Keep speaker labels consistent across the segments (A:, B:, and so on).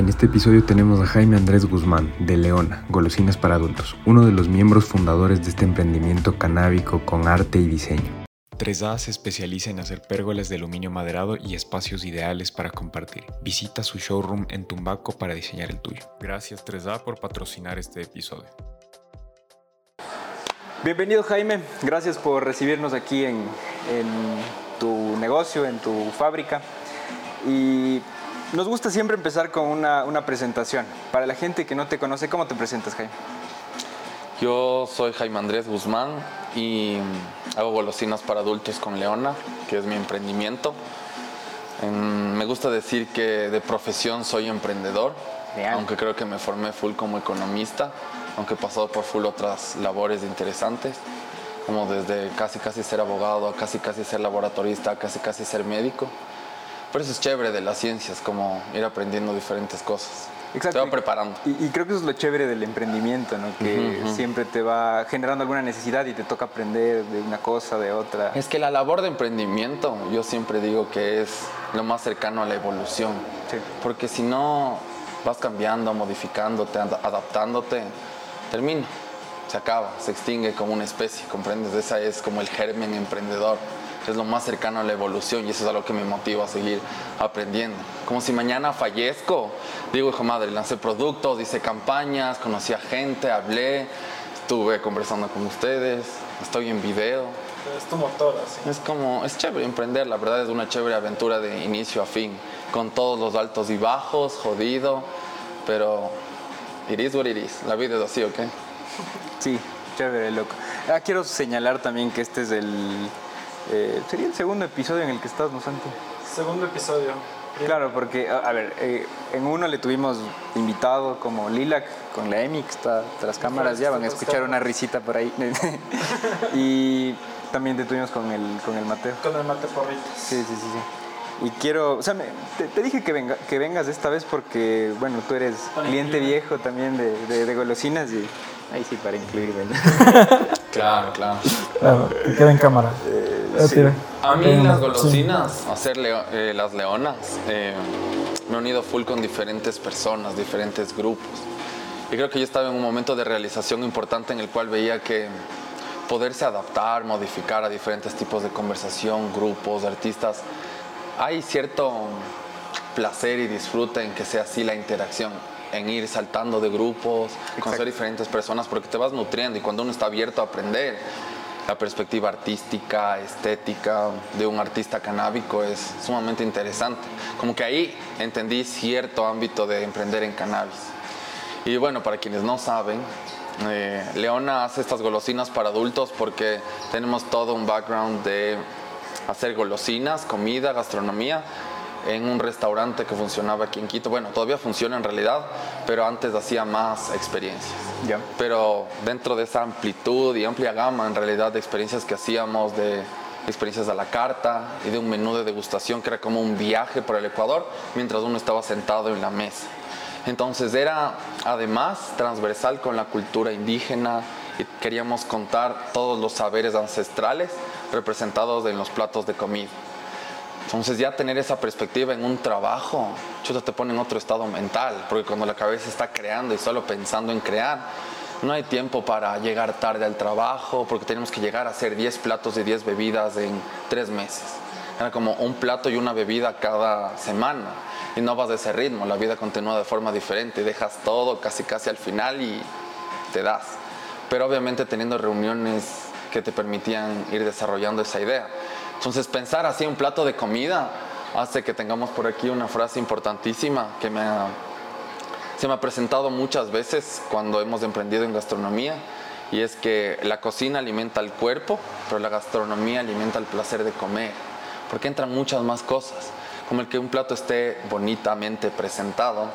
A: En este episodio tenemos a Jaime Andrés Guzmán, de Leona, Golosinas para Adultos, uno de los miembros fundadores de este emprendimiento canábico con arte y diseño. 3A se especializa en hacer pérgolas de aluminio maderado y espacios ideales para compartir. Visita su showroom en Tumbaco para diseñar el tuyo. Gracias 3A por patrocinar este episodio.
B: Bienvenido Jaime, gracias por recibirnos aquí en, en tu negocio, en tu fábrica. Y nos gusta siempre empezar con una, una, presentación. Para la gente que no te conoce, ¿cómo te presentas, Jaime?
C: Yo soy Jaime Andrés Guzmán y hago golosinas para adultos con Leona, que es mi emprendimiento. me gusta decir que de profesión soy emprendedor, aunque creo que me formé full como economista, aunque he pasado por full otras labores interesantes, como desde casi casi ser abogado, a casi casi ser laboratorista, a casi casi ser médico. Por eso es chévere de las ciencias, como ir aprendiendo diferentes cosas. Exacto. Te va preparando.
B: Y, creo que eso es lo chévere del emprendimiento, ¿no? Que siempre te va generando alguna necesidad y te toca aprender de una cosa, de otra.
C: Es que la labor de emprendimiento, yo siempre digo que es lo más cercano a la evolución. Sí. Porque si no vas cambiando, modificándote, adaptándote, termina. Se acaba, se extingue como una especie, ¿comprendes? Esa es como el germen emprendedor es lo más cercano a la evolución y eso es algo que me motiva a seguir aprendiendo. Como si mañana fallezco, digo, hijo madre, lancé productos, hice campañas, conocí a gente, hablé, estuve conversando con ustedes, estoy en video.
D: Es tu motor, así.
C: Es como, es chévere emprender, la verdad es una chévere aventura de inicio a fin, con todos los altos y bajos, jodido, pero it is what it is, la vida es así, ¿ok?
B: Sí, chévere, loco. Ah, quiero señalar también que este es el eh, sería el segundo episodio en el que estás, ¿no, Santi?
D: Segundo episodio.
B: Claro, porque, a, ver, eh, en uno le tuvimos invitado como Lilac con la EMI, que está tras cámaras, ya van a escuchar una risita por ahí. y también te tuvimos con el, con el Mateo.
D: Con el Mateo Porrito.
B: Sí, sí, sí, sí. Y quiero, o sea, te, dije que, venga, que vengas esta vez porque, bueno, tú eres cliente viejo también de, de, golosinas y ahí sí para incluirme.
C: claro, claro.
E: Claro, queda en cámara.
B: Eh,
C: a mí las golosinas, hacer eh, las leonas, eh, me he unido full con diferentes personas, diferentes grupos. Y creo que yo estaba en un momento de realización importante en el cual veía que poderse adaptar, modificar a diferentes tipos de conversación, grupos, artistas, hay cierto placer y disfrute en que sea así la interacción en ir saltando de grupos, conocer diferentes personas, porque te vas nutriendo y cuando uno está abierto a aprender, la perspectiva artística, estética de un artista canábico es sumamente interesante. Como que ahí entendí cierto ámbito de emprender en cannabis. Y bueno, para quienes no saben, eh, Leona hace estas golosinas para adultos porque tenemos todo un background de hacer golosinas, comida, gastronomía, en un restaurante que funcionaba aquí en Quito. Bueno, todavía funciona en realidad, pero antes hacía más experiencias. Pero dentro de esa amplitud y amplia gama en realidad de experiencias que hacíamos, de experiencias a la carta y de un menú de degustación que era como un viaje por el Ecuador mientras uno estaba sentado en la mesa. Entonces era además transversal con la cultura indígena y queríamos contar todos los saberes ancestrales representados en los platos de comida. Entonces ya tener esa perspectiva en un trabajo, chuta te pone en otro estado mental, porque cuando la cabeza está creando y solo pensando en crear, no hay tiempo para llegar tarde al trabajo, porque tenemos que llegar a hacer 10 platos y 10 bebidas en 3 meses. Era como un plato y una bebida cada semana. Y no vas de ese ritmo, la vida continúa de forma diferente, dejas todo casi casi al final y te das. Pero obviamente teniendo reuniones que te permitían ir desarrollando esa idea. Entonces pensar así un plato de comida hace que tengamos por aquí una frase importantísima que me se me ha presentado muchas veces cuando hemos emprendido en gastronomía y es que la cocina alimenta el cuerpo, pero la gastronomía alimenta el placer de comer, porque entran muchas más cosas, como el que un plato esté bonitamente presentado,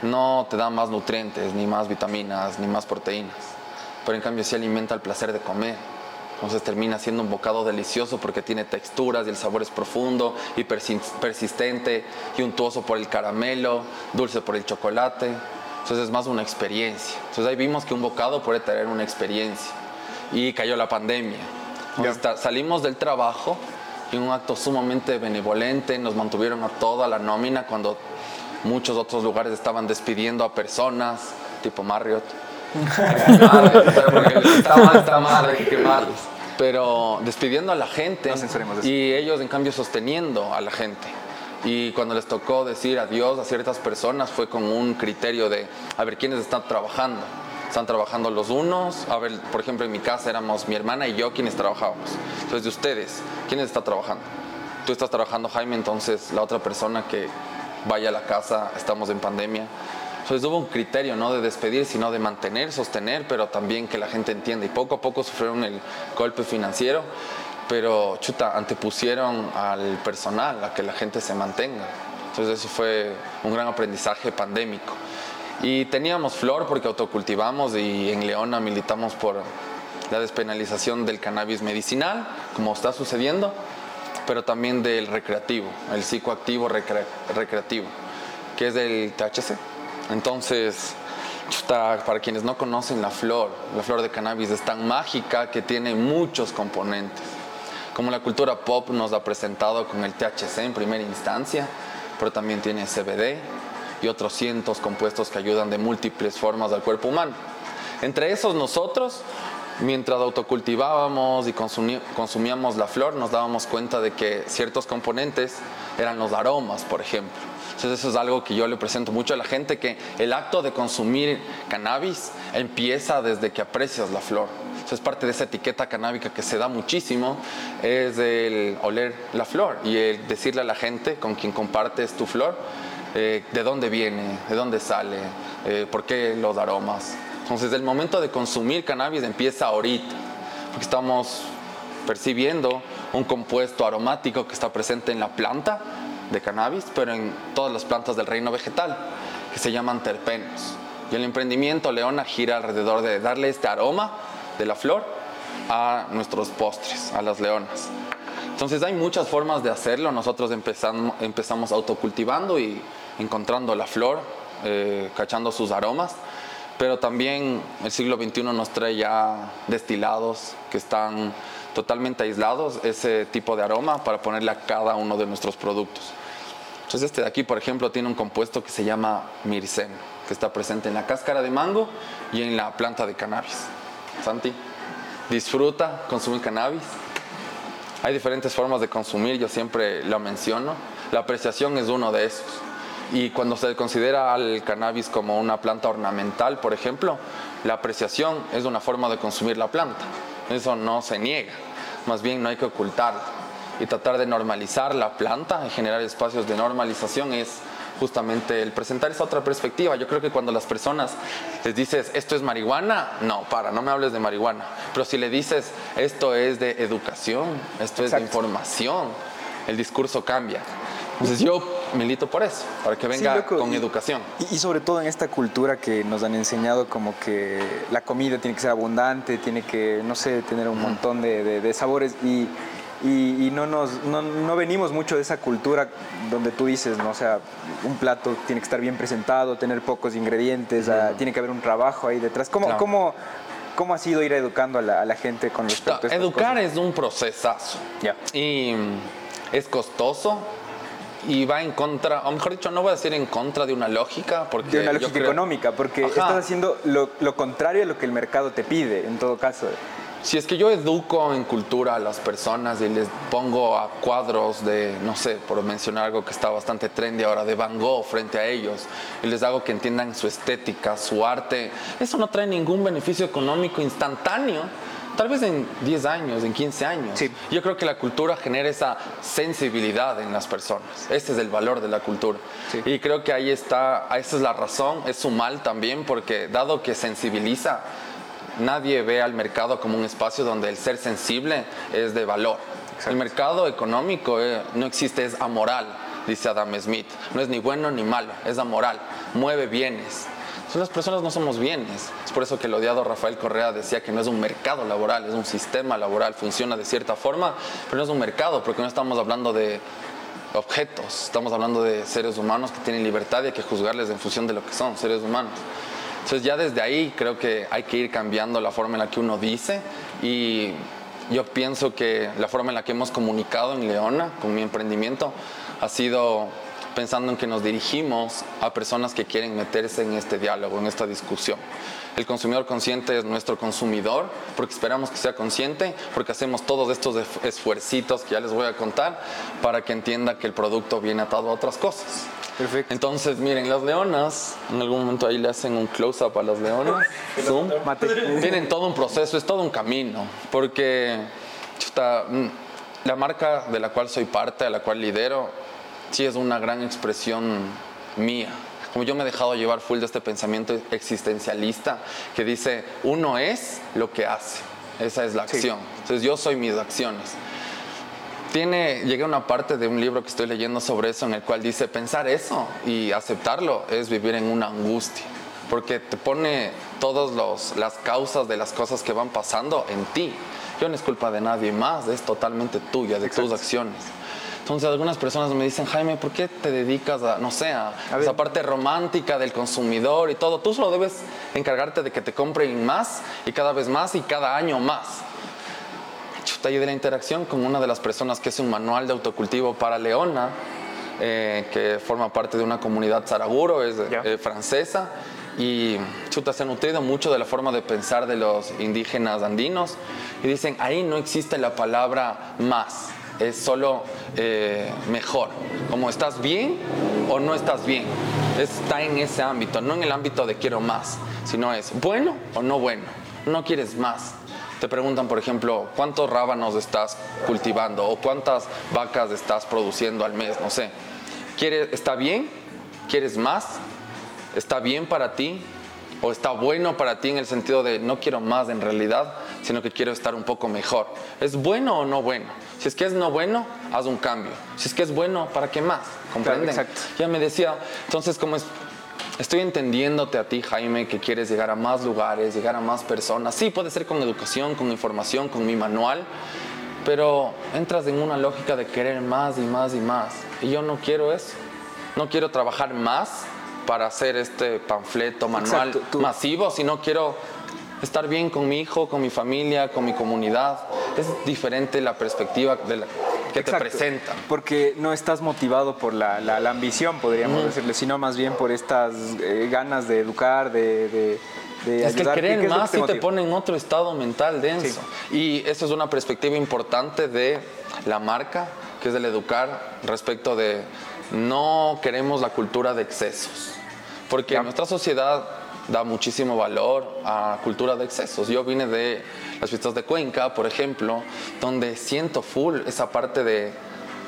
C: no te da más nutrientes, ni más vitaminas, ni más proteínas, pero en cambio sí alimenta el placer de comer entonces termina siendo un bocado delicioso porque tiene texturas y el sabor es profundo y persistente y untuoso por el caramelo, dulce por el chocolate. Entonces es más una experiencia. Entonces ahí vimos que un bocado puede tener una experiencia. Y cayó la pandemia. salimos del trabajo y un acto sumamente benevolente nos mantuvieron a toda la nómina cuando muchos otros lugares estaban despidiendo a personas, tipo Marriott. Está mal, está mal, hay que quemarles. Pero despidiendo a la gente
B: No
C: y ellos en cambio sosteniendo a la gente. Y cuando les tocó decir adiós a ciertas personas fue con un criterio de, a ver, ¿quiénes están trabajando? Están trabajando los unos, a ver, por ejemplo, en mi casa éramos mi hermana y yo quienes trabajábamos. Entonces, de ustedes, ¿quiénes está trabajando? Tú estás trabajando, Jaime, entonces la otra persona que vaya a la casa, estamos en pandemia. Entonces hubo un criterio no de despedir, sino de mantener, sostener, pero también que la gente entienda. Y poco a poco sufrieron el golpe financiero, pero chuta, antepusieron al personal, a que la gente se mantenga. Entonces eso fue un gran aprendizaje pandémico. Y teníamos flor porque autocultivamos y en Leona militamos por la despenalización del cannabis medicinal, como está sucediendo, pero también del recreativo, el psicoactivo recre- recreativo, que es del THC. Entonces, para quienes no conocen la flor, la flor de cannabis es tan mágica que tiene muchos componentes. Como la cultura pop nos ha presentado con el THC en primera instancia, pero también tiene CBD y otros cientos compuestos que ayudan de múltiples formas al cuerpo humano. Entre esos nosotros, mientras autocultivábamos y consumíamos la flor, nos dábamos cuenta de que ciertos componentes eran los aromas, por ejemplo. Entonces eso es algo que yo le presento mucho a la gente, que el acto de consumir cannabis empieza desde que aprecias la flor. Eso es parte de esa etiqueta canábica que se da muchísimo, es el oler la flor y el decirle a la gente con quien compartes tu flor eh, de dónde viene, de dónde sale, eh, por qué los aromas. Entonces el momento de consumir cannabis empieza ahorita, porque estamos percibiendo un compuesto aromático que está presente en la planta de cannabis, pero en todas las plantas del reino vegetal, que se llaman terpenos. Y el emprendimiento Leona gira alrededor de darle este aroma de la flor a nuestros postres, a las leonas. Entonces hay muchas formas de hacerlo. Nosotros empezamos, empezamos autocultivando y encontrando la flor, eh, cachando sus aromas. Pero también el siglo XXI nos trae ya destilados que están totalmente aislados, ese tipo de aroma para ponerle a cada uno de nuestros productos. Entonces este de aquí, por ejemplo, tiene un compuesto que se llama mircen, que está presente en la cáscara de mango y en la planta de cannabis. Santi, disfruta consumir cannabis. Hay diferentes formas de consumir, yo siempre lo menciono. La apreciación es uno de esos. Y cuando se considera al cannabis como una planta ornamental, por ejemplo, la apreciación es una forma de consumir la planta. Eso no se niega, más bien no hay que ocultarlo. Y tratar de normalizar la planta y generar espacios de normalización es justamente el presentar esa otra perspectiva. Yo creo que cuando las personas les dices, esto es marihuana, no, para, no me hables de marihuana. Pero si le dices, esto es de educación, esto es de
B: Exacto.
C: información, el discurso cambia. Entonces yo milito por eso, para que venga
B: Sí, loco,
C: con
B: y-
C: educación.
B: Y, sobre todo en esta cultura que nos han enseñado como que la comida tiene que ser abundante, tiene que, no sé, tener un montón de, de- de sabores y, y- y no, nos, no, no venimos mucho de esa cultura donde tú dices, ¿no? O sea, un plato tiene que estar bien presentado, tener pocos ingredientes, ah, tiene que haber un trabajo ahí detrás. ¿Cómo,
C: Claro.
B: cómo, cómo ha sido ir educando a la, a la gente con respecto a
C: Educar
B: cosas?
C: es un procesazo.
B: Ya.
C: Y mm, es costoso y va en contra, o mejor dicho, no voy a decir en contra de una lógica, porque
B: De una lógica
C: creo-
B: económica, porque
C: Ajá.
B: estás haciendo lo, lo contrario a lo que el mercado te pide, en todo caso.
C: Si es que yo educo en cultura a las personas y les pongo a cuadros de, no sé, por mencionar algo que está bastante trendy ahora, de Van Gogh frente a ellos, y les hago que entiendan su estética, su arte, eso no trae ningún beneficio económico instantáneo. Tal vez en 10 años, en 15 años.
B: Sí.
C: Yo creo que la cultura genera esa sensibilidad en las personas. Ese es el valor de la cultura.
B: Sí.
C: Y creo que ahí está, esa es la razón, es su mal también, porque dado que sensibiliza, nadie ve al mercado como un espacio donde el ser sensible es de valor. El mercado económico eh, no existe, es amoral, dice Adam Smith. No es ni bueno ni malo, es amoral, mueve bienes. Entonces las personas no somos bienes. Es por eso que el odiado Rafael Correa decía que no es un mercado laboral, es un sistema laboral, funciona de cierta forma, pero no es un mercado, porque no estamos hablando de objetos, estamos hablando de seres humanos que tienen libertad y hay que juzgarles en función de lo que son, seres humanos. Entonces ya desde ahí creo que hay que ir cambiando la forma en la que uno dice y yo pienso que la forma en la que hemos comunicado en Leona con mi emprendimiento ha sido pensando en que nos dirigimos a personas que quieren meterse en este diálogo, en esta discusión. El consumidor consciente es nuestro consumidor, porque esperamos que sea consciente, porque hacemos todos estos esfuercitos que ya les voy a contar para que entienda que el producto viene atado a otras cosas.
B: Perfecto.
C: Entonces, miren, las leonas, en algún momento ahí le hacen un close-up a las leonas. Zoom. Tienen todo un proceso, es todo un camino, porque chuta, mm, la marca de la cual soy parte, a la cual lidero, sí es una gran expresión mía. Como yo me he dejado llevar full de este pensamiento existencialista que dice, uno es lo que hace, esa es la acción. Entonces yo soy mis acciones tiene, llegué a una parte de un libro que estoy leyendo sobre eso en el cual dice pensar eso y aceptarlo es vivir en una angustia, porque te pone todas las causas de las cosas que van pasando en ti. Yo no es culpa de nadie más, es totalmente tuya, de tus acciones. Entonces algunas personas me dicen, Jaime, ¿por qué te dedicas a, no sé, a, esa parte romántica del consumidor y todo? Tú solo debes encargarte de que te compren más y cada vez más y cada año más y de la interacción con una de las personas que es un manual de autocultivo para Leona, eh, que forma parte de una comunidad zaraguro, es eh, francesa, y chuta, se ha nutrido mucho de la forma de pensar de los indígenas andinos, y dicen, ahí no existe la palabra más, es solo eh, mejor, como estás bien o no estás bien, está en ese ámbito, no en el ámbito de quiero más, sino es bueno o no bueno, no quieres más, te preguntan, por ejemplo, cuántos rábanos estás cultivando o cuántas vacas estás produciendo al mes, no sé. ¿Quieres, ¿Está bien? ¿Quieres más? ¿Está bien para ti? ¿O está bueno para ti en el sentido de no quiero más en realidad, sino que quiero estar un poco mejor? ¿Es bueno o no bueno? Si es que es no bueno, haz un cambio. Si es que es bueno, ¿para qué más? ¿Comprenden? exacto. Ya me decía, entonces, como es Estoy entendiéndote a ti, Jaime, que quieres llegar a más lugares, llegar a más personas. Sí, puede ser con educación, con información, con mi manual, pero entras en una lógica de querer más y más y más. Y yo no quiero eso. No quiero trabajar más para hacer este panfleto manual masivo, sino quiero estar bien con mi hijo, con mi familia, con mi comunidad. Es diferente la perspectiva de la, que te presentan.
B: Porque no estás motivado por la, la, ambición, podríamos decirle, sino más bien por estas eh, ganas de educar, de, de
C: es que querer más sí te, pone en otro estado mental denso. Y eso es una perspectiva importante de la marca, que es el educar respecto de no queremos la cultura de excesos. Porque nuestra sociedad da muchísimo valor a cultura de excesos. Yo vine de las fiestas de Cuenca, por ejemplo, donde siento full esa parte de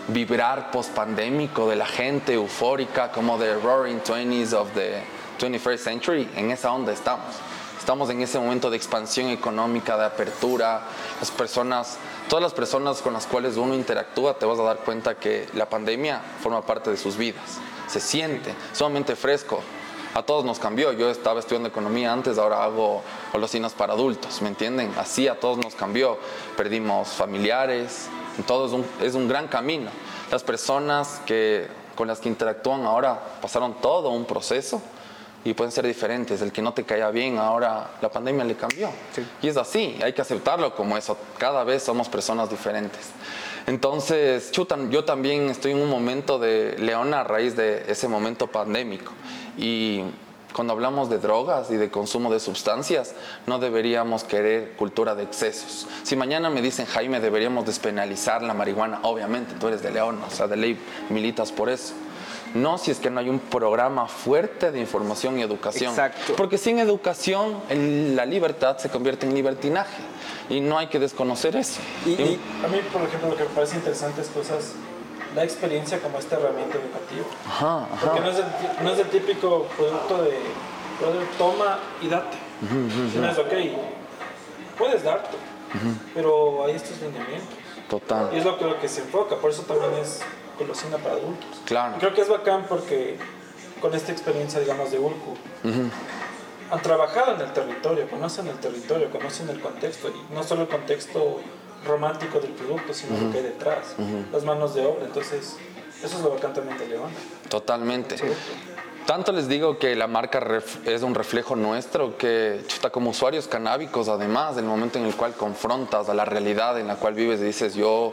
C: vibrar post-pandémico de la gente eufórica, como de Roaring Twenties of the 21st Century. En esa onda estamos. Estamos en ese momento de expansión económica, de apertura. Las personas, todas las personas con las cuales uno interactúa, te vas a dar cuenta que la pandemia forma parte de sus vidas. Se siente sumamente fresco a todos nos cambió. Yo estaba estudiando economía antes, ahora hago golosinas para adultos, ¿me entienden? Así a todos nos cambió. Perdimos familiares, todo es un, es un gran camino. Las personas que, con las que interactúan ahora pasaron todo un proceso y pueden ser diferentes. El que no te caía bien, ahora la pandemia le cambió. Y es así, hay que aceptarlo como eso. Cada vez somos personas diferentes. Entonces, yo también estoy en un momento de leona a raíz de ese momento pandémico. Y cuando hablamos de drogas y de consumo de sustancias, no deberíamos querer cultura de excesos. Si mañana me dicen, Jaime, deberíamos despenalizar la marihuana, obviamente tú eres de León, o sea, de ley militas por eso. No si es que no hay un programa fuerte de información y educación. Exacto. Porque sin educación la libertad se convierte en libertinaje y no hay que desconocer eso.
D: Y, a mí, por ejemplo, lo que me parece interesante es cosas la experiencia como esta herramienta educativa. Ajá, Porque no es, el, no es, el, típico producto de, toma y date. Uh no es, ok, puedes darte, pero hay estos lineamientos.
C: Total.
D: Y es lo que, lo que se enfoca, por eso también es golosina para adultos.
C: Claro.
D: creo que es bacán porque con esta experiencia, digamos, de Urku, han trabajado en el territorio, conocen el territorio, conocen el contexto, y no solo el contexto romántico del producto, sino lo que hay detrás, las manos de obra. Entonces, eso es lo vacantemente León.
C: Totalmente. Tanto les digo que la marca es un reflejo nuestro que, chuta, como usuarios canábicos, además, del momento en el cual confrontas a la realidad en la cual vives y dices, yo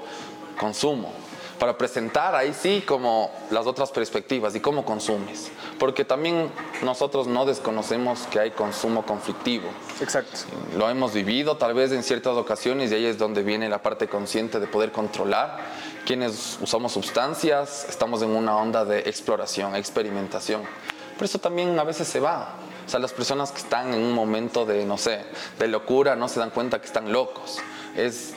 C: consumo. Para presentar ahí sí como las otras perspectivas y cómo consumes. Porque también nosotros no desconocemos que hay consumo conflictivo.
B: Exacto.
C: Lo hemos vivido tal vez en ciertas ocasiones y ahí es donde viene la parte consciente de poder controlar. Quienes usamos sustancias, estamos en una onda de exploración, experimentación. Pero eso también a veces se va. O sea, las personas que están en un momento de, no sé, de locura no se dan cuenta que están locos. Es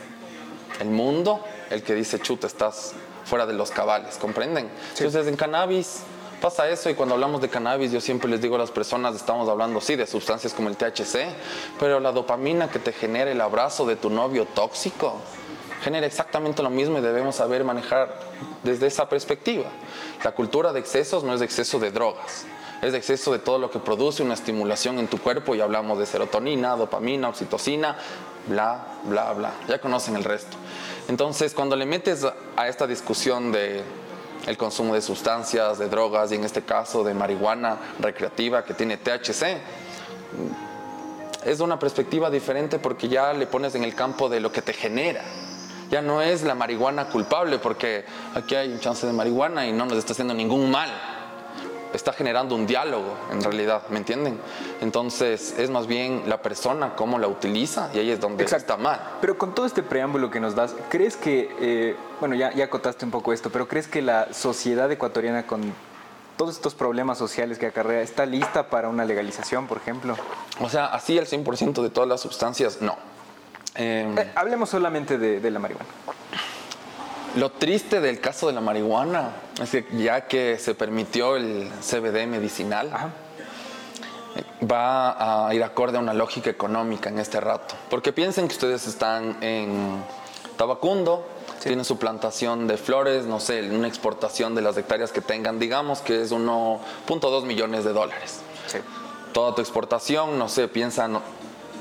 C: el mundo el que dice, chuta, estás fuera de los cabales, ¿comprenden? Entonces en cannabis pasa eso y cuando hablamos de cannabis yo siempre les digo a las personas, estamos hablando sí de sustancias como el THC, pero la dopamina que te genera el abrazo de tu novio tóxico genera exactamente lo mismo y debemos saber manejar desde esa perspectiva. La cultura de excesos no es de exceso de drogas, es de exceso de todo lo que produce una estimulación en tu cuerpo y hablamos de serotonina, dopamina, oxitocina, bla, bla, bla. Ya conocen el resto. Entonces, cuando le metes a esta discusión de el consumo de sustancias, de drogas y en este caso de marihuana recreativa que tiene THC, es una perspectiva diferente porque ya le pones en el campo de lo que te genera. Ya no es la marihuana culpable porque aquí hay un chance de marihuana y no nos está haciendo ningún mal está generando un diálogo en realidad, ¿me entienden? Entonces es más bien la persona cómo la utiliza y ahí es donde está mal.
B: Pero con todo este preámbulo que nos das, ¿crees que, eh, bueno, ya, ya acotaste un poco esto, pero ¿crees que la sociedad ecuatoriana con todos estos problemas sociales que acarrea está lista para una legalización, por ejemplo?
C: O sea, así el 100% de todas las sustancias, no.
B: Em, eh, hablemos solamente de, de la marihuana.
C: Lo triste del caso de la marihuana es que ya que se permitió el CBD medicinal, va a ir acorde a una lógica económica en este rato. Porque piensen que ustedes están en Tabacundo, tienen su plantación de flores, no sé, una exportación de las hectáreas que tengan, digamos que es 1.2 millones de dólares. Toda tu exportación, no sé, piensan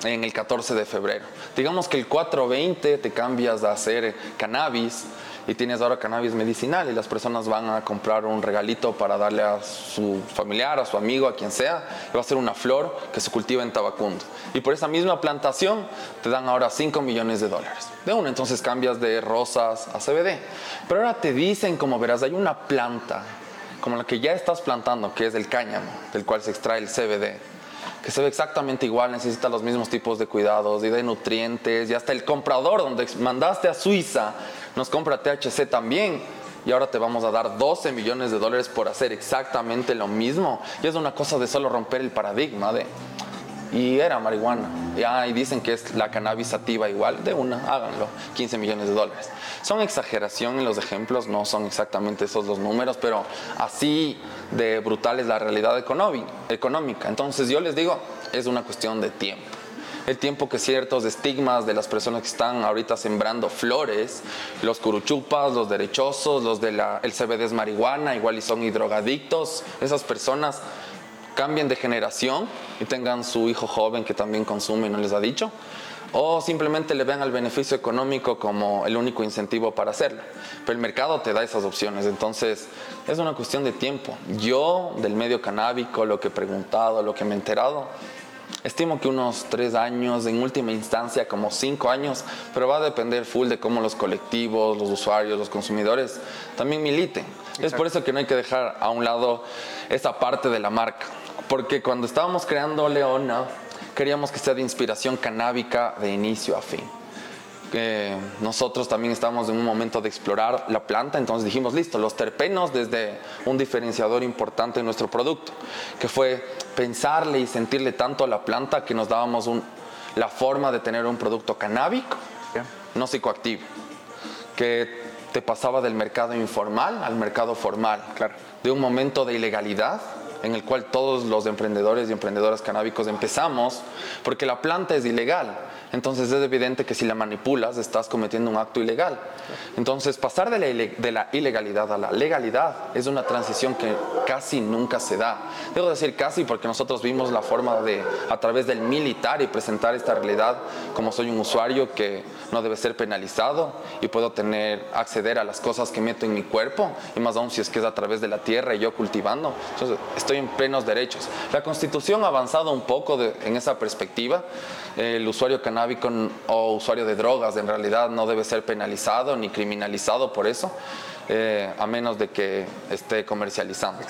C: en el 14 de febrero. Digamos que el 4.20 te cambias a hacer cannabis y tienes ahora cannabis medicinal y las personas van a comprar un regalito para darle a su familiar, a su amigo, a quien sea, y va a ser una flor que se cultiva en Tabacundo. Y por esa misma plantación te dan ahora 5 millones de dólares. De uno, entonces cambias de rosas a CBD. Pero ahora te dicen, como verás, hay una planta como la que ya estás plantando, que es el cáñamo, del cual se extrae el CBD que se ve exactamente igual, necesita los mismos tipos de cuidados y de nutrientes, y hasta el comprador donde mandaste a Suiza nos compra THC también y ahora te vamos a dar 12 millones de dólares por hacer exactamente lo mismo. Y es una cosa de solo romper el paradigma de... Y era marihuana. Ya, y dicen que es la cannabis sativa igual. De una, háganlo. 15 millones de dólares. Son exageración en los ejemplos, no son exactamente esos los números, pero así de brutal es la realidad económica. Entonces yo les digo, es una cuestión de tiempo el tiempo que ciertos estigmas de las personas que están ahorita sembrando flores, los curuchupas, los derechosos, los del el CBD es marihuana, igual y son hidrogadictos, esas personas cambien de generación y tengan su hijo joven que también consume y no les ha dicho, o simplemente le vean al beneficio económico como el único incentivo para hacerlo. Pero el mercado te da esas opciones, entonces es una cuestión de tiempo. Yo, del medio canábico, lo que he preguntado, lo que me he enterado, Estimo que unos tres años, en última instancia como cinco años, pero va a depender full de cómo los colectivos, los usuarios, los consumidores también militen. Es por eso que no hay que dejar a un lado esa parte de la marca. Porque cuando estábamos creando Leona, queríamos que sea de inspiración canábica de inicio a fin nosotros también estamos en un momento de explorar la planta, entonces dijimos, listo, los terpenos desde un diferenciador importante en nuestro producto, que fue pensarle y sentirle tanto a la planta que nos dábamos la forma de tener un producto canábico, no psicoactivo, que te pasaba del mercado informal al mercado formal, claro. de un momento de ilegalidad en el cual todos los emprendedores y emprendedoras canábicos empezamos, porque la planta es ilegal, entonces es evidente que si la manipulas estás cometiendo un acto ilegal. Entonces pasar de la, ilegalidad a la legalidad es una transición que casi nunca se da. Debo decir casi porque nosotros vimos la forma de, a través del militar y presentar esta realidad como soy un usuario que no debe ser penalizado y puedo tener, acceder a las cosas que meto en mi cuerpo y más aún si es que es a través de la tierra y yo cultivando. Entonces estoy en plenos derechos. La Constitución ha avanzado un poco en esa perspectiva. El usuario canábico o usuario de drogas en realidad no debe ser penalizado ni criminalizado por eso. Eh, a menos de que esté comercializando.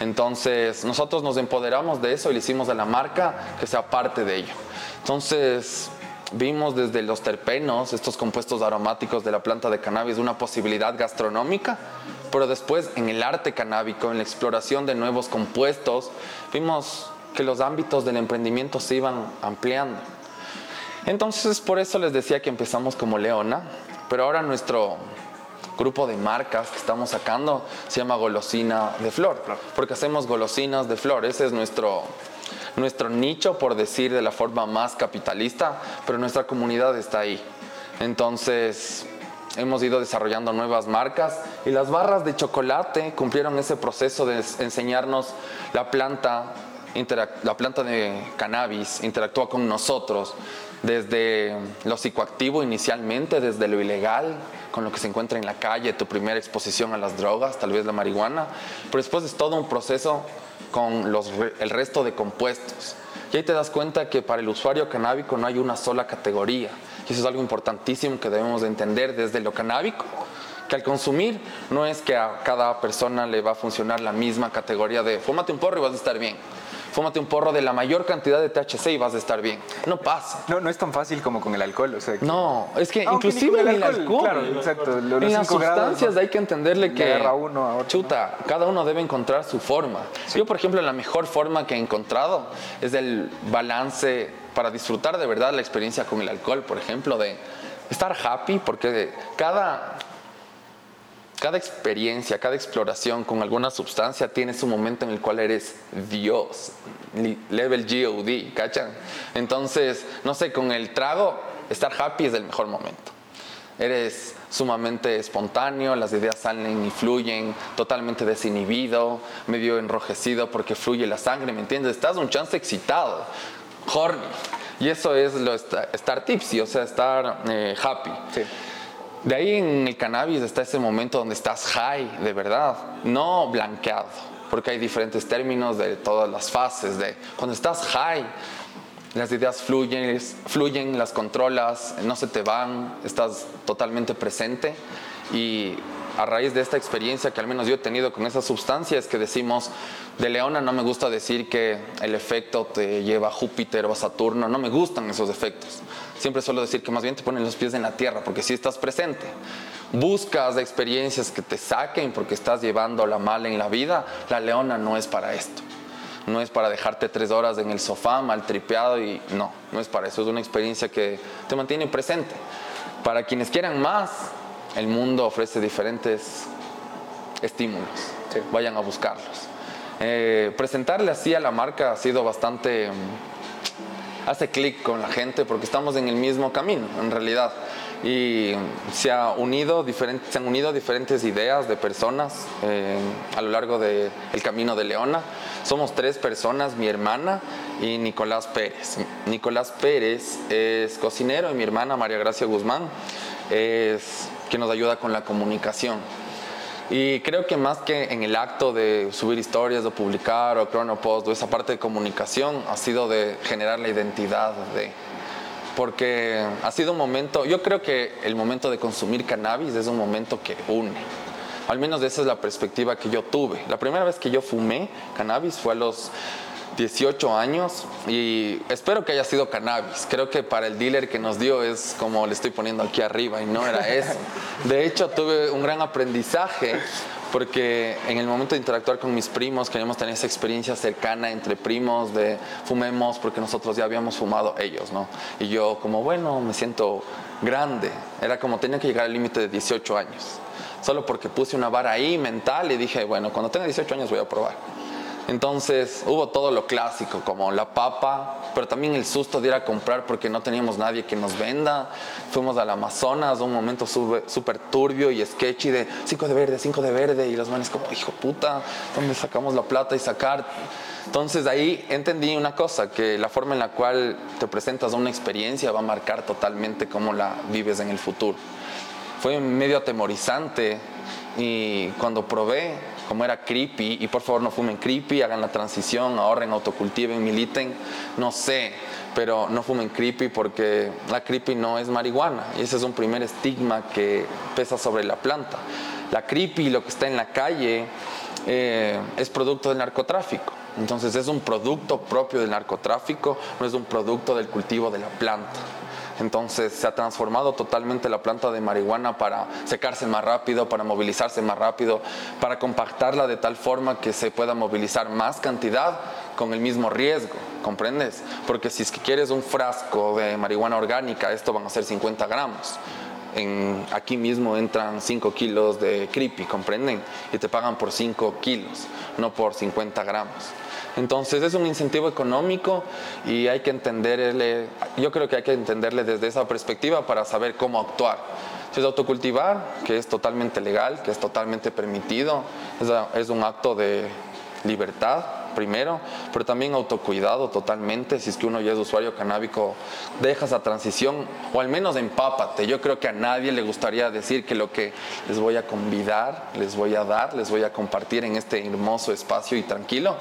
C: Entonces, nosotros nos empoderamos de eso y le hicimos a la marca que sea parte de ello. Entonces, vimos desde los terpenos, estos compuestos aromáticos de la planta de cannabis, una posibilidad gastronómica, pero después en el arte canábico, en la exploración de nuevos compuestos, vimos que los ámbitos del emprendimiento se iban ampliando. Entonces, por eso les decía que empezamos como Leona, pero ahora nuestro grupo de marcas que estamos sacando se llama Golosina de Flor, porque hacemos golosinas de flor, ese es nuestro, nuestro nicho, por decir de la forma más capitalista, pero nuestra comunidad está ahí. Entonces, hemos ido desarrollando nuevas marcas y las barras de chocolate cumplieron ese proceso de enseñarnos la planta, la planta de cannabis interactúa con nosotros desde lo psicoactivo inicialmente, desde lo ilegal, con lo que se encuentra en la calle, tu primera exposición a las drogas, tal vez la marihuana, pero después es todo un proceso con los, el resto de compuestos. Y ahí te das cuenta que para el usuario canábico no hay una sola categoría. Y eso es algo importantísimo que debemos de entender desde lo canábico, que al consumir no es que a cada persona le va a funcionar la misma categoría de fúmate un porro y vas a estar bien fúmate un porro de la mayor cantidad de THC y vas a estar bien. No pasa.
B: No, no es tan fácil como con el alcohol. O sea,
C: No, es que inclusive en el alcohol, claro, exacto, en las sustancias hay que entenderle que uno chuta, cada uno debe encontrar su forma. Yo, por ejemplo, la mejor forma que he encontrado es el balance para disfrutar de verdad la experiencia con el alcohol, por ejemplo, de estar happy, porque cada cada experiencia, cada exploración con alguna sustancia tiene su momento en el cual eres Dios, level GOD, ¿cachan? Entonces, no sé, con el trago, estar happy es el mejor momento. Eres sumamente espontáneo, las ideas salen y fluyen, totalmente desinhibido, medio enrojecido porque fluye la sangre, ¿me entiendes? Estás un chance excitado, horny. Y eso es lo estar tipsy, o sea, estar eh, happy. Sí. De ahí en el cannabis está ese momento donde estás high, de verdad, no blanqueado, porque hay diferentes términos de todas las fases. De cuando estás high, las ideas fluyen, fluyen, las controlas, no se te van, estás totalmente presente y a raíz de esta experiencia que al menos yo he tenido con esas sustancias que decimos de Leona, no me gusta decir que el efecto te lleva a Júpiter o a Saturno, no me gustan esos efectos. Siempre suelo decir que más bien te ponen los pies en la tierra porque si estás presente. Buscas experiencias que te saquen porque estás llevando la mala en la vida. La Leona no es para esto. No es para dejarte tres horas en el sofá mal tripeado y no, no es para eso. Es una experiencia que te mantiene presente. Para quienes quieran más, el mundo ofrece diferentes estímulos. Vayan a buscarlos. Eh, presentarle así a la marca ha sido bastante... Hace clic con la gente porque estamos en el mismo camino, en realidad. Y se, ha unido se han unido diferentes ideas de personas eh, a lo largo del camino de Leona. Somos tres personas, mi hermana y Nicolás Pérez. Nicolás Pérez es cocinero y mi hermana María Gracia Guzmán es que nos ayuda con la comunicación. Y creo que más que en el acto de subir historias, o publicar o cronopost o esa parte de comunicación, ha sido de generar la identidad de... Porque ha sido un momento, yo creo que el momento de consumir cannabis es un momento que une. Al menos esa es la perspectiva que yo tuve. La primera vez que yo fumé cannabis fue a los 18 años y espero que haya sido cannabis. Creo que para el dealer que nos dio es como le estoy poniendo aquí arriba y no era eso. De hecho, tuve un gran aprendizaje porque en el momento de interactuar con mis primos queríamos tener esa experiencia cercana entre primos de fumemos porque nosotros ya habíamos fumado ellos, ¿no? Y yo como, bueno, me siento grande. Era como tenía que llegar al límite de 18 años. Solo porque puse una vara ahí mental y dije, bueno, cuando tenga 18 años voy a probar. Entonces hubo todo lo clásico, como la papa, pero también el susto de ir a comprar porque no teníamos nadie que nos venda. Fuimos al Amazonas, un momento súper turbio y sketchy de 5 de verde, 5 de verde, y los manes como, hijo puta, ¿dónde sacamos la plata y sacar? Entonces ahí entendí una cosa, que la forma en la cual te presentas una experiencia va a marcar totalmente cómo la vives en el futuro. Fue medio atemorizante y cuando probé como era creepy, y por favor no fumen creepy, hagan la transición, ahorren, autocultiven, militen, no sé, pero no fumen creepy porque la creepy no es marihuana, y ese es un primer estigma que pesa sobre la planta. La creepy, lo que está en la calle, eh, es producto del narcotráfico. Entonces es un producto propio del narcotráfico, no es un producto del cultivo de la planta. Entonces se ha transformado totalmente la planta de marihuana para secarse más rápido, para movilizarse más rápido, para compactarla de tal forma que se pueda movilizar más cantidad con el mismo riesgo, ¿comprendes? Porque si es que quieres un frasco de marihuana orgánica, esto van a ser 50 gramos. Aquí mismo entran 5 kilos de creepy, ¿comprenden? Y te pagan por 5 kilos, no por 50 gramos. Entonces es un incentivo económico y hay que entenderle, yo creo que hay que entenderle desde esa perspectiva para saber cómo actuar. Es autocultivar, que es totalmente legal, que es totalmente permitido, es un acto de libertad primero, pero también autocuidado totalmente. Si es que uno ya es usuario canábico, deja esa transición o al menos empápate. Yo creo que a nadie le gustaría decir que lo que les voy a convidar, les voy a dar, les voy a compartir en este hermoso espacio y tranquilo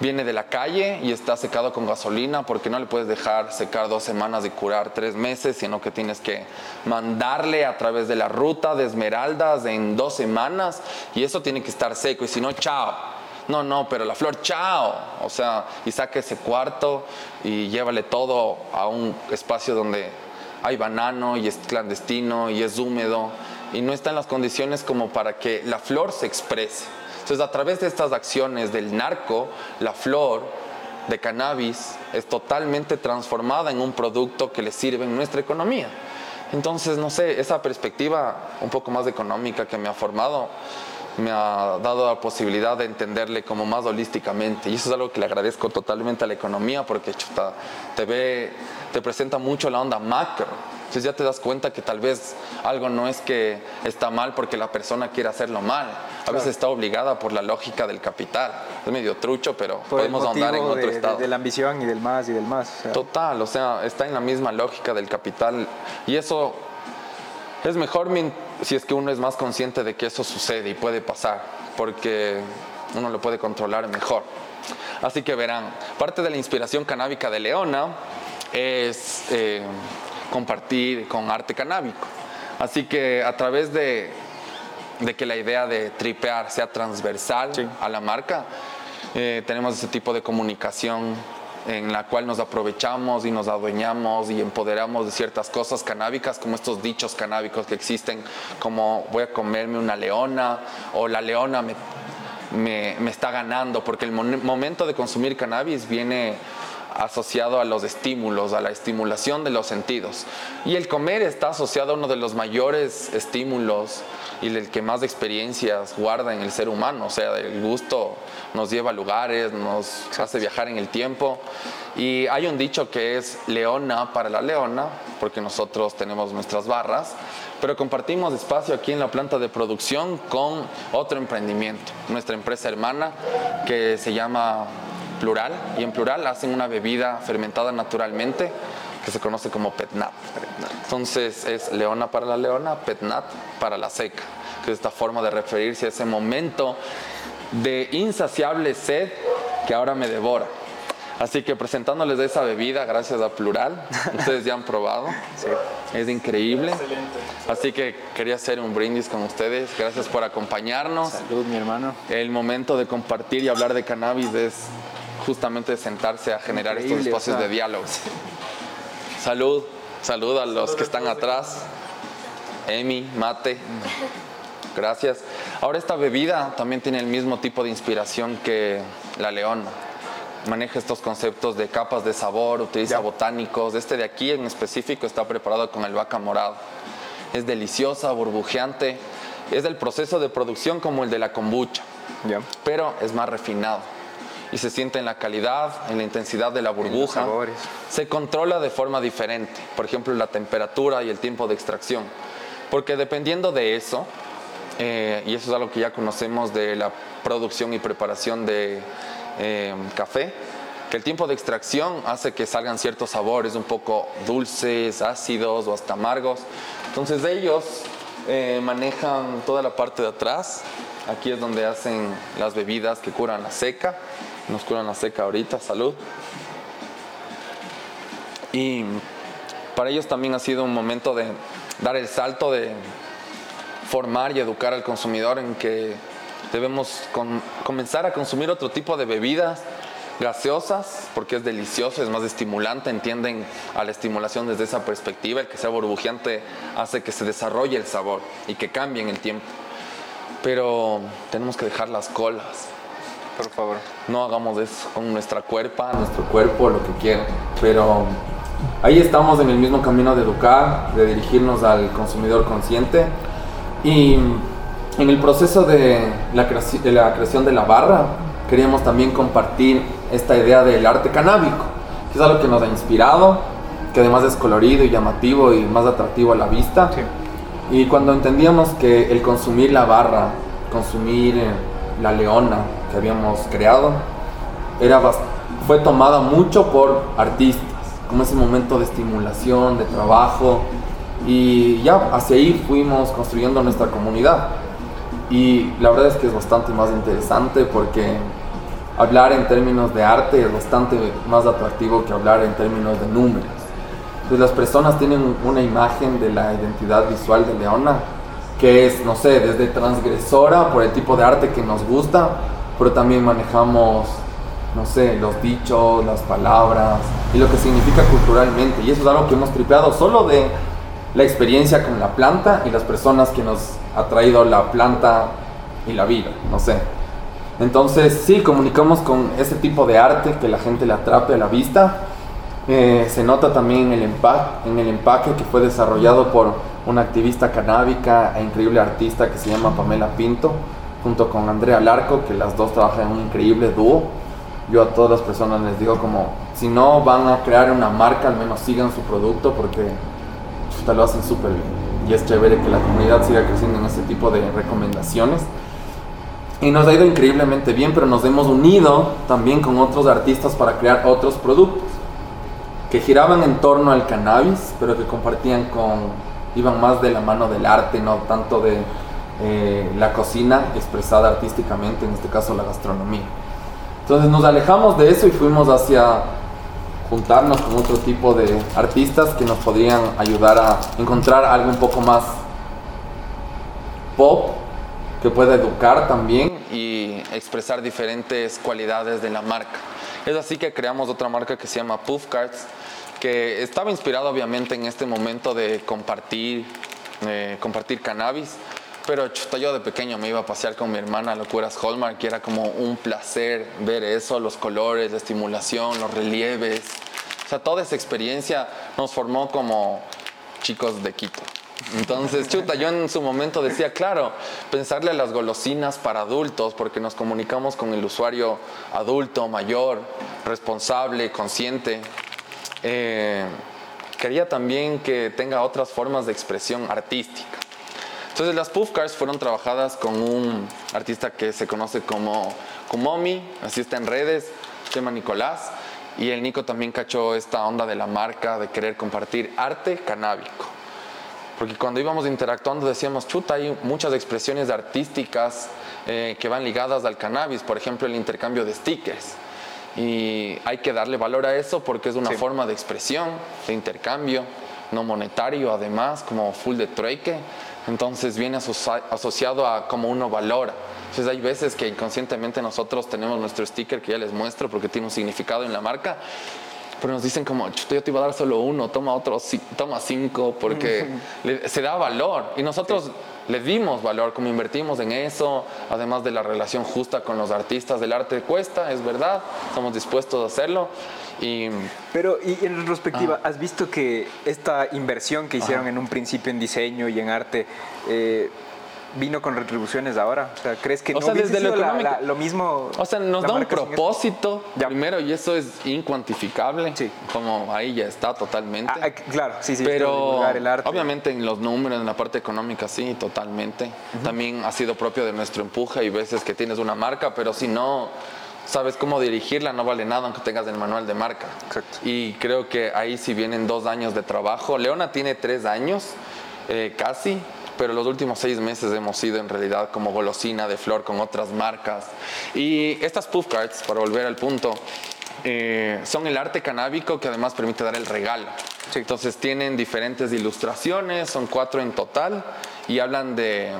C: viene de la calle y está secado con gasolina porque no le puedes dejar secar dos semanas y curar tres meses, sino que tienes que mandarle a través de la ruta de Esmeraldas en dos semanas y eso tiene que estar seco y si no, chao. No, no, pero la flor, chao. O sea, y saque ese cuarto y llévale todo a un espacio donde hay banano y es clandestino y es húmedo y no está en las condiciones como para que la flor se exprese. Entonces, a través de estas acciones del narco, la flor de cannabis es totalmente transformada en un producto que le sirve en nuestra economía. Entonces, no sé, esa perspectiva un poco más económica que me ha formado me ha dado la posibilidad de entenderle como más holísticamente. Y eso es algo que le agradezco totalmente a la economía porque chuta, te ve, te presenta mucho la onda macro. Entonces ya te das cuenta que tal vez algo no es que está mal porque la persona quiere hacerlo mal, a veces está obligada por la lógica del capital. Es medio trucho, pero podemos ahondar en otro estado.
B: De, la ambición y del más y del más.
C: Total, o sea, está en la misma lógica del capital. Y eso es mejor si es que uno es más consciente de que eso sucede y puede pasar, porque uno lo puede controlar mejor. Así que verán, parte de la inspiración canábica de Leona es eh, compartir con arte canábico. Así que a través de de que la idea de tripear sea transversal a la marca. Eh, tenemos ese tipo de comunicación en la cual nos aprovechamos y nos adueñamos y empoderamos de ciertas cosas canábicas, como estos dichos canábicos que existen, como voy a comerme una leona o la leona me, me, me está ganando, porque el momento de consumir cannabis viene asociado a los estímulos, a la estimulación de los sentidos. Y el comer está asociado a uno de los mayores estímulos y el que más experiencias guarda en el ser humano. O sea, el gusto nos lleva a lugares, nos hace viajar en el tiempo. Y hay un dicho que es leona para la leona, porque nosotros tenemos nuestras barras, pero compartimos espacio aquí en la planta de producción con otro emprendimiento, nuestra empresa hermana que se llama Plural, y en Plural hacen una bebida fermentada naturalmente que se conoce como petnat. Entonces es leona para la leona, petnat para la seca, que es esta forma de referirse a ese momento de insaciable sed que ahora me devora. Así que presentándoles esa bebida, gracias a Plural, ustedes ya han probado. Es increíble. Así que quería hacer un brindis con ustedes. Gracias por acompañarnos.
B: Salud, mi hermano.
C: El momento de compartir y hablar de cannabis es justamente sentarse a generar estos espacios de diálogo. Salud, salud a los que están atrás. Emi, mate. Gracias. Ahora esta bebida también tiene el mismo tipo de inspiración que la león. Maneja estos conceptos de capas de sabor, utiliza botánicos. Este de aquí en específico está preparado con el vaca morado. Es deliciosa, burbujeante. Es del proceso de producción como el de la kombucha, pero es más refinado y se siente en la calidad, en la intensidad de la burbuja. Se controla de forma diferente, por ejemplo, la temperatura y el tiempo de extracción. Porque dependiendo de eso, eh, y eso es algo que ya conocemos de la producción y preparación de eh, café, que el tiempo de extracción hace que salgan ciertos sabores un poco dulces, ácidos o hasta amargos. Entonces ellos eh, manejan toda la parte de atrás. Aquí es donde hacen las bebidas que curan la seca. Nos curan la seca ahorita, salud. Y para ellos también ha sido un momento de dar el salto de formar y educar al consumidor en que debemos comenzar a consumir otro tipo de bebidas gaseosas porque es delicioso, es más estimulante, entienden a la estimulación desde esa perspectiva, el que sea burbujeante hace que se desarrolle el sabor y que cambie en el tiempo. Pero tenemos que dejar las colas.
B: Por favor.
C: No hagamos eso con nuestra cuerpa, nuestro cuerpo, lo que quieran. Pero ahí estamos en el mismo camino de educar, de dirigirnos al consumidor consciente. Y en el proceso de la, de la creación de la barra, queríamos también compartir esta idea del arte canábico, que es algo que nos ha inspirado, que además es colorido y llamativo y más atractivo a la vista. Y cuando entendíamos que el consumir la barra, consumir la leona que habíamos creado, era fue tomada mucho por artistas, como ese momento de estimulación, de trabajo, y ya hacia ahí fuimos construyendo nuestra comunidad. Y la verdad es que es bastante más interesante porque hablar en términos de arte es bastante más atractivo que hablar en términos de números. Pues las personas tienen una imagen de la identidad visual de Leona que es, no sé, desde transgresora por el tipo de arte que nos gusta, pero también manejamos, no sé, los dichos, las palabras y lo que significa culturalmente. Y eso es algo que hemos tripeado solo de la experiencia con la planta y las personas que nos ha traído la planta y la vida, no sé. Entonces, sí, comunicamos con ese tipo de arte que la gente le atrape a la vista. Eh, se nota también en el, empaque, en el empaque que fue desarrollado por una activista canábica e increíble artista que se llama Pamela Pinto, junto con Andrea Larco, que las dos trabajan en un increíble dúo. Yo a todas las personas les digo como, si no van a crear una marca, al menos sigan su producto porque lo hacen súper bien. Y es chévere que la comunidad siga creciendo en este tipo de recomendaciones. Y nos ha ido increíblemente bien, pero nos hemos unido también con otros artistas para crear otros productos que giraban en torno al cannabis, pero que compartían con, iban más de la mano del arte, no tanto de eh, la cocina expresada artísticamente, en este caso la gastronomía. Entonces nos alejamos de eso y fuimos hacia juntarnos con otro tipo de artistas que nos podrían ayudar a encontrar algo un poco más pop, que pueda educar también y expresar diferentes cualidades de la marca. Es así que creamos otra marca que se llama Puff Cards, que estaba inspirado obviamente en este momento de compartir, eh, compartir cannabis, pero chuta, yo de pequeño me iba a pasear con mi hermana a Locuras Hallmark y era como un placer ver eso, los colores, la estimulación, los relieves. O sea, toda esa experiencia nos formó como chicos de Quito. Entonces, chuta, yo en su momento decía, claro, pensarle a las golosinas para adultos, porque nos comunicamos con el usuario adulto, mayor, responsable, consciente. Eh, quería también que tenga otras formas de expresión artística. Entonces las puff cars fueron trabajadas con un artista que se conoce como Kumomi, así está en redes, se llama Nicolás, y el Nico también cachó esta onda de la marca, de querer compartir arte canábico. Porque cuando íbamos interactuando decíamos, chuta, hay muchas expresiones artísticas eh, que van ligadas al cannabis, por ejemplo el intercambio de stickers. Y hay que darle valor a eso porque es una forma de expresión, de intercambio, no monetario además, como full de trueque entonces viene asociado a cómo uno valora. Entonces hay veces que inconscientemente nosotros tenemos nuestro sticker que ya les muestro porque tiene un significado en la marca, pero nos dicen como, yo te iba a dar solo uno, toma otro, toma cinco, porque se da valor. Y nosotros le dimos valor, como invertimos en eso, además de la relación justa con los artistas del arte cuesta, es verdad, estamos dispuestos a hacerlo. Y,
B: Pero, y en retrospectiva, ah. ¿has visto que esta inversión que hicieron en un principio en diseño y en arte eh, vino con retribuciones ahora? O sea, ¿crees que
C: no sea, desde lo,
B: lo mismo?
C: O sea, nos da un propósito primero y eso es incuantificable. Sí. Como ahí ya está totalmente.
B: Ah, claro, sí, sí.
C: Pero obviamente en los números, en la parte económica, sí, totalmente. También ha sido propio de nuestro empuje y veces que tienes una marca, pero si no sabes cómo dirigirla, no vale nada aunque tengas el manual de marca.
B: Exacto.
C: Y creo que ahí si vienen dos años de trabajo. Leona tiene tres años, eh, casi, pero los últimos seis meses hemos sido en realidad como golosina de flor con otras marcas. Y estas puff cards, para volver al punto, eh, son el arte canábico que además permite dar el regalo. Entonces tienen diferentes ilustraciones, son cuatro en total, y hablan de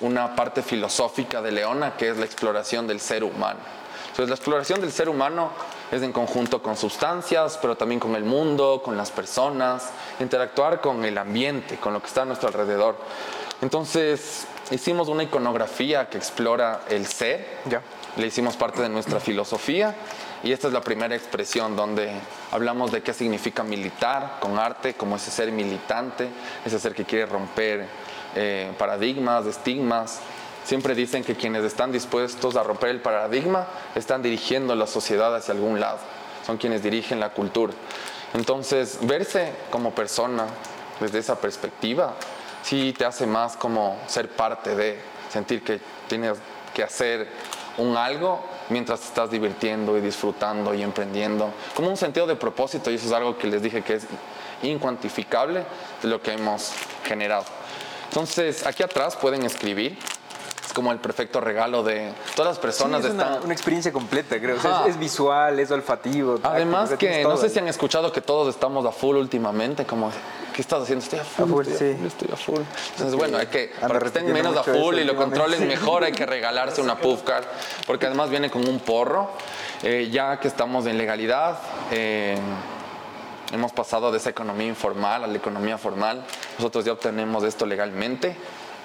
C: una parte filosófica de Leona, que es la exploración del ser humano. Entonces la exploración del ser humano es en conjunto con sustancias, pero también con el mundo, con las personas, interactuar con el ambiente, con lo que está a nuestro alrededor. Entonces hicimos una iconografía que explora el ser, ya. le hicimos parte de nuestra filosofía y esta es la primera expresión donde hablamos de qué significa militar con arte, como ese ser militante, ese ser que quiere romper eh, paradigmas, estigmas. Siempre dicen que quienes están dispuestos a romper el paradigma están dirigiendo la sociedad hacia algún lado, son quienes dirigen la cultura. Entonces, verse como persona desde esa perspectiva sí te hace más como ser parte de, sentir que tienes que hacer un algo mientras te estás divirtiendo y disfrutando y emprendiendo, como un sentido de propósito, y eso es algo que les dije que es incuantificable de lo que hemos generado. Entonces, aquí atrás pueden escribir. Es como el perfecto regalo de todas las personas.
B: es una, experiencia completa, creo. es, visual, es olfativo.
C: Además que no sé si han escuchado que todos estamos a full últimamente, como ¿qué estás haciendo? Estoy a full. estoy, estoy a full. Entonces, bueno, hay que, para que estén menos a full y lo controlen mejor, hay que regalarse una puff card, porque además viene con un porro, eh, ya que estamos en legalidad. Eh, hemos pasado de esa economía informal a la economía formal. Nosotros ya obtenemos esto legalmente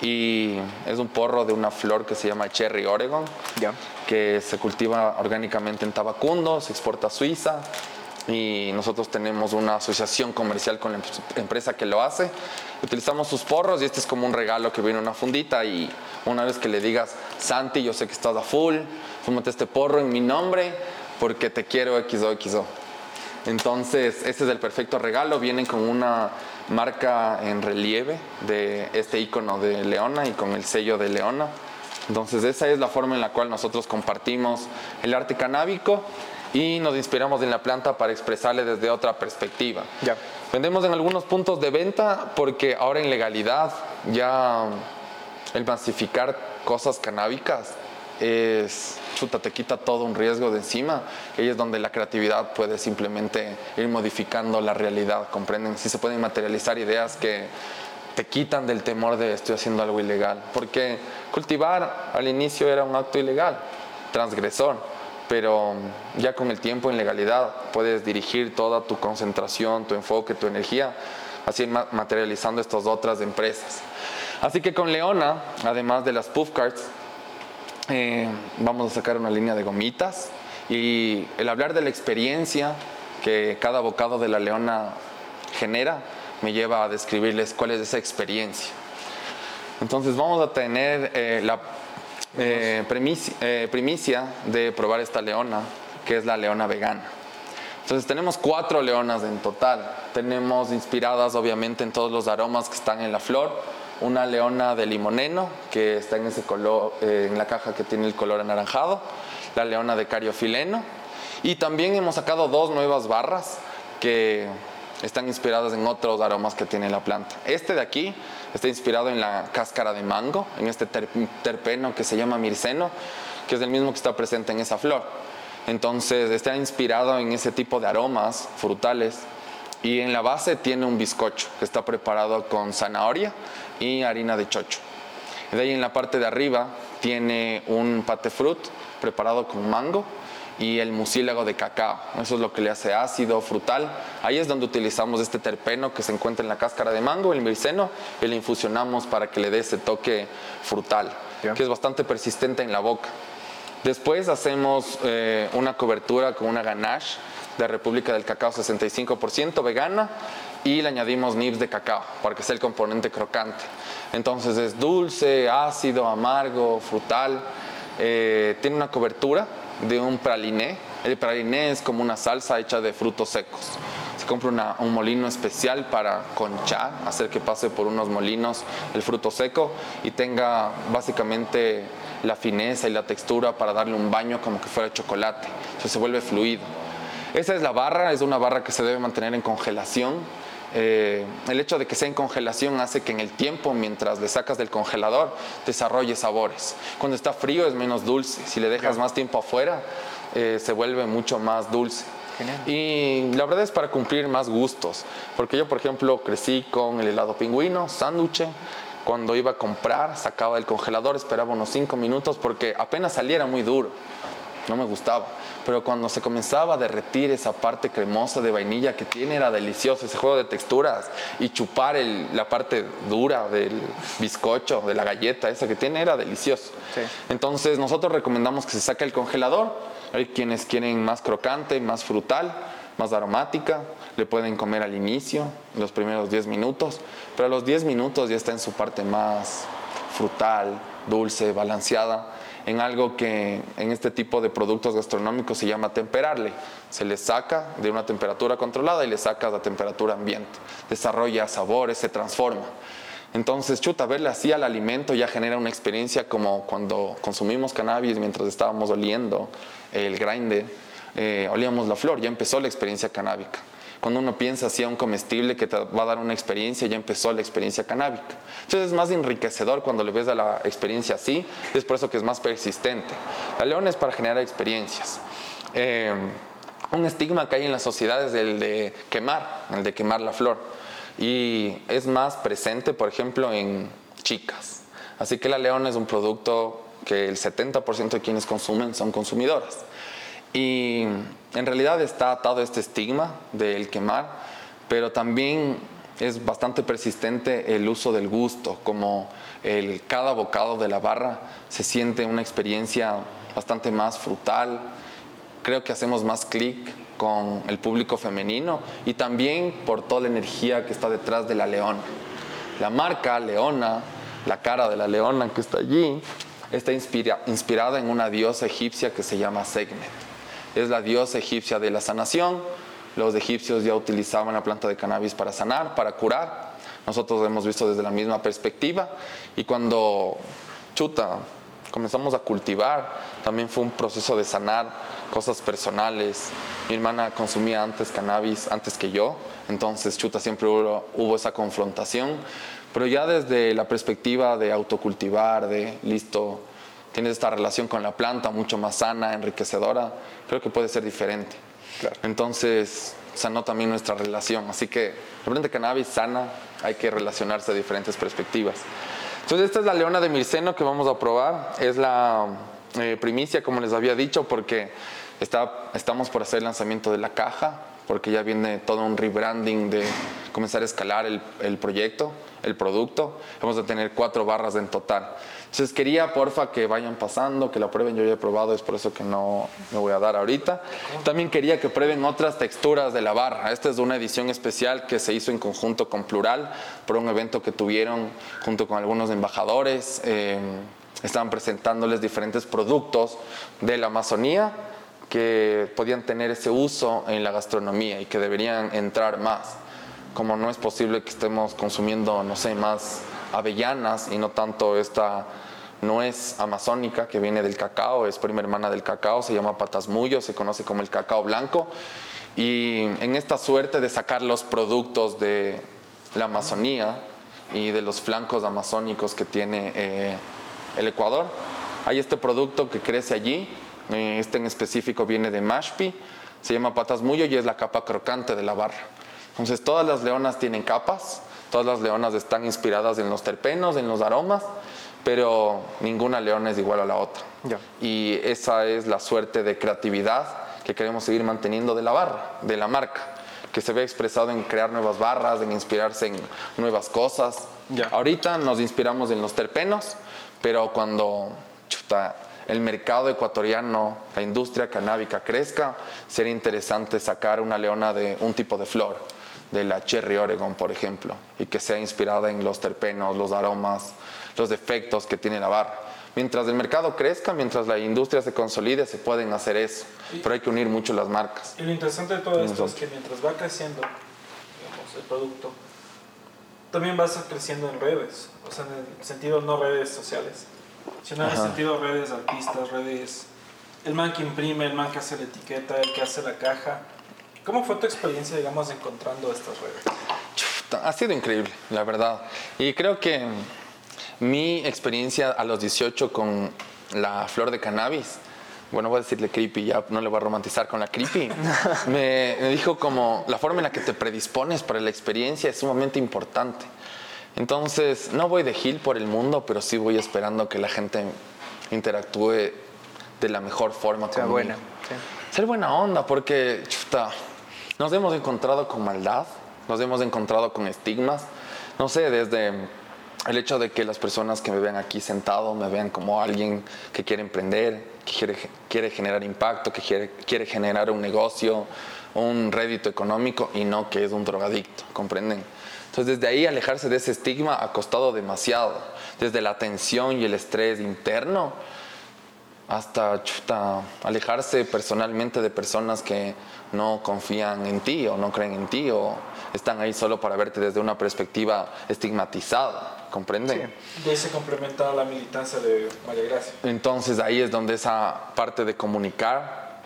C: y es un porro de una flor que se llama Cherry Oregon, que se cultiva orgánicamente en Tabacundo, se exporta a Suiza y nosotros tenemos una asociación comercial con la empresa que lo hace. Utilizamos sus porros y este es como un regalo que viene en una fundita y una vez que le digas, Santi, yo sé que estás a full, fúmate este porro en mi nombre porque te quiero XO Entonces, este es el perfecto regalo. Vienen con una marca en relieve de este icono de Leona y con el sello de Leona. Entonces, esa es la forma en la cual nosotros compartimos el arte canábico y nos inspiramos en la planta para expresarle desde otra perspectiva. Ya. Vendemos en algunos puntos de venta porque ahora en legalidad ya el masificar cosas canábicas es, chuta, te quita todo un riesgo de encima. Y es donde la creatividad puede simplemente ir modificando la realidad, ¿comprenden? Si se pueden materializar ideas que te quitan del temor de estoy haciendo algo ilegal. Porque cultivar al inicio era un acto ilegal, transgresor pero ya con el tiempo en legalidad puedes dirigir toda tu concentración, tu enfoque, tu energía, así materializando estas otras empresas. Así que con Leona, además de las puff cards, eh, vamos a sacar una línea de gomitas y el hablar de la experiencia que cada bocado de la Leona genera me lleva a describirles cuál es esa experiencia. Entonces vamos a tener eh, la eh, eh, primicia, de probar esta leona, que es la leona vegana. Entonces tenemos cuatro leonas en total. Tenemos inspiradas obviamente en todos los aromas que están en la flor. Una leona de limoneno, que está en, ese color, eh, en la caja que tiene el color anaranjado. La leona de cariofileno. Y también hemos sacado dos nuevas barras que están inspiradas en otros aromas que tiene la planta. Este de aquí está inspirado en la cáscara de mango, en este terpeno que se llama mirceno, que es el mismo que está presente en esa flor. Entonces está inspirado en ese tipo de aromas frutales y en la base tiene un bizcocho que está preparado con zanahoria y harina de chocho. De ahí en la parte de arriba tiene un pate fruit preparado con mango y el mucílago de cacao. Eso es lo que le hace ácido, frutal. Ahí es donde utilizamos este terpeno que se encuentra en la cáscara de mango, el mirceno, y le infusionamos para que le dé ese toque frutal, que es bastante persistente en la boca. Después hacemos eh, una cobertura con una ganache de República del Cacao 65% vegana y le añadimos nibs de cacao para que sea el componente crocante. Entonces es dulce, ácido, amargo, frutal. Eh, tiene una cobertura de un praliné. El praliné es como una salsa hecha de frutos secos. Se compra un molino especial para conchar, hacer que pase por unos molinos el fruto seco y tenga básicamente la fineza y la textura para darle un baño como que fuera chocolate. Entonces se vuelve fluido. Esa es la barra, es una barra que se debe mantener en congelación eh, el hecho de que sea en congelación hace que en el tiempo, mientras le sacas del congelador, desarrolle sabores. Cuando está frío es menos dulce. Si le dejas más tiempo afuera, eh, se vuelve mucho más dulce. Y la verdad es para cumplir más gustos. Porque yo, por ejemplo, crecí con el helado pingüino, sándwich. Cuando iba a comprar, sacaba del congelador, esperaba unos 5 minutos porque apenas saliera muy duro. No me gustaba pero cuando se comenzaba a derretir esa parte cremosa de vainilla que tiene era delicioso, ese juego de texturas y chupar la parte dura del bizcocho, de la galleta, esa que tiene era delicioso. Entonces nosotros recomendamos que se saque el congelador, hay quienes quieren más crocante, más frutal, más aromática, le pueden comer al inicio, los primeros 10 minutos, pero a los 10 minutos ya está en su parte más frutal, dulce, balanceada en algo que en este tipo de productos gastronómicos se llama temperarle. Se le saca de una temperatura controlada y le saca a temperatura ambiente. Desarrolla sabores, se transforma. Entonces, chuta, verle así al alimento ya genera una experiencia como cuando consumimos cannabis mientras estábamos oliendo el grinder, eh, olíamos la flor, ya empezó la experiencia canábica. Cuando uno piensa así a un comestible que te va a dar una experiencia, ya empezó la experiencia canábica. Entonces es más enriquecedor cuando le ves a la experiencia así, es por eso que es más persistente. La león es para generar experiencias. Eh, un estigma que hay en la sociedad es el de quemar, el de quemar la flor. Y es más presente, por ejemplo, en chicas. Así que la león es un producto que el 70% de quienes consumen son consumidoras. Y en realidad está atado este estigma del quemar, pero también es bastante persistente el uso del gusto, como el, cada bocado de la barra se siente una experiencia bastante más frutal. Creo que hacemos más clic con el público femenino y también por toda la energía que está detrás de la leona. La marca Leona, la cara de la leona que está allí, está inspirada en una diosa egipcia que se llama Segmet es la diosa egipcia de la sanación. Los egipcios ya utilizaban la planta de cannabis para sanar, para curar. Nosotros lo hemos visto desde la misma perspectiva. Y cuando, chuta, comenzamos a cultivar, también fue un proceso de sanar cosas personales. Mi hermana consumía antes cannabis, antes que yo. Entonces, chuta, siempre hubo, hubo esa confrontación. Pero ya desde la perspectiva de autocultivar, de listo, tienes esta relación con la planta mucho más sana, enriquecedora, creo que puede ser diferente. Entonces, sanó también nuestra relación. Así que, de cannabis sana, hay que relacionarse a diferentes perspectivas. Entonces, esta es la leona de Mirceno que vamos a probar. Es la eh, primicia, como les había dicho, porque está, estamos por hacer el lanzamiento de la caja, porque ya viene todo un rebranding de comenzar a escalar el, el proyecto, el producto. Vamos a tener cuatro barras en total. Entonces quería, porfa, que vayan pasando, que la prueben. Yo ya he probado, es por eso que no me voy a dar ahorita. También quería que prueben otras texturas de la barra. Esta es una edición especial que se hizo en conjunto con Plural por un evento que tuvieron junto con algunos embajadores. Eh, estaban presentándoles diferentes productos de la Amazonía que podían tener ese uso en la gastronomía y que deberían entrar más. Como no es posible que estemos consumiendo, no sé, más avellanas y no tanto esta nuez amazónica que viene del cacao, es prima hermana del cacao, se llama patasmullo, se conoce como el cacao blanco. Y en esta suerte de sacar los productos de la Amazonía y de los flancos amazónicos que tiene eh, el Ecuador, hay este producto que crece allí, eh, este en específico viene de Mashpi, se llama patasmullo y es la capa crocante de la barra. Entonces todas las leonas tienen capas, Todas las leonas están inspiradas en los terpenos, en los aromas, pero ninguna leona es igual a la otra. Y esa es la suerte de creatividad que queremos seguir manteniendo de la barra, de la marca, que se ve expresado en crear nuevas barras, en inspirarse en nuevas cosas. Ahorita nos inspiramos en los terpenos, pero cuando el mercado ecuatoriano, la industria canábica crezca, sería interesante sacar una leona de un tipo de flor de la Cherry Oregon, por ejemplo, y que sea inspirada en los terpenos, los aromas, los defectos que tiene la barra. Mientras el mercado crezca, mientras la industria se consolide, se pueden hacer eso, pero hay que unir mucho las marcas.
D: Y lo interesante de todo esto es que mientras va creciendo digamos, el producto, también vas creciendo en redes, o sea, en el sentido no redes sociales, sino en el sentido redes artistas, redes... El man que imprime, el man que hace la etiqueta, el que hace la caja, ¿Cómo fue tu experiencia, digamos, encontrando estas redes?
C: ha sido increíble, la verdad. Y creo que mi experiencia a los 18 con la flor de cannabis, bueno, voy a decirle creepy, ya no le voy a romantizar con la creepy, me, dijo como la forma en la que te predispones para la experiencia es sumamente importante. Entonces, no voy de gil por el mundo, pero sí voy esperando que la gente interactúe de la mejor forma.
B: Sea buena.
C: Ser buena onda, porque nos hemos encontrado con maldad, nos hemos encontrado con estigmas, no sé, desde el hecho de que las personas que me vean aquí sentado me vean como alguien que quiere emprender, que quiere, quiere generar impacto, que quiere, quiere generar un negocio, un rédito económico y no que es un drogadicto, ¿comprenden? Entonces desde ahí alejarse de ese estigma ha costado demasiado, desde la tensión y el estrés interno hasta alejarse personalmente de personas que no confían en ti o no creen en ti o están ahí solo para verte desde una perspectiva estigmatizada. ¿comprenden?
D: Sí. De ahí se complementa la militancia de María Gracia.
C: Entonces ahí es donde esa parte de comunicar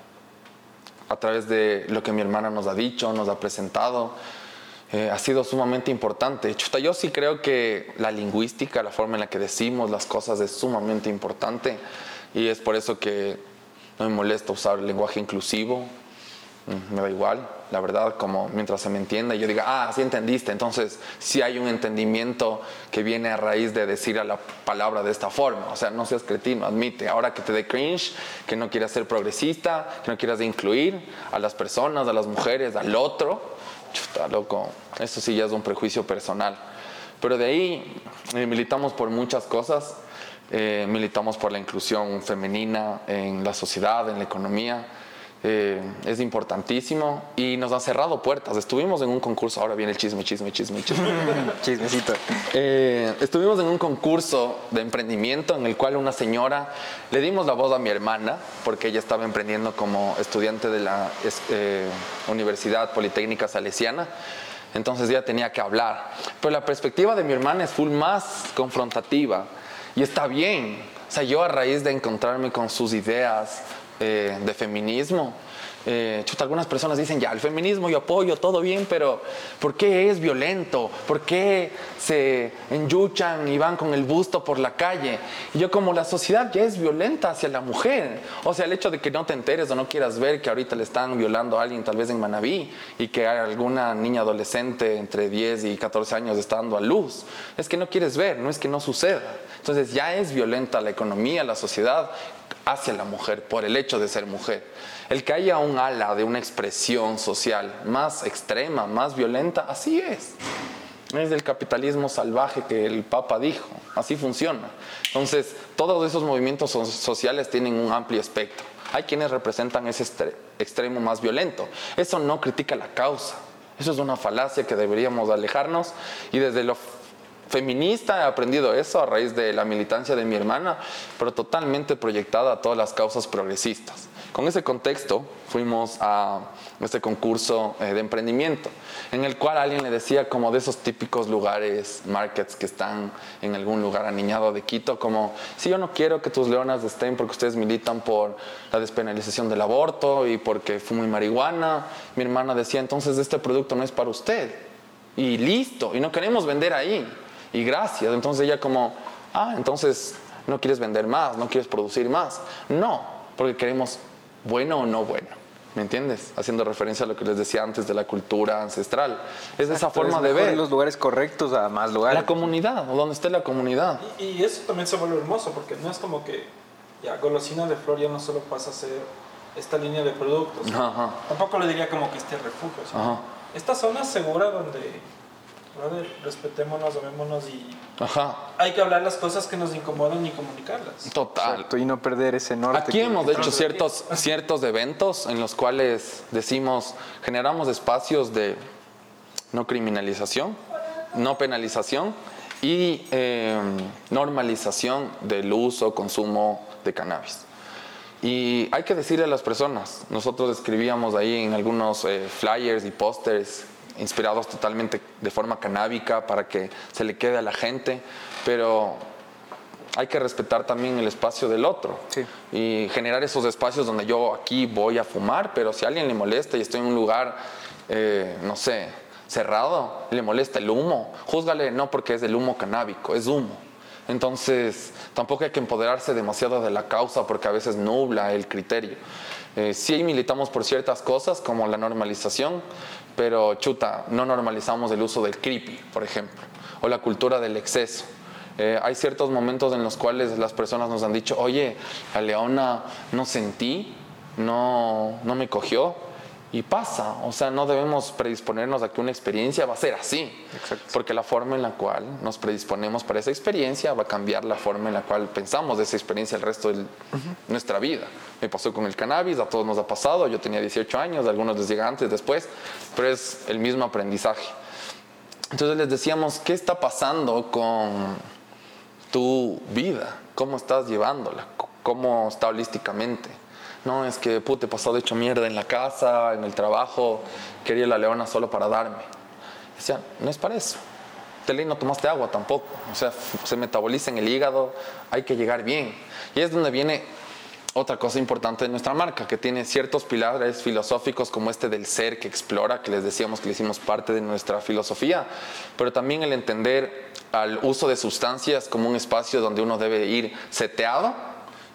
C: a través de lo que mi hermana nos ha dicho, nos ha presentado, eh, ha sido sumamente importante. Chuta, yo sí creo que la lingüística, la forma en la que decimos las cosas es sumamente importante y es por eso que no me molesta usar lenguaje inclusivo, mm, me da igual la verdad, como mientras se me entienda y yo diga, ah, sí entendiste, entonces sí hay un entendimiento que viene a raíz de decir a la palabra de esta forma, o sea, no seas cretino, admite, ahora que te dé cringe, que no quieras ser progresista, que no quieras incluir a las personas, a las mujeres, al otro, chuta, loco, eso sí ya es un prejuicio personal. Pero de ahí eh, militamos por muchas cosas, eh, militamos por la inclusión femenina en la sociedad, en la economía, eh, es importantísimo y nos ha cerrado puertas. Estuvimos en un concurso, ahora viene el chisme, chisme, chisme, chisme.
B: Chismecito.
C: Eh, estuvimos en un concurso de emprendimiento en el cual una señora, le dimos la voz a mi hermana, porque ella estaba emprendiendo como estudiante de la eh, Universidad Politécnica Salesiana. Entonces ella tenía que hablar. Pero la perspectiva de mi hermana es full más confrontativa y está bien. O sea, yo a raíz de encontrarme con sus ideas, eh, de feminismo. Eh, chuta, algunas personas dicen, ya, el feminismo yo apoyo, todo bien, pero ¿por qué es violento? ¿Por qué se enyuchan y van con el busto por la calle? Yo como la sociedad ya es violenta hacia la mujer, o sea, el hecho de que no te enteres o no quieras ver que ahorita le están violando a alguien tal vez en Manabí y que alguna niña adolescente entre 10 y 14 años está dando a luz, es que no quieres ver, no es que no suceda. Entonces ya es violenta la economía, la sociedad hacia la mujer por el hecho de ser mujer. El que haya un ala de una expresión social más extrema, más violenta, así es. Es del capitalismo salvaje que el Papa dijo, así funciona. Entonces, todos esos movimientos sociales tienen un amplio espectro. Hay quienes representan ese extremo más violento. Eso no critica la causa. Eso es una falacia que deberíamos alejarnos y desde lo feminista, he aprendido eso a raíz de la militancia de mi hermana, pero totalmente proyectada a todas las causas progresistas. Con ese contexto fuimos a este concurso eh, de emprendimiento, en el cual alguien le decía como de esos típicos lugares, markets que están en algún lugar aniñado de Quito, como si yo no quiero que tus leonas estén porque ustedes militan por la despenalización del aborto y porque fumo marihuana, mi hermana decía entonces este producto no es para usted. Y listo, y no queremos vender ahí y gracias. Entonces ella como, ah, entonces no quieres vender más, no quieres producir más. No, porque queremos bueno o no bueno. ¿Me entiendes? Haciendo referencia a lo que les decía antes de la cultura ancestral. Es de esa forma de ver.
B: los lugares correctos a más lugares.
C: La comunidad, o donde esté la comunidad.
D: Y, eso también se vuelve hermoso, porque no es como que ya golosina de flor ya no solo pasa a ser esta línea de productos. Tampoco le diría como que este refugio. Esta zona segura donde brother, respetémonos, amémonos y Ajá. hay que hablar las cosas que nos incomodan y comunicarlas.
C: Total.
B: y no perder ese norte.
C: Aquí hemos hecho ciertos, ciertos eventos en los cuales decimos, generamos espacios de no criminalización, no penalización y em, normalización del uso, consumo de cannabis. Y hay que decirle a las personas, nosotros escribíamos ahí en algunos eh, flyers y pósters inspirados totalmente de forma canábica para que se le quede a la gente, pero hay que respetar también el espacio del otro y generar esos espacios donde yo aquí voy a fumar, pero si a alguien le molesta y estoy en un lugar, eh, no sé, cerrado, le molesta el humo, júzgale no porque es el humo canábico, es humo. Entonces, tampoco hay que empoderarse demasiado de la causa porque a veces nubla el criterio. Eh, sí militamos por ciertas cosas como la normalización, pero chuta, no normalizamos el uso del creepy, por ejemplo, o la cultura del exceso. Eh, hay ciertos momentos en los cuales las personas nos han dicho, oye, a Leona no sentí, no, no me cogió, y pasa, o sea, no debemos predisponernos a que una experiencia va a ser así, porque la forma en la cual nos predisponemos para esa experiencia va a cambiar la forma en la cual pensamos de esa experiencia el resto de nuestra vida. Me pasó con el cannabis, a todos nos ha pasado, yo tenía 18 años, algunos les llega antes, después, pero es el mismo aprendizaje. Entonces les decíamos, ¿qué está pasando con tu vida? ¿Cómo estás llevándola? ¿Cómo está holísticamente? No, es que puta, he pasado hecho mierda en la casa, en el trabajo, quería la leona solo para darme. Decía, no es para eso. Tele no tomaste agua tampoco. O sea, se metaboliza en el hígado, hay que llegar bien. Y es donde viene otra cosa importante de nuestra marca, que tiene ciertos pilares filosóficos como este del ser que explora, que les decíamos que le hicimos parte de nuestra filosofía, pero también el entender al uso de sustancias como un espacio donde uno debe ir seteado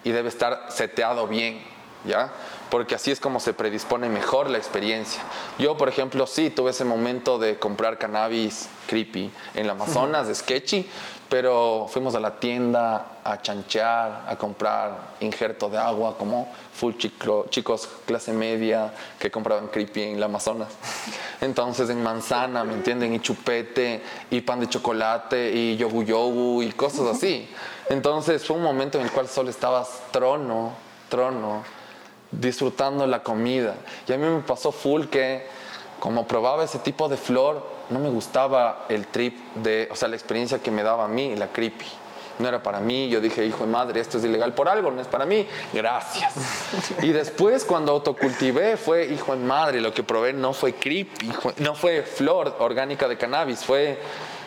C: y debe estar seteado bien ¿ya? Porque así es como se predispone mejor la experiencia. Yo, por ejemplo, sí tuve ese momento de comprar cannabis creepy en la Amazonas, de sketchy, pero fuimos a la tienda a chanchear, a comprar injerto de agua, como full chicos clase media que compraban creepy en la Amazonas. Entonces en manzana, ¿me entienden? Y chupete, y pan de chocolate, y yogu yogu, y cosas así. Entonces fue un momento en el cual solo estabas trono, trono disfrutando la comida. Y a mí me pasó full que como probaba ese tipo de flor, no me gustaba el trip de, o sea, la experiencia que me daba a mí, la creepy. No era para mí, yo dije, hijo de madre, esto es ilegal por algo, no es para mí, gracias. Y después cuando autocultivé fue, hijo de madre, lo que probé no fue creepy, no fue flor orgánica de cannabis, fue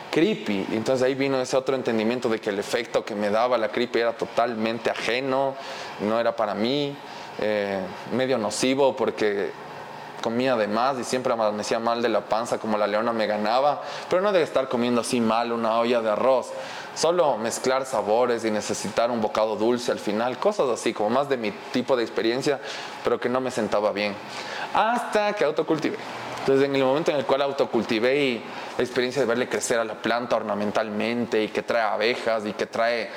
C: creepy. Entonces ahí vino ese otro entendimiento de que el efecto que me daba la creepy era totalmente ajeno, no era para mí. Eh, medio nocivo porque comía de más y siempre amanecía mal de la panza como la leona me ganaba, pero no debe estar comiendo así mal una olla de arroz, solo mezclar sabores y necesitar un bocado dulce al final, cosas así, como más de mi tipo de experiencia, pero que no me sentaba bien, hasta que autocultivé. Entonces en el momento en el cual autocultivé y la experiencia de verle crecer a la planta ornamentalmente y que trae abejas y que trae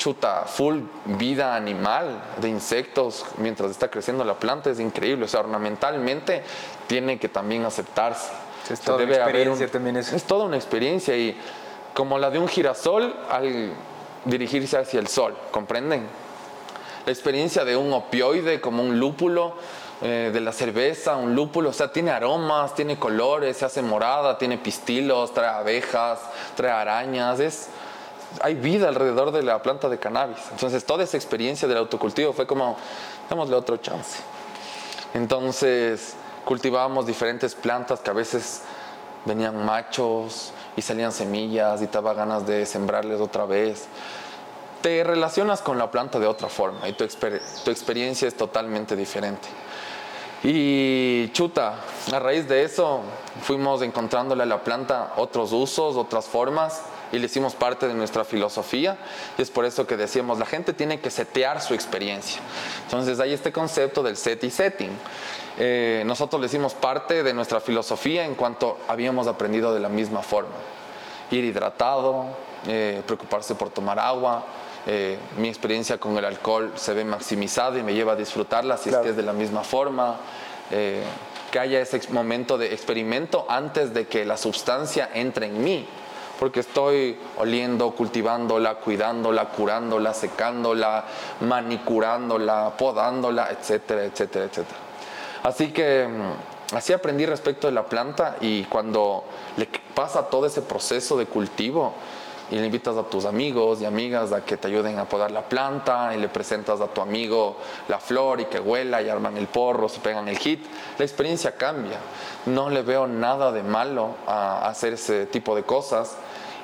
C: chuta, full vida animal de insectos mientras está creciendo la planta, es increíble. O sea, ornamentalmente tiene que también aceptarse.
B: Es toda una experiencia también
C: eso. Es toda una experiencia y como la de un girasol al dirigirse hacia el sol, ¿comprenden? La experiencia de un opioide como un lúpulo, eh, de la cerveza, un lúpulo, o sea, tiene aromas, tiene colores, se hace morada, tiene pistilos, trae abejas, trae arañas, es hay vida alrededor de la planta de cannabis. Entonces toda esa experiencia del autocultivo fue como, démosle otro chance. Entonces cultivábamos diferentes plantas que a veces venían machos y salían semillas y te daba ganas de sembrarles otra vez. Te relacionas con la planta de otra forma y tu, tu experiencia es totalmente diferente. Y chuta, a raíz de eso fuimos encontrándole a la planta otros usos, otras formas y le hicimos parte de nuestra filosofía y es por eso que decíamos, la gente tiene que setear su experiencia. Entonces hay este concepto del set y setting. Eh, nosotros le hicimos parte de nuestra filosofía en cuanto habíamos aprendido de la misma forma. Ir hidratado, eh, preocuparse por tomar agua, eh, mi experiencia con el alcohol se ve maximizada y me lleva a disfrutarla si es que es de la misma forma. que haya ese momento de experimento antes de que la sustancia entre en mí porque estoy oliendo, cultivándola, cuidándola, curándola, secándola, manicurándola, podándola, etcétera, etcétera, etcétera. Así que mm, así aprendí respecto de la planta y cuando le pasa todo ese proceso de cultivo, y le invitas a tus amigos y amigas a que te ayuden a podar la planta y le presentas a tu amigo la flor y que huela y arman el porro, se pegan el hit, la experiencia cambia. No le veo nada de malo a hacer ese tipo de cosas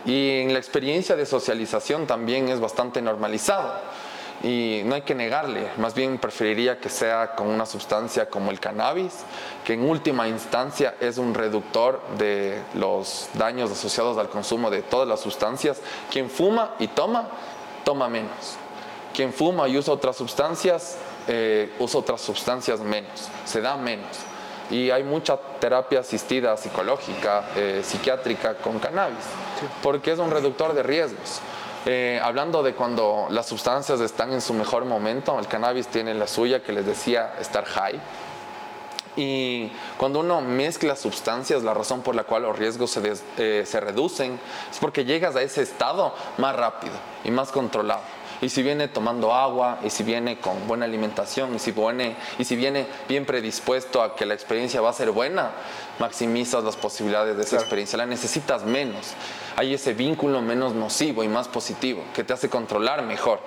C: y en la experiencia de socialización también es bastante normalizado. y no hay que negarle, más bien preferiría que sea con una sustancia como el cannabis, que en última instancia es un reductor de los daños asociados al consumo de todas las sustancias. Quien fuma y toma, toma menos. Quien fuma y usa otras sustancias, eh, usa otras sustancias menos, se da menos. Y hay mucha terapia asistida psicológica, eh, psiquiátrica con cannabis, porque es un reductor de riesgos. Eh, hablando de cuando las sustancias están en su mejor momento, el cannabis tiene la suya que les decía estar high. Y cuando uno mezcla sustancias, la razón por la cual los riesgos se, eh, se reducen es porque llegas a ese estado más rápido y más controlado. Y si viene tomando agua, y si viene con buena alimentación, y si viene, y si viene bien predispuesto a que la experiencia va a ser buena, maximizas las posibilidades de esa experiencia. La necesitas menos. Hay ese vínculo menos nocivo y más positivo que te hace controlar mejor.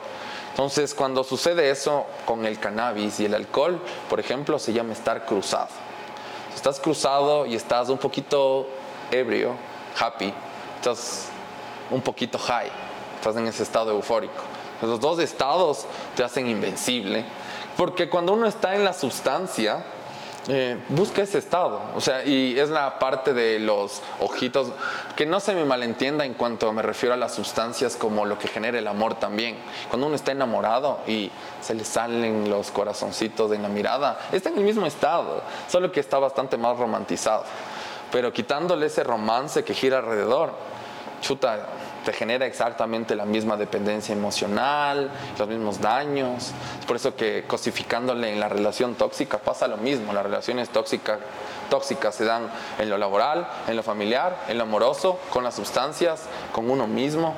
C: Entonces, cuando sucede eso con el cannabis y el alcohol, por ejemplo, se llama estar cruzado. Estás cruzado y estás un poquito ebrio, happy, estás un poquito high, estás en ese estado eufórico. Los dos estados te hacen invencible, porque cuando uno está en la sustancia, eh, busca ese estado, o sea, y es la parte de los ojitos, que no se me malentienda en cuanto me refiero a las sustancias como lo que genera el amor también. Cuando uno está enamorado y se le salen los corazoncitos en la mirada, está en el mismo estado, solo que está bastante más romantizado. Pero quitándole ese romance que gira alrededor, chuta, te genera exactamente la misma dependencia emocional, los mismos daños. Es por eso que cosificándole en la relación tóxica pasa lo mismo. Las relaciones tóxicas, tóxicas se dan en lo laboral, en lo familiar, en lo amoroso, con las sustancias, con uno mismo.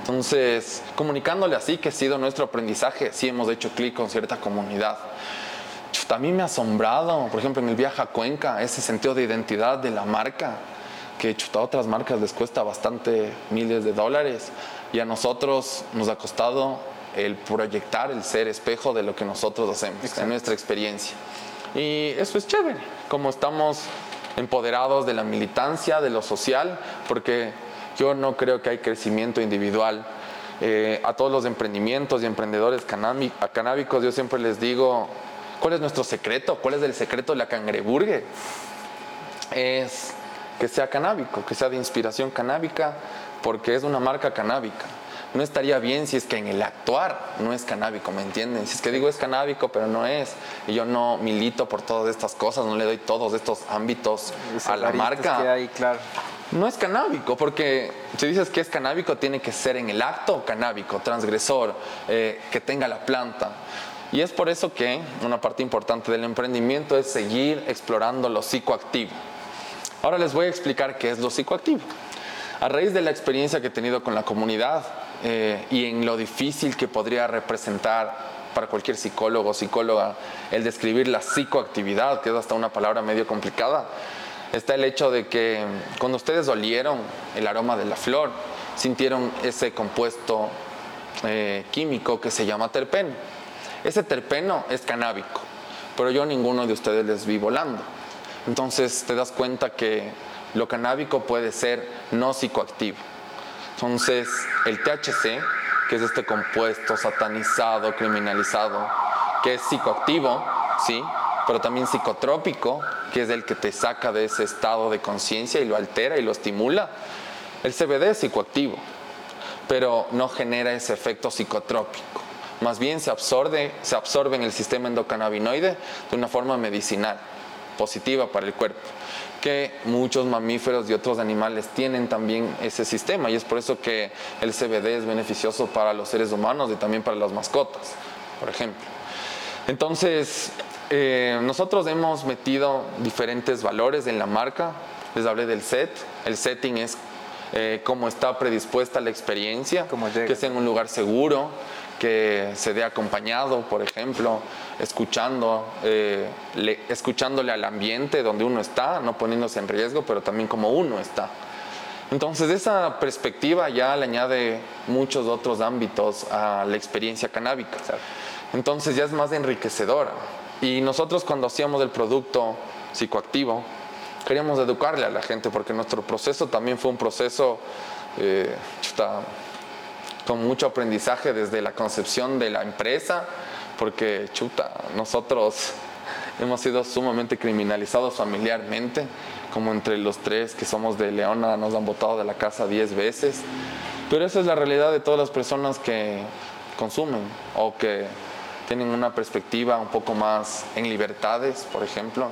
C: Entonces, comunicándole así que ha sido nuestro aprendizaje, sí hemos hecho clic con cierta comunidad. Mí me ha asombrado, por ejemplo, en el viaje a Cuenca, ese sentido de identidad de la marca que a otras marcas les cuesta bastante miles de dólares y a nosotros nos ha costado el proyectar, el ser espejo de lo que nosotros hacemos, en nuestra experiencia. Y eso es chévere, como estamos empoderados de la militancia, de lo social, porque yo no creo que hay crecimiento individual. Eh, a todos los emprendimientos y emprendedores canábicos, yo siempre les digo, ¿cuál es nuestro secreto? ¿Cuál es el secreto de la cangreburgue? Es que sea canábico, que sea de inspiración canábica, porque es una marca canábica. No estaría bien si es que en el actuar no es canábico, ¿me entienden? Si es que digo es canábico, pero no es, y yo no milito por todas estas cosas, no le doy todos estos ámbitos a la marca.
B: claro.
C: No es canábico, porque si dices que es canábico, tiene que ser en el acto canábico, transgresor, eh, que tenga la planta. Y es por eso que una parte importante del emprendimiento es seguir explorando lo psicoactivo. Ahora les voy a explicar qué es lo psicoactivo. A raíz de la experiencia que he tenido con la comunidad eh, y en lo difícil que podría representar para cualquier psicólogo o psicóloga el describir la psicoactividad, que es hasta una palabra medio complicada, está el hecho de que cuando ustedes olieron el aroma de la flor, sintieron ese compuesto eh, químico que se llama terpeno. Ese terpeno es canábico, pero yo ninguno de ustedes les vi volando. Entonces te das cuenta que lo canábico puede ser no psicoactivo. Entonces el THC, que es este compuesto satanizado, criminalizado, que es psicoactivo, ¿sí? pero también psicotrópico, que es el que te saca de ese estado de conciencia y lo altera y lo estimula. El CBD es psicoactivo, pero no genera ese efecto psicotrópico. Más bien se absorbe, se absorbe en el sistema endocannabinoide de una forma medicinal positiva para el cuerpo, que muchos mamíferos y otros animales tienen también ese sistema y es por eso que el CBD es beneficioso para los seres humanos y también para las mascotas, por ejemplo. Entonces, eh, nosotros hemos metido diferentes valores en la marca, les hablé del set, el setting es eh, cómo está predispuesta la experiencia, que sea en un lugar seguro, que se dé acompañado, por ejemplo, escuchando, eh, escuchándole al ambiente donde uno está, no poniéndose en riesgo, pero también como uno está. Entonces, esa perspectiva ya le añade muchos otros ámbitos a la experiencia canábica. Entonces, ya es más enriquecedora. Y nosotros, cuando hacíamos el producto psicoactivo, queríamos educarle a la gente, porque nuestro proceso también fue un proceso eh, con mucho aprendizaje desde la concepción de la empresa, porque chuta, nosotros hemos sido sumamente criminalizados familiarmente, como entre los tres que somos de Leona nos han botado de la casa 10 veces, pero esa es la realidad de todas las personas que consumen o que tienen una perspectiva un poco más en libertades, por ejemplo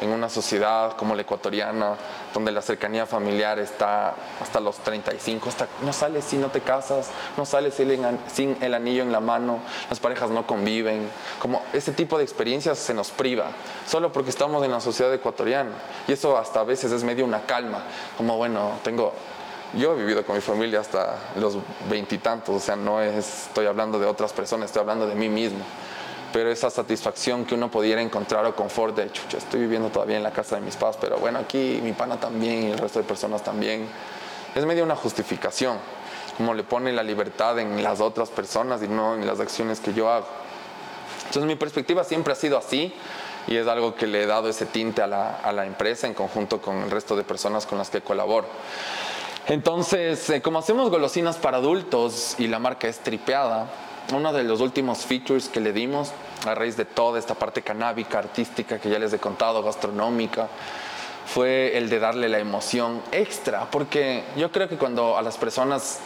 C: en una sociedad como la ecuatoriana, donde la cercanía familiar está hasta los 35, hasta no sales si no te casas, no sales sin el anillo en la mano, las parejas no conviven, como ese tipo de experiencias se nos priva, solo porque estamos en la sociedad ecuatoriana. Y eso hasta a veces es medio una calma, como bueno, tengo yo he vivido con mi familia hasta los veintitantos, o sea, no estoy hablando de otras personas, estoy hablando de mí mismo pero esa satisfacción que uno pudiera encontrar o confort de, chucha, estoy viviendo todavía en la casa de mis padres, pero bueno, aquí mi pana también y el resto de personas también, es medio una justificación, como le pone la libertad en las otras personas y no en las acciones que yo hago. Entonces mi perspectiva siempre ha sido así y es algo que le he dado ese tinte a la, a la empresa en conjunto con el resto de personas con las que colaboro. Entonces, eh, como hacemos golosinas para adultos y la marca es tripeada, uno de los últimos features que le dimos a raíz de toda esta parte canábica, artística que ya les he contado, gastronómica, fue el de darle la emoción extra, porque yo creo que cuando a las personas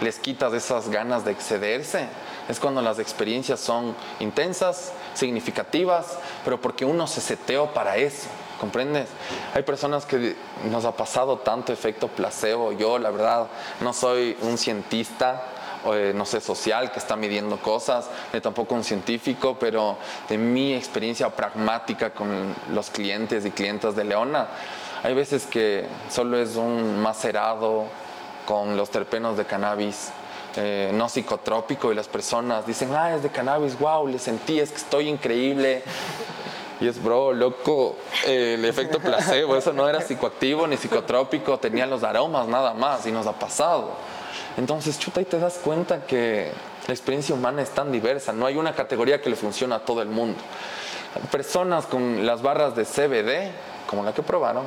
C: les quitas esas ganas de excederse, es cuando las experiencias son intensas, significativas, pero porque uno se seteó para eso, ¿comprendes? Hay personas que nos ha pasado tanto efecto placebo, yo la verdad no soy un cientista, eh, no sé, social que está midiendo cosas, ni tampoco un científico, pero de mi experiencia pragmática con los clientes y clientas de Leona, hay veces que solo es un macerado con los terpenos de cannabis eh, no psicotrópico y las personas dicen, ah, es de cannabis, wow, le sentí, es que estoy increíble. Y es, bro, loco, el efecto placebo, eso no era psicoactivo ni psicotrópico, tenía los aromas nada más y nos ha pasado. Entonces, chuta, y te das cuenta que la experiencia humana es tan diversa, no hay una categoría que le funcione a todo el mundo. Personas con las barras de CBD, como la que probaron,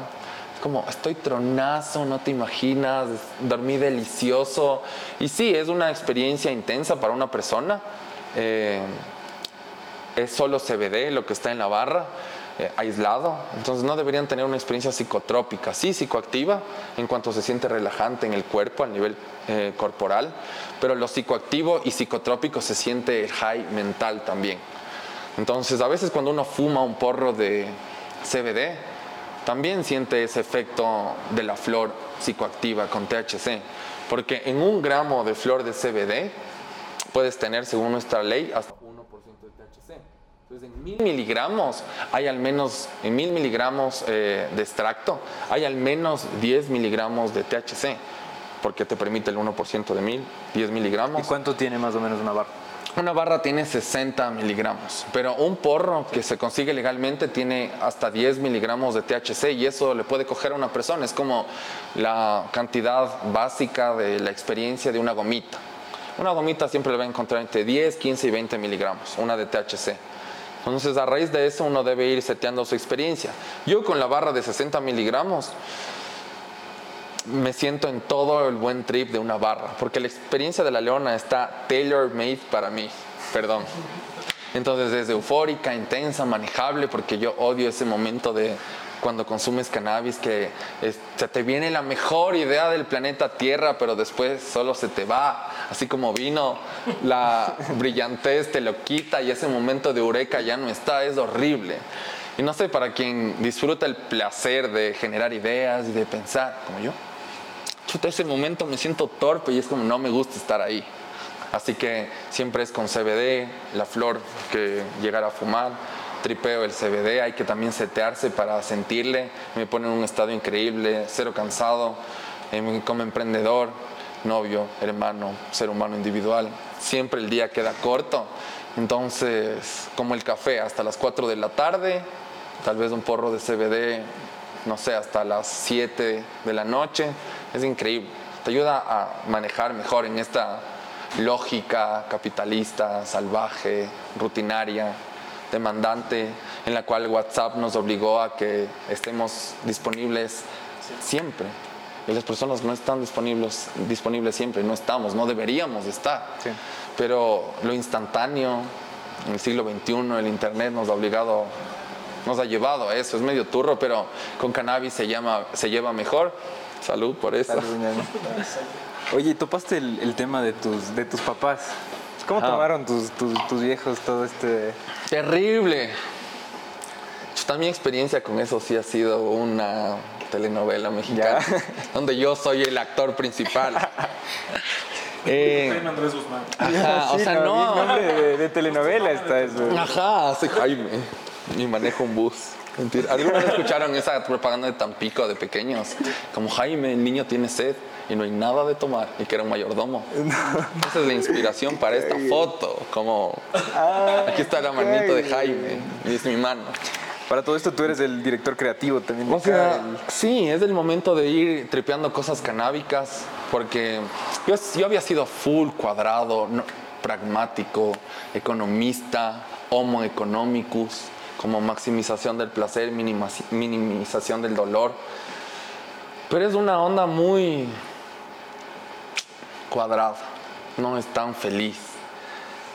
C: como estoy tronazo, no te imaginas, dormí delicioso. Y sí, es una experiencia intensa para una persona. Eh, es solo CBD lo que está en la barra, eh, aislado, entonces no deberían tener una experiencia psicotrópica, sí psicoactiva en cuanto se siente relajante en el cuerpo a nivel eh, corporal, pero lo psicoactivo y psicotrópico se siente high mental también. Entonces a veces cuando uno fuma un porro de CBD, también siente ese efecto de la flor psicoactiva con THC, porque en un gramo de flor de CBD puedes tener, según nuestra ley, hasta entonces, en mil miligramos hay al menos, en mil miligramos eh, de extracto, hay al menos 10 miligramos de THC, porque te permite el 1% de mil, 10 miligramos.
B: ¿Y cuánto tiene más o menos una barra?
C: Una barra tiene 60 miligramos, pero un porro que se consigue legalmente tiene hasta 10 miligramos de THC y eso le puede coger a una persona. Es como la cantidad básica de la experiencia de una gomita. Una gomita siempre le va a encontrar entre 10, 15 y 20 miligramos, una de THC. Entonces, a raíz de eso, uno debe ir seteando su experiencia. Yo con la barra de 60 miligramos me siento en todo el buen trip de una barra, porque la experiencia de la leona está tailor-made para mí. Perdón. Entonces, es eufórica, intensa, manejable, porque yo odio ese momento de cuando consumes cannabis que se te viene la mejor idea del planeta Tierra, pero después solo se te va, así como vino, la brillantez te lo quita y ese momento de eureka ya no está, es horrible. Y no sé, para quien disfruta el placer de generar ideas y de pensar, como yo, chuta, ese momento me siento torpe y es como no me gusta estar ahí. Así que siempre es con CBD, la flor que llegar a fumar tripeo el CBD, hay que también setearse para sentirle, me pone en un estado increíble, cero cansado, eh, como emprendedor, novio, hermano, ser humano individual, siempre el día queda corto, entonces como el café hasta las 4 de la tarde, tal vez un porro de CBD, no sé, hasta las 7 de la noche, es increíble, te ayuda a manejar mejor en esta lógica capitalista, salvaje, rutinaria, demandante en la cual WhatsApp nos obligó a que estemos disponibles siempre. Y las personas no están disponibles, disponibles siempre, no estamos, no deberíamos estar. Pero lo instantáneo, en el siglo XXI, el Internet nos ha obligado, nos ha llevado a eso, es medio turro, pero con cannabis se, llama, se lleva mejor. Salud por eso.
B: Oye, topaste el, el, tema de tus, de tus papás. ¿Cómo tomaron tus, tus, viejos todo este...?
C: Terrible. También mi experiencia con eso sí ha sido una telenovela mexicana, donde yo soy el actor principal.
D: eh, Andrés Guzmán.
C: Ajá, o sea, no.
B: de, de, telenovela está eso.
C: Ajá, soy Jaime y manejo un bus. Mentira. ¿Alguna escucharon esa propaganda de Tampico de pequeños? Como Jaime, el niño tiene sed y no hay nada de tomar y que era un mayordomo. Esa es la inspiración para esta foto. Como ah, aquí está la manito de Jaime y es mi mano.
B: Para todo esto tú eres el director creativo también.
C: O sea, sí, es el momento de ir tripeando cosas canábicas, porque yo, yo había sido full cuadrado, pragmático, economista, homo economicus, como maximización del placer, minimización del dolor. Pero es una onda muy cuadrada, no es tan feliz.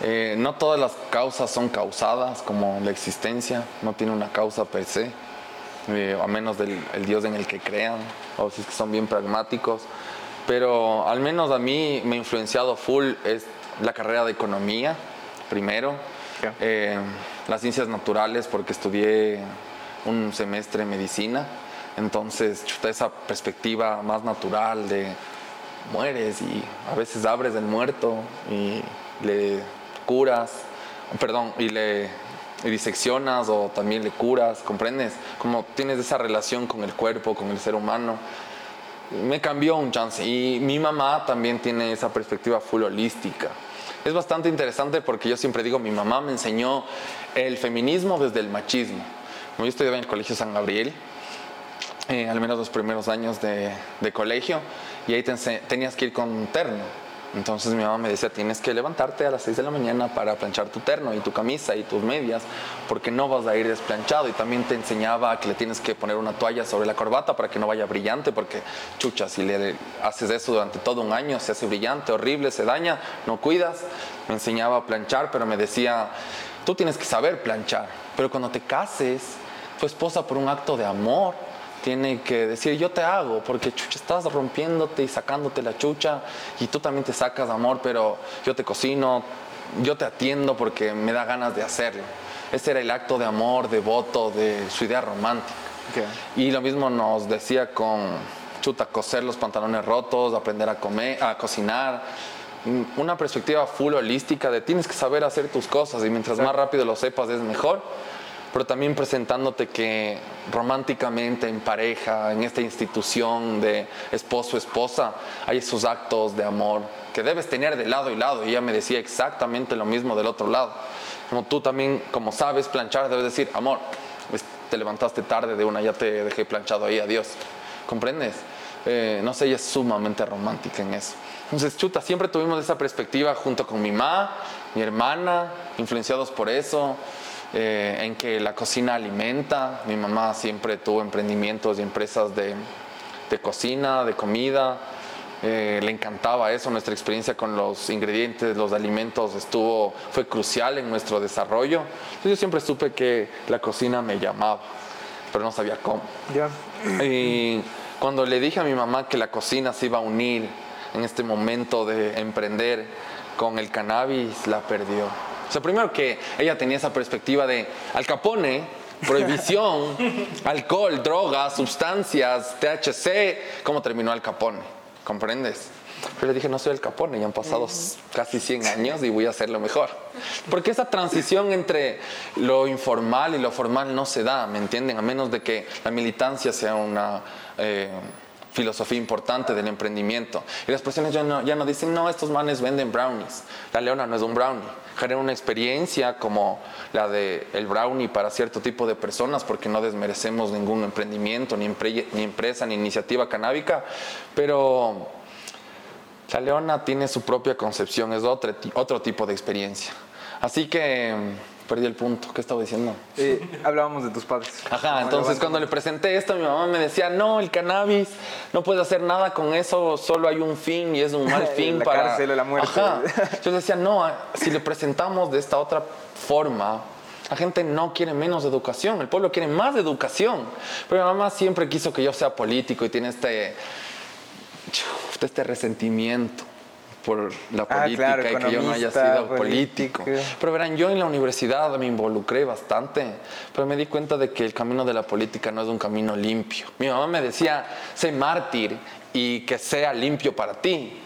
C: Eh, no todas las causas son causadas, como la existencia, no tiene una causa per se, eh, a menos del Dios en el que crean, o si es que son bien pragmáticos. Pero al menos a mí me ha influenciado full es la carrera de economía, primero, eh, las ciencias naturales, porque estudié un semestre de medicina, entonces esa perspectiva más natural de mueres y a veces abres el muerto y le curas, perdón, y le diseccionas o también le curas, ¿comprendes? Como tienes esa relación con el cuerpo, con el ser humano. Me cambió un chance y mi mamá también tiene esa perspectiva full holística. Es bastante interesante porque yo siempre digo, mi mamá me enseñó el feminismo desde el machismo. Yo estudiaba en el Colegio San Gabriel, eh, al menos los primeros años de, de colegio, y ahí tenías que ir con terno entonces mi mamá me decía, tienes que levantarte a las 6 de la mañana para planchar tu terno y tu camisa y tus medias, porque no vas a ir desplanchado. Y también te enseñaba que le tienes que poner una toalla sobre la corbata para que no vaya brillante, porque chucha, si le haces eso durante todo un año, se hace brillante, horrible, se daña, no cuidas. Me enseñaba a planchar, pero me decía, tú tienes que saber planchar, pero cuando te cases, tu esposa por un acto de amor tiene que decir yo te hago, porque chucha, estás rompiéndote y sacándote la chucha y tú también te sacas amor, pero yo te cocino, yo te atiendo porque me da ganas de hacerlo. Ese era el acto de amor, devoto, de su idea romántica. Y lo mismo nos decía con chuta, coser los pantalones rotos, aprender a comer, a cocinar. Una perspectiva full holística de tienes que saber hacer tus cosas y mientras más rápido lo sepas es mejor pero también presentándote que románticamente en pareja, en esta institución de esposo-esposa, hay esos actos de amor que debes tener de lado y lado. Y ella me decía exactamente lo mismo del otro lado. Como tú también, como sabes planchar, debes decir, amor, pues, te levantaste tarde de una, ya te dejé planchado ahí, adiós. ¿Comprendes? Eh, no sé, ella es sumamente romántica en eso. Entonces, chuta, siempre tuvimos esa perspectiva junto con mi mamá, mi hermana, influenciados por eso. Eh, en que la cocina alimenta. Mi mamá siempre tuvo emprendimientos y empresas de, cocina, de comida. Eh, le encantaba eso, nuestra experiencia con los ingredientes, los alimentos estuvo, fue crucial en nuestro desarrollo. yo siempre supe que la cocina me llamaba, pero no sabía cómo. Y cuando le dije a mi mamá que la cocina se iba a unir en este momento de emprender con el cannabis, la perdió. O sea, primero que ella tenía esa perspectiva de Al Capone, prohibición, alcohol, drogas, sustancias, THC, ¿cómo terminó Al Capone? ¿Comprendes? Pero le dije, no soy el Capone, ya han pasado casi 100 años y voy a hacerlo mejor. Porque esa transición entre lo informal y lo formal no se da, ¿me entienden? A menos de que la militancia sea una... Eh, filosofía importante del emprendimiento. Y las personas ya no, ya no dicen, no, estos manes venden brownies. La leona no es un brownie. Genera una experiencia como la de el brownie para cierto tipo de personas, porque no desmerecemos ningún emprendimiento, ni, ni empresa, ni iniciativa canábica. Pero la leona tiene su propia concepción, es otro, otro tipo de experiencia. Así que perdí el punto. ¿Qué estaba diciendo?
B: Eh, hablábamos de tus padres.
C: Ajá, entonces cuando le presenté esto, mi mamá me decía, no, el cannabis, no puedes hacer nada con eso, solo hay un fin y es un mal fin
B: la
C: para...
B: cárcel la muerte.
C: Ajá. Yo decía, no, ah, si le presentamos de esta otra forma, la gente no quiere menos educación, el pueblo quiere más educación. Pero mi mamá siempre quiso que yo sea político y tiene este, este resentimiento por la
B: Ah,
C: política
B: claro,
C: y que yo no haya sido político.
B: político.
C: Pero verán, yo en la universidad me involucré bastante, pero me di cuenta de que el camino de la política no es un camino limpio. Mi mamá me decía, sé mártir y que sea limpio para ti.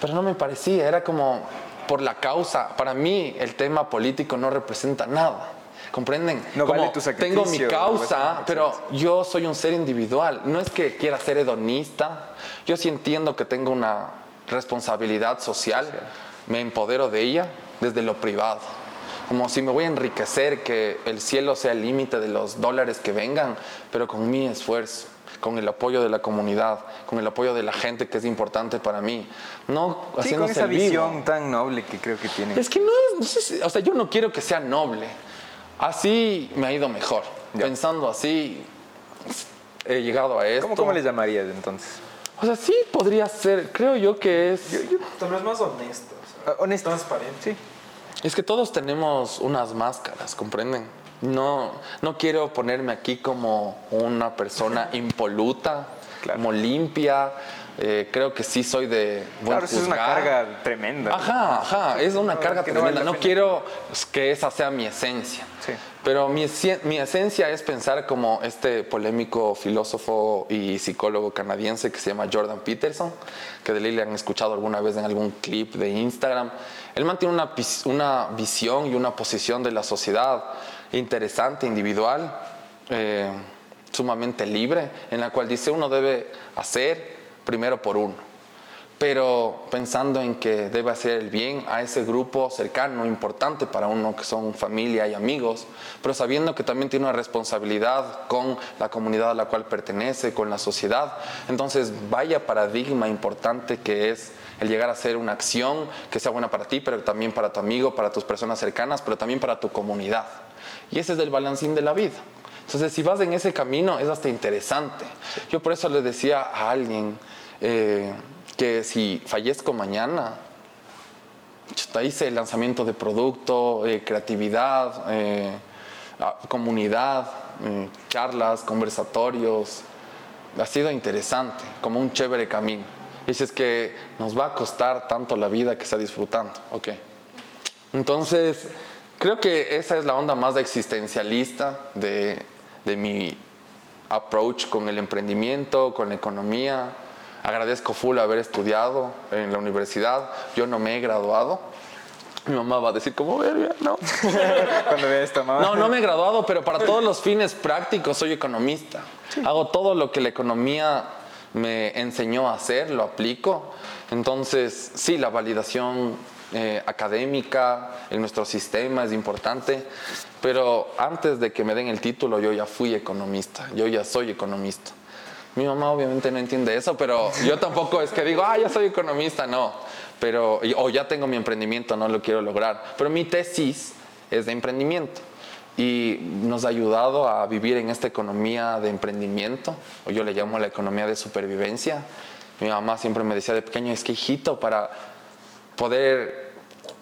C: Pero no me parecía, era como por la causa. Para mí el tema político no representa nada. ¿Comprenden?
B: No
C: Como
B: vale tu
C: Tengo mi causa, pero yo soy un ser individual. No es que quiera ser hedonista. Yo sí entiendo que tengo una responsabilidad social. Me empodero de ella desde lo privado. Como si me voy a enriquecer, que el cielo sea el límite de los dólares que vengan, pero con mi esfuerzo, con el apoyo de la comunidad, con el apoyo de la gente que es importante para mí. No
B: Sí, con
C: haciéndose
B: esa
C: vivo.
B: visión tan noble que creo que tiene.
C: Es que no es, o sea, yo no quiero que sea noble. Así me ha ido mejor.
B: Ya.
C: Pensando así, he llegado a esto.
B: ¿Cómo, ¿Cómo le llamarías entonces?
C: O sea, sí podría ser, creo yo que es...
D: Tal vez más honesto. o sea,
B: Ah, honesto.
D: Transparente.
B: Sí.
C: Es que todos tenemos unas máscaras, ¿comprenden? No, no quiero ponerme aquí como una persona impoluta,
B: Claro.
C: como limpia. Eh, creo que sí soy de buen
B: Claro, eso es una
C: juzgar.
B: carga tremenda.
C: Ajá, ajá, es una carga
B: que no
C: tremenda. No
B: pena.
C: quiero que esa sea mi esencia.
B: Sí.
C: Pero mi, mi esencia es pensar como este polémico filósofo y psicólogo canadiense que se llama Jordan Peterson, que de ley le han escuchado alguna vez en algún clip de Instagram. Él mantiene una, una visión y una posición de la sociedad interesante, individual, eh, sumamente libre, en la cual dice uno debe hacer primero por uno pero pensando en que debe hacer el bien a ese grupo cercano, importante para uno, que son familia y amigos, pero sabiendo que también tiene una responsabilidad con la comunidad a la cual pertenece, con la sociedad. Entonces, vaya paradigma importante que es el llegar a hacer una acción que sea buena para ti, pero también para tu amigo, para tus personas cercanas, pero también para tu comunidad. Y ese es el balancín de la vida. Entonces, si vas en ese camino, es hasta interesante. Yo por eso le decía a alguien, eh, que si fallezco mañana, hice el lanzamiento de producto, eh, creatividad, eh, comunidad, charlas, conversatorios. Ha sido interesante, como un chévere camino. Dices que nos va a costar tanto la vida que está disfrutando. Ok. Entonces, creo que esa es la onda más existencialista de, de mi approach con el emprendimiento, con la economía. Agradezco full haber estudiado en la universidad. Yo no me he graduado. Mi mamá va a decir, ¿cómo verga? No.
B: Cuando vea esto, mamá.
C: No, no me he graduado, pero para todos los fines prácticos soy economista. Hago todo lo que la economía me enseñó a hacer, lo aplico. Entonces, sí, la validación eh, académica en nuestro sistema es importante, pero antes de que me den el título yo ya fui economista, yo ya soy economista. Mi mamá obviamente no entiende eso, pero yo tampoco es que digo, ah, ya soy economista, no. Pero, o ya tengo mi emprendimiento, no lo quiero lograr. Pero mi tesis es de emprendimiento y nos ha ayudado a vivir en esta economía de emprendimiento, o yo le llamo la economía de supervivencia. Mi mamá siempre me decía de pequeño, es que hijito, para poder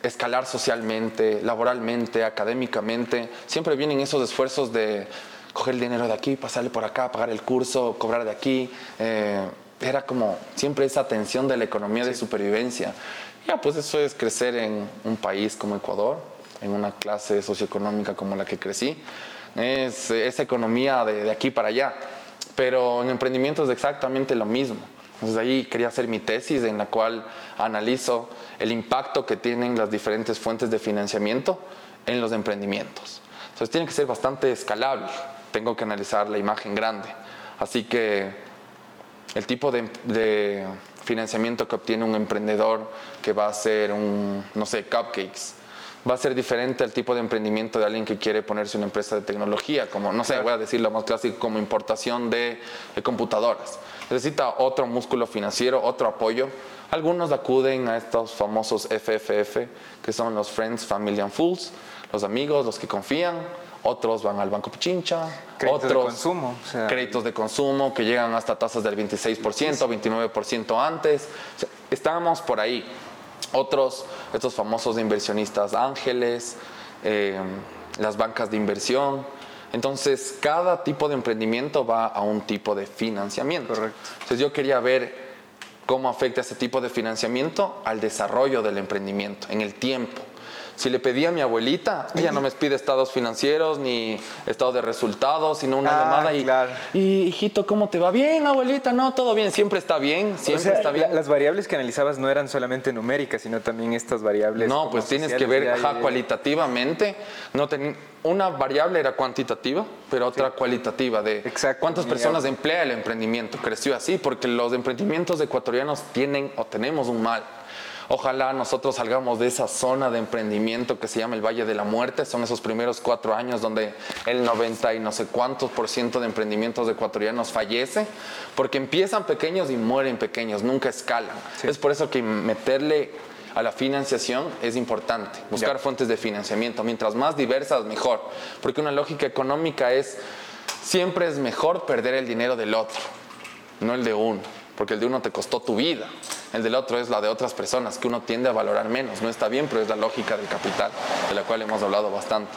C: escalar socialmente, laboralmente, académicamente, siempre vienen esos esfuerzos de coger el dinero de aquí, pasarle por acá, pagar el curso, cobrar de aquí. eh, era como siempre esa tensión de la economía de supervivencia. Ya, pues eso es crecer en un país como Ecuador, en una clase socioeconómica como la que crecí. Es esa economía de, de aquí para allá. Pero en emprendimiento es exactamente lo mismo. Entonces ahí quería hacer mi tesis en la cual analizo el impacto que tienen las diferentes fuentes de financiamiento en los emprendimientos. Entonces tiene que ser bastante escalable. Tengo que analizar la imagen grande. Así que el tipo de, de financiamiento que obtiene un emprendedor que va a hacer un, no sé, cupcakes, va a ser diferente al tipo de emprendimiento de alguien que quiere ponerse una empresa de tecnología, como, no sé, voy a decir lo más clásico, como importación de, de computadoras. necesita otro músculo financiero, otro apoyo. Algunos acuden a estos famosos FFF, que son los Friends, Family and Fools, los amigos, los que confían. Otros van al Banco Pichincha,
B: créditos
C: otros
B: de consumo,
C: créditos de consumo que llegan hasta tasas del 26%, 29% antes. estamos por ahí. Otros, estos famosos inversionistas ángeles, eh, las bancas de inversión. Entonces, cada tipo de emprendimiento va a un tipo de financiamiento.
B: Correcto.
C: Entonces, yo quería ver cómo afecta ese tipo de financiamiento al desarrollo del emprendimiento en el tiempo. Si le pedí a mi abuelita, ella no me pide estados financieros ni estados de resultados, sino una
B: ah,
C: llamada y,
B: claro.
C: y, hijito, ¿cómo te va? Bien, abuelita, no, todo bien, siempre está bien, siempre está bien.
B: las variables que analizabas no eran solamente numéricas, sino también estas variables.
C: No, pues tienes que ver ajá, cualitativamente. No una variable era cuantitativa, pero otra cualitativa de
B: Exacto,
C: cuántas personas emplea el emprendimiento. Creció así porque los emprendimientos ecuatorianos tienen o tenemos un mal Ojalá nosotros salgamos de esa zona de emprendimiento que se llama el Valle de la Muerte. Son esos primeros cuatro años donde el 90 y no sé cuántos por ciento de emprendimientos ecuatorianos fallece porque empiezan pequeños y mueren pequeños, nunca escalan. Es por eso que meterle a la financiación es importante, buscar fuentes de financiamiento. Mientras más diversas, mejor. Porque una lógica económica es, siempre es mejor perder el dinero del otro, no el de uno, porque el de uno te costó tu vida el del otro es la de otras personas, que uno tiende a valorar menos. No está bien, pero es la lógica del capital, de la cual hemos hablado bastante.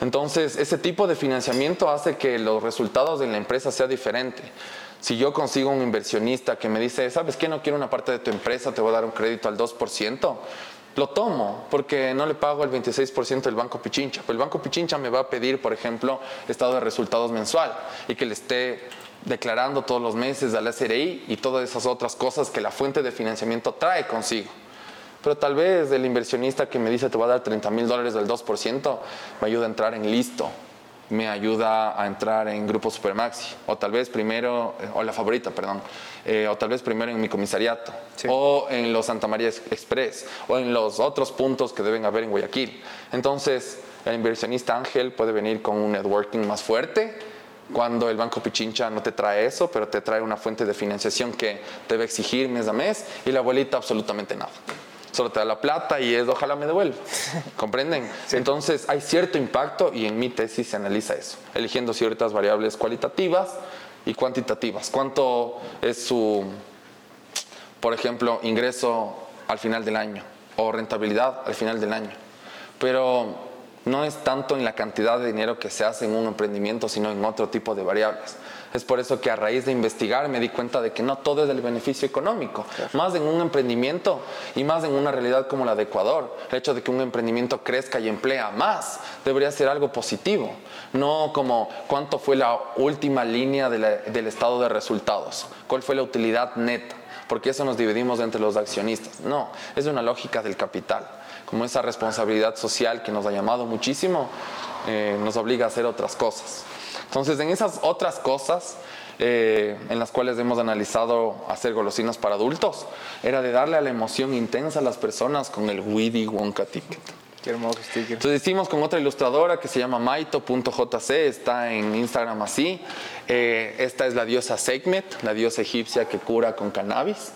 C: Entonces, ese tipo de financiamiento hace que los resultados de la empresa sea diferente. Si yo consigo un inversionista que me dice, ¿sabes qué? No quiero una parte de tu empresa, te voy a dar un crédito al 2%, lo tomo porque no le pago el 26% del Banco Pichincha. Pero el Banco Pichincha me va a pedir, por ejemplo, estado de resultados mensual y que le esté declarando todos los meses al SRI y todas esas otras cosas que la fuente de financiamiento trae consigo. Pero tal vez el inversionista que me dice te va a dar 30 mil dólares del 2% me ayuda a entrar en listo, me ayuda a entrar en Grupo Supermaxi, o tal vez primero, o la favorita, perdón, eh, o tal vez primero en mi comisariato, o en los Santa María Express, o en los otros puntos que deben haber en Guayaquil. Entonces, el inversionista Ángel puede venir con un networking más fuerte cuando el Banco Pichincha no te trae eso, pero te trae una fuente de financiación que te va a exigir mes a mes y la abuelita absolutamente nada. Solo te da la plata y es ojalá me devuelva. ¿Comprenden? Entonces hay cierto impacto y en mi tesis se analiza eso, eligiendo ciertas variables cualitativas y cuantitativas. ¿Cuánto es su, por ejemplo, ingreso al final del año o rentabilidad al final del año? Pero no es tanto en la cantidad de dinero que se hace en un emprendimiento, sino en otro tipo de variables. Es por eso que a raíz de investigar me di cuenta de que no todo es el beneficio económico, más en un emprendimiento y más en una realidad como la de Ecuador. El hecho de que un emprendimiento crezca y emplea más debería ser algo positivo, no como cuánto fue la última línea del estado de resultados, cuál fue la utilidad neta, porque eso nos dividimos entre los accionistas. No, es una lógica del capital como esa responsabilidad social que nos ha llamado muchísimo, eh, nos obliga a hacer otras cosas. Entonces, en esas otras cosas, eh, en las cuales hemos analizado hacer golosinas para adultos, era de darle a la emoción intensa a las personas con el Widdy Wonka Ticket.
B: Qué hermoso sticker.
C: Entonces hicimos con otra ilustradora que se llama maito.jc, está en Instagram así. Eh, esta es la diosa Sekhmet, la diosa egipcia que cura con cannabis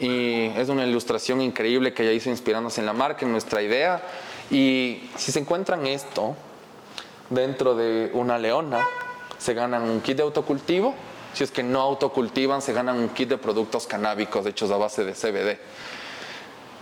C: y es una ilustración increíble que ella hizo inspirándose en la marca, en nuestra idea. Y si se encuentran esto dentro de una leona, se ganan un kit de autocultivo. Si es que no autocultivan, se ganan un kit de productos canábicos hechos a base de CBD.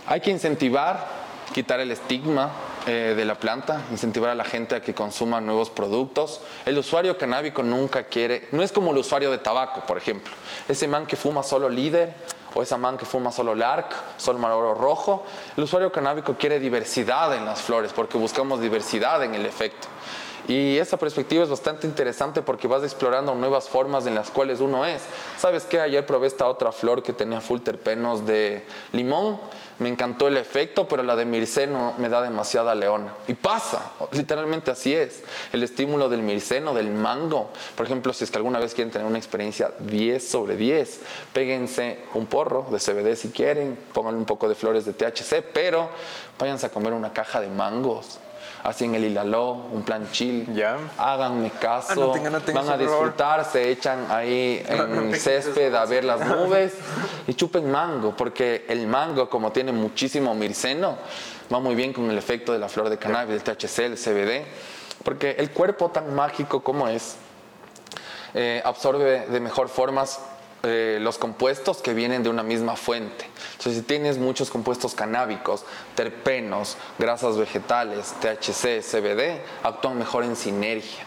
C: Hay que incentivar, quitar el estigma eh, de la planta, incentivar a la gente a que consuma nuevos productos. El usuario canábico nunca quiere, no es como el usuario de tabaco, por ejemplo. Ese man que fuma solo líder o esa man que fuma solo Lark, solo Marlboro rojo. El usuario canábico quiere diversidad en las flores porque buscamos diversidad en el efecto. Y esa perspectiva es bastante interesante porque vas explorando nuevas formas en las cuales uno es. ¿Sabes qué? Ayer probé esta otra flor que tenía full terpenos de limón me encantó el efecto, pero la de mirceno me da demasiada leona. Y pasa, literalmente así es. El estímulo del mirceno, del mango. Por ejemplo, si es que alguna vez quieren tener una experiencia 10 sobre 10, péguense un porro de CBD si quieren, pónganle un poco de flores de THC, pero váyanse a comer una caja de mangos así en el Hilaló, un plan chill.
B: Ya.
C: Háganme caso,
B: Ah, no tenga- no tenga
C: van a disfrutar, se echan ahí
B: No, no
C: en
B: ese
C: césped a ver las nubes y chupen mango, porque el mango, como tiene muchísimo mirceno, va muy bien con el efecto de la flor de cannabis, el THC, el CBD, porque el cuerpo tan mágico como es, eh, absorbe de mejor formas eh, los compuestos que vienen de una misma fuente. Entonces, si tienes muchos compuestos canábicos, terpenos, grasas vegetales, THC, CBD, actúan mejor en sinergia,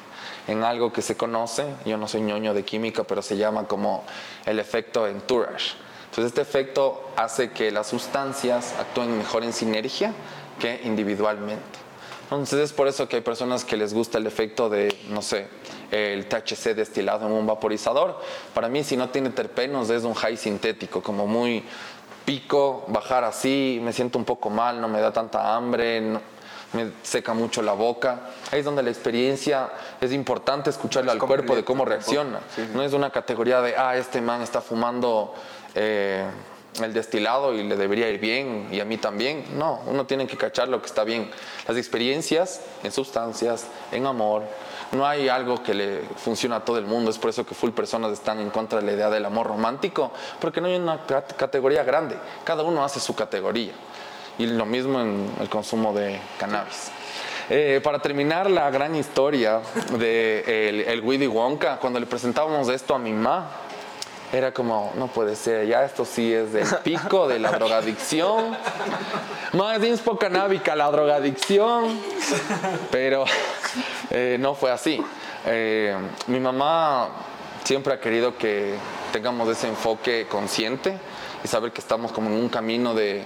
C: en algo que se conoce, yo no soy ñoño de química, pero se llama como el efecto entourage. Entonces, este efecto hace que las sustancias actúen mejor en sinergia que individualmente. Entonces es por eso que hay personas que les gusta el efecto de, no sé, el THC destilado en un vaporizador. Para mí, si no tiene terpenos, es un high sintético, como muy pico, bajar así, me siento un poco mal, no me da tanta hambre, no- me seca mucho la boca. Ahí es donde la experiencia es importante escucharle
B: Es
C: al cuerpo de cómo reacciona.
B: Sí, sí.
C: No es una categoría de, ah, este man está fumando eh, el destilado y le debería ir bien y a mí también. No, uno tiene que cachar lo que está bien. Las experiencias en sustancias, en amor, no hay algo que le funcione a todo el mundo. Es por eso que full personas están en contra de la idea del amor romántico, porque no hay una cat- categoría grande. Cada uno hace su categoría. Y lo mismo en el consumo de cannabis. Eh, para terminar la gran historia de el, el Wonka, cuando le presentábamos esto a mi mamá, era como, no puede ser, ya esto sí es del pico de la drogadicción. Más inspo canábica, la drogadicción. Pero eh, no fue así. Eh, mi mamá siempre ha querido que tengamos ese enfoque consciente y saber que estamos como en un camino de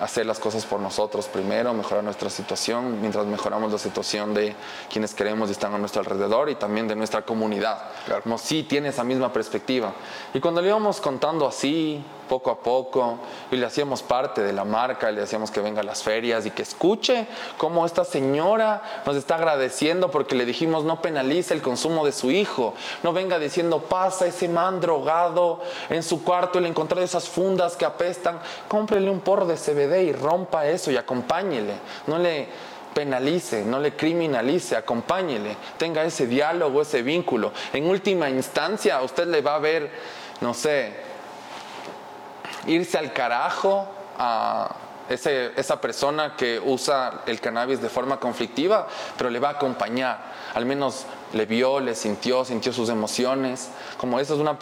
C: hacer las cosas por nosotros primero, mejorar nuestra situación, mientras mejoramos la situación de quienes queremos y están a nuestro alrededor y también de nuestra comunidad.
B: Claro.
C: Como sí tiene esa misma perspectiva. Y cuando le íbamos contando así, poco a poco, y le hacíamos parte de la marca, le hacíamos que venga a las ferias y que escuche cómo esta señora nos está agradeciendo porque le dijimos no penalice el consumo de su hijo, no venga diciendo pasa ese man drogado en su cuarto y le encontré esas fundas que apestan, cómprele un porro de CBD y rompa eso y acompáñele, no le penalice, no le criminalice, acompáñele, tenga ese diálogo, ese vínculo. En última instancia, usted le va a ver, no sé, irse al carajo a ese- esa persona que usa el cannabis de forma conflictiva, pero le va a acompañar. Al menos le vio, le sintió, sintió sus emociones. Como eso es una...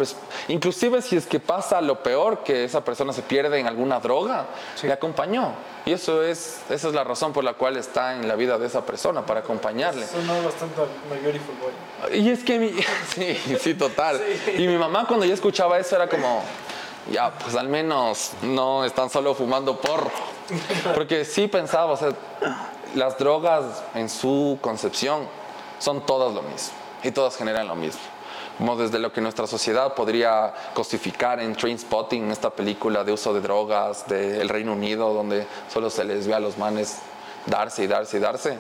C: Inclusive si es que pasa lo peor, que esa persona se pierde en alguna droga, le acompañó. Y eso es, esa es la razón por la cual está en la vida de esa persona, para acompañarle.
D: Sonó bastante My Beautiful Boy.
C: Y es que mi... Sí, sí, total. Y mi mamá cuando yo escuchaba eso era como, ya, pues al menos no están solo fumando porro. Porque sí pensaba, o sea, las drogas en su concepción son todas lo mismo y todas generan lo mismo. Como desde lo que nuestra sociedad podría cosificar en Trainspotting, esta película de uso de drogas del Reino Unido, donde solo se les ve a los manes darse y darse y darse.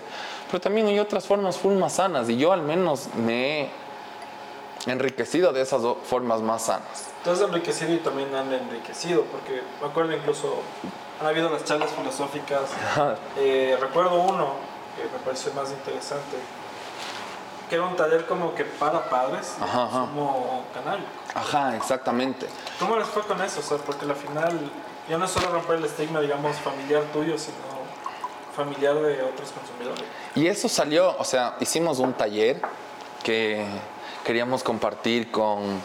C: Pero también hay otras formas full más sanas y yo al menos me he enriquecido de esas formas más sanas.
D: Tú has enriquecido y también han enriquecido, porque me acuerdo incluso, han habido las charlas filosóficas. Eh, recuerdo uno que me pareció más interesante, que era un taller como que para padres,
C: Ajá, ajá.
D: consumo canábico.
C: Ajá, exactamente.
D: ¿Cómo les fue con eso? O sea, porque al final ya no es solo romper el estigma, digamos, familiar tuyo, sino familiar de otros consumidores.
C: Y eso salió, o sea, hicimos un taller que queríamos compartir con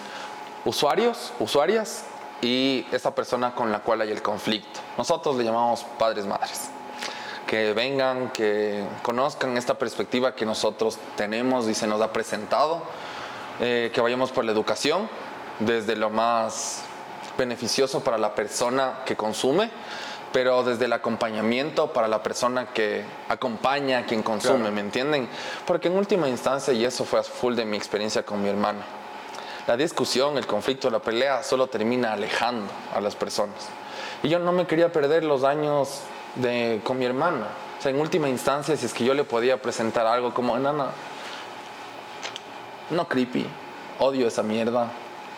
C: usuarios, usuarias y esa persona con la cual hay el conflicto. Nosotros le llamamos padres madres. Que vengan, que conozcan esta perspectiva que nosotros tenemos y se nos ha presentado, eh, que vayamos por la educación, desde lo más beneficioso para la persona que consume, pero desde el acompañamiento para la persona que acompaña a quien consume, ¿me entienden? Porque en última instancia, y eso fue a full de mi experiencia con mi hermano, la discusión, el conflicto, la pelea solo termina alejando a las personas. Y yo no me quería perder los años de, con mi hermana. O sea, en última instancia, si es que yo le podía presentar algo como, nana, no creepy, odio esa mierda,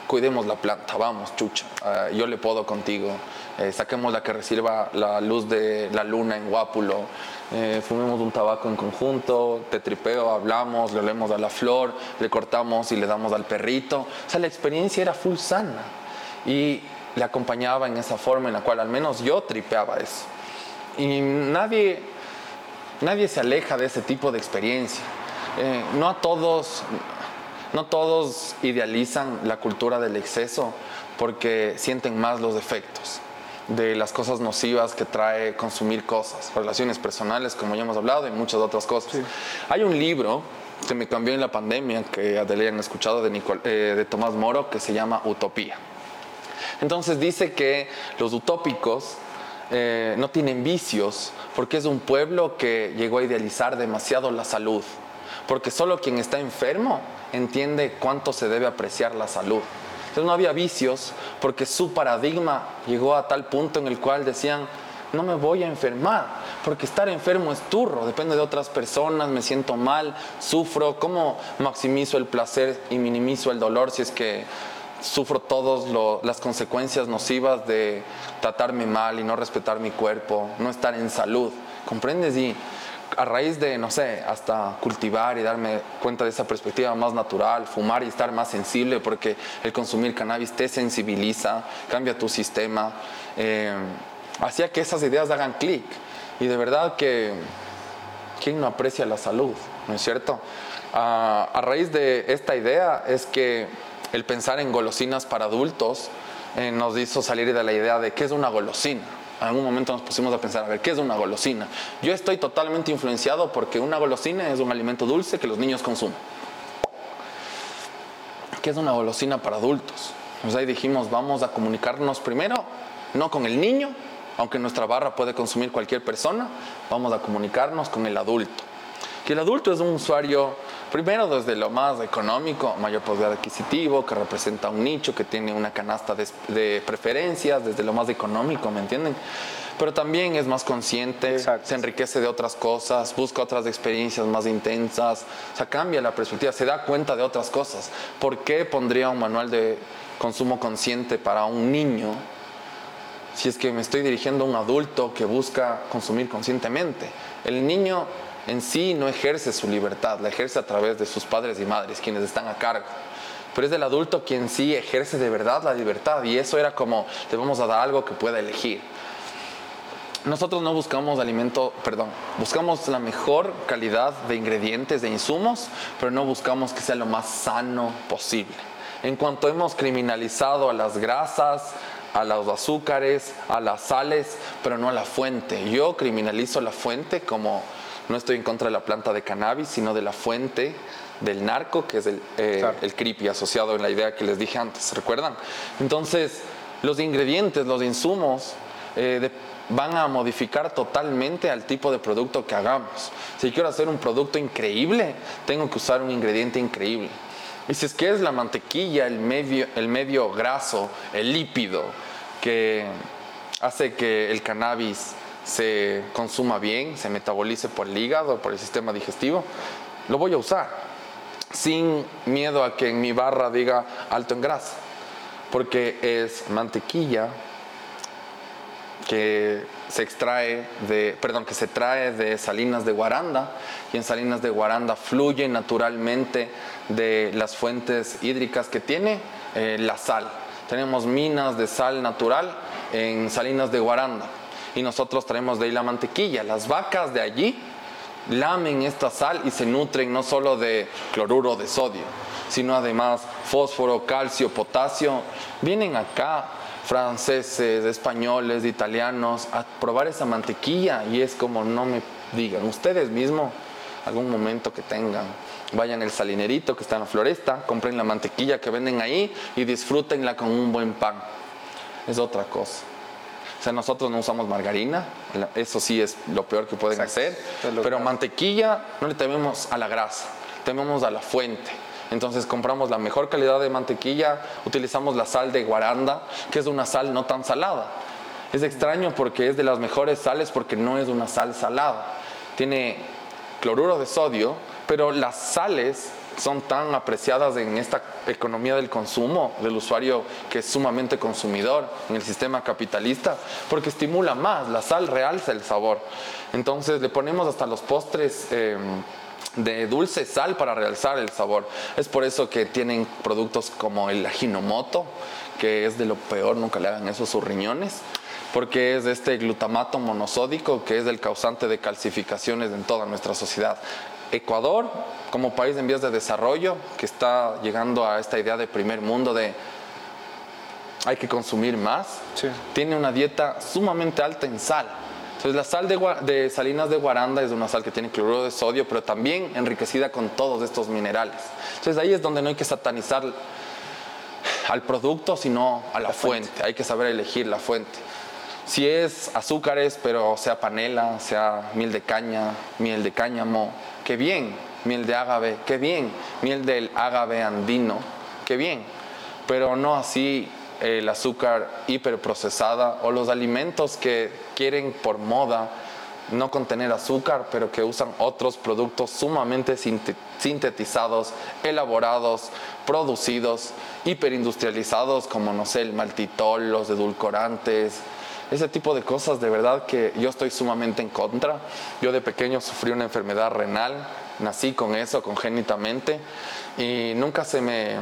C: cuidemos la planta, vamos, chucha, ah, yo le puedo contigo, eh, saquemos la que reciba la luz de la luna en Guápulo, eh, fumemos un tabaco en conjunto, te tripeo, hablamos, le olemos a la flor, le cortamos y le damos al perrito. O sea, la experiencia era full sana y le acompañaba en esa forma en la cual al menos yo tripeaba eso. Y nadie, nadie se aleja de ese tipo de experiencia. Eh, no a todos, no todos idealizan la cultura del exceso porque sienten más los defectos de las cosas nocivas que trae consumir cosas, relaciones personales, como ya hemos hablado, y muchas otras cosas. Hay un libro que me cambió en la pandemia, que Adele han escuchado, de, eh, de Tomás Moro, que se llama Utopía. Entonces dice que los utópicos eh, no tienen vicios porque es un pueblo que llegó a idealizar demasiado la salud. Porque solo quien está enfermo entiende cuánto se debe apreciar la salud. Entonces no había vicios porque su paradigma llegó a tal punto en el cual decían, no me voy a enfermar, porque estar enfermo es turro, depende de otras personas, me siento mal, sufro, ¿cómo maximizo el placer y minimizo el dolor si es que sufro todas las consecuencias nocivas de tratarme mal y no respetar mi cuerpo, no estar en salud? ¿Comprendes? Y a raíz de, no sé, hasta cultivar y darme cuenta de esa perspectiva más natural, fumar y estar más sensible, porque el consumir cannabis te sensibiliza, cambia tu sistema, eh, hacía que esas ideas hagan clic. Y de verdad que, ¿quién no aprecia la salud? ¿No es cierto? a raíz de esta idea es que el pensar en golosinas para adultos eh, nos hizo salir de la idea de qué es una golosina algún momento nos pusimos a pensar, a ver, ¿qué es una golosina? Yo estoy totalmente influenciado porque una golosina es un alimento dulce que los niños consumen. ¿Qué es una golosina para adultos? Pues ahí dijimos, vamos a comunicarnos primero, no con el niño, aunque nuestra barra puede consumir cualquier persona, vamos a comunicarnos con el adulto. Que el adulto es un usuario Primero desde lo más económico, mayor poder adquisitivo, que representa un nicho, que tiene una canasta de, preferencias, desde lo más económico, ¿me entienden? Pero también es más consciente, se enriquece de otras cosas, busca otras experiencias más intensas, o sea, cambia la perspectiva, se da cuenta de otras cosas. ¿Por qué pondría un manual de consumo consciente para un niño si es que me estoy dirigiendo a un adulto que busca consumir conscientemente? El niño en sí no ejerce su libertad, la ejerce a través de sus padres y madres, quienes están a cargo. Pero es el adulto quien sí ejerce de verdad la libertad y eso era como, le vamos a dar algo que pueda elegir. Nosotros no buscamos alimento, perdón, buscamos la mejor calidad de ingredientes, de insumos, pero no buscamos que sea lo más sano posible. En cuanto hemos criminalizado a las grasas, a los azúcares, a las sales, pero no a la fuente. Yo criminalizo la fuente como no estoy en contra de la planta de cannabis, sino de la fuente del narco, que es el, eh, el creepy asociado en la idea que les dije antes, ¿recuerdan? Entonces, los ingredientes, los insumos eh, van a modificar totalmente al tipo de producto que hagamos. Si quiero hacer un producto increíble, tengo que usar un ingrediente increíble. Y si es que es la mantequilla, el medio, el medio graso, el lípido, que hace que el cannabis se consuma bien, se metabolice por el hígado, por el sistema digestivo, lo voy a usar sin miedo a que en mi barra diga alto en grasa, porque es mantequilla que se extrae de, perdón, que se trae de Salinas de Guaranda y en Salinas de Guaranda fluye naturalmente de las fuentes hídricas que tiene eh, la sal. Tenemos minas de sal natural en Salinas de Guaranda y nosotros traemos de ahí la mantequilla. Las vacas de allí lamen esta sal y se nutren no solo de cloruro de sodio, sino además fósforo, calcio, potasio. Vienen acá franceses, españoles, italianos a probar esa mantequilla y es como no me digan, ustedes mismos algún momento que tengan. Vayan al salinerito que está en la floresta, compren la mantequilla que venden ahí y disfrútenla con un buen pan. Es otra cosa. O sea, nosotros no usamos margarina, eso sí es lo peor que pueden hacer, pero mantequilla no le tememos a la grasa, tememos a la fuente. Entonces compramos la mejor calidad de mantequilla, utilizamos la sal de guaranda, que es una sal no tan salada. Es extraño porque es de las mejores sales porque no es una sal salada. Tiene cloruro de sodio, pero las sales son tan apreciadas en esta economía del consumo, del usuario que es sumamente consumidor en el sistema capitalista, porque estimula más, la sal realza el sabor. Entonces le ponemos hasta los postres... Eh, de dulce sal para realzar el sabor. Es por eso que tienen productos como el ajinomoto, que es de lo peor, nunca le hagan eso a sus riñones, porque es este glutamato monosódico que es el causante de calcificaciones en toda nuestra sociedad. Ecuador, como país en vías de desarrollo, que está llegando a esta idea de primer mundo de hay que consumir más, tiene una dieta sumamente alta en sal. Entonces la sal de, de, Salinas de Guaranda es una sal que tiene cloruro de sodio, pero también enriquecida con todos estos minerales. Entonces ahí es donde no hay que satanizar al producto, sino a la, fuente. Hay que saber elegir la fuente. Si es azúcares, pero sea panela, sea miel de caña, miel de cáñamo, qué bien. Miel de ágave, qué bien. Miel del ágave andino, qué bien. Pero no así el azúcar hiperprocesada o los alimentos que quieren por moda no contener azúcar, pero que usan otros productos sumamente sintetizados, elaborados, producidos, hiperindustrializados, como no sé, el maltitol, los edulcorantes, ese tipo de cosas, de verdad que yo estoy sumamente en contra. Yo de pequeño sufrí una enfermedad renal, nací con eso congénitamente y nunca se me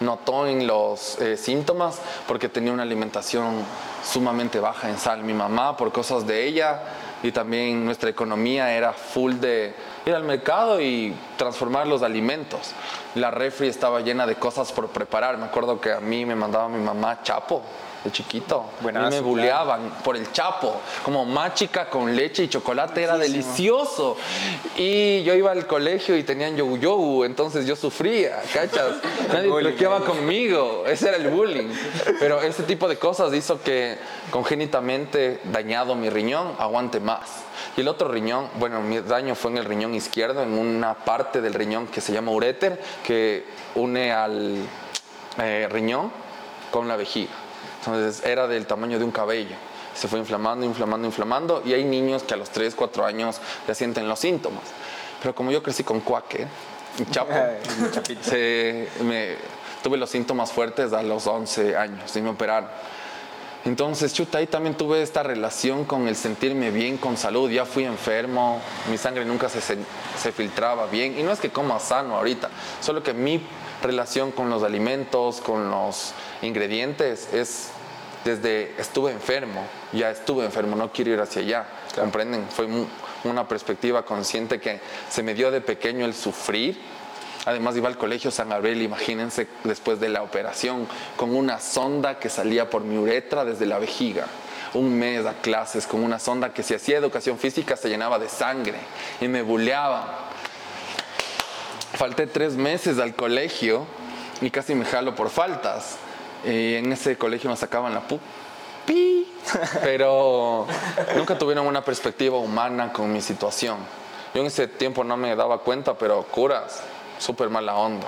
C: notó en los eh, síntomas porque tenía una alimentación sumamente baja en sal. Mi mamá, por cosas de ella, y también nuestra economía era full de ir al mercado y transformar los alimentos. La refri estaba llena de cosas por preparar. Me acuerdo que a mí me mandaba mi mamá chapo de chiquito. Buenazo, y me buleaban por el chapo, como máchica con leche y chocolate, era delicioso. Y yo iba al colegio y tenían yogu yogu, entonces yo sufría, ¿cachas? Nadie bloqueaba conmigo, ese era el bullying. Pero ese tipo de cosas hizo que congénitamente dañado mi riñón aguante más. Y el otro riñón, bueno, mi daño fue en el riñón izquierdo, en una parte del riñón que se llama uréter, que une al eh, riñón con la vejiga. Entonces era del tamaño de un cabello. Se fue inflamando, inflamando, inflamando. Y hay niños que a los 3, 4 años ya sienten los síntomas. Pero como yo crecí con cuaque, chapo, se, me, tuve los síntomas fuertes a los 11 años y me operaron. Entonces, chuta, ahí también tuve esta relación con el sentirme bien, con salud. Ya fui enfermo, mi sangre nunca se, se filtraba bien. Y no es que coma sano ahorita, solo que mi relación con los alimentos, con los ingredientes, es desde estuve enfermo, ya estuve enfermo, no quiero ir hacia allá. ¿Comprenden? Fue una perspectiva consciente que se me dio de pequeño el sufrir. Además iba al colegio San Gabriel, imagínense, después de la operación, con una sonda que salía por mi uretra desde la vejiga. Un mes a clases con una sonda que si hacía educación física se llenaba de sangre y me buleaban. Falté tres meses al colegio y casi me jalo por faltas. Y en ese colegio me sacaban la pu. ¡Pi! Pero nunca tuvieron una perspectiva humana con mi situación. Yo en ese tiempo no me daba cuenta, pero curas, súper mala onda.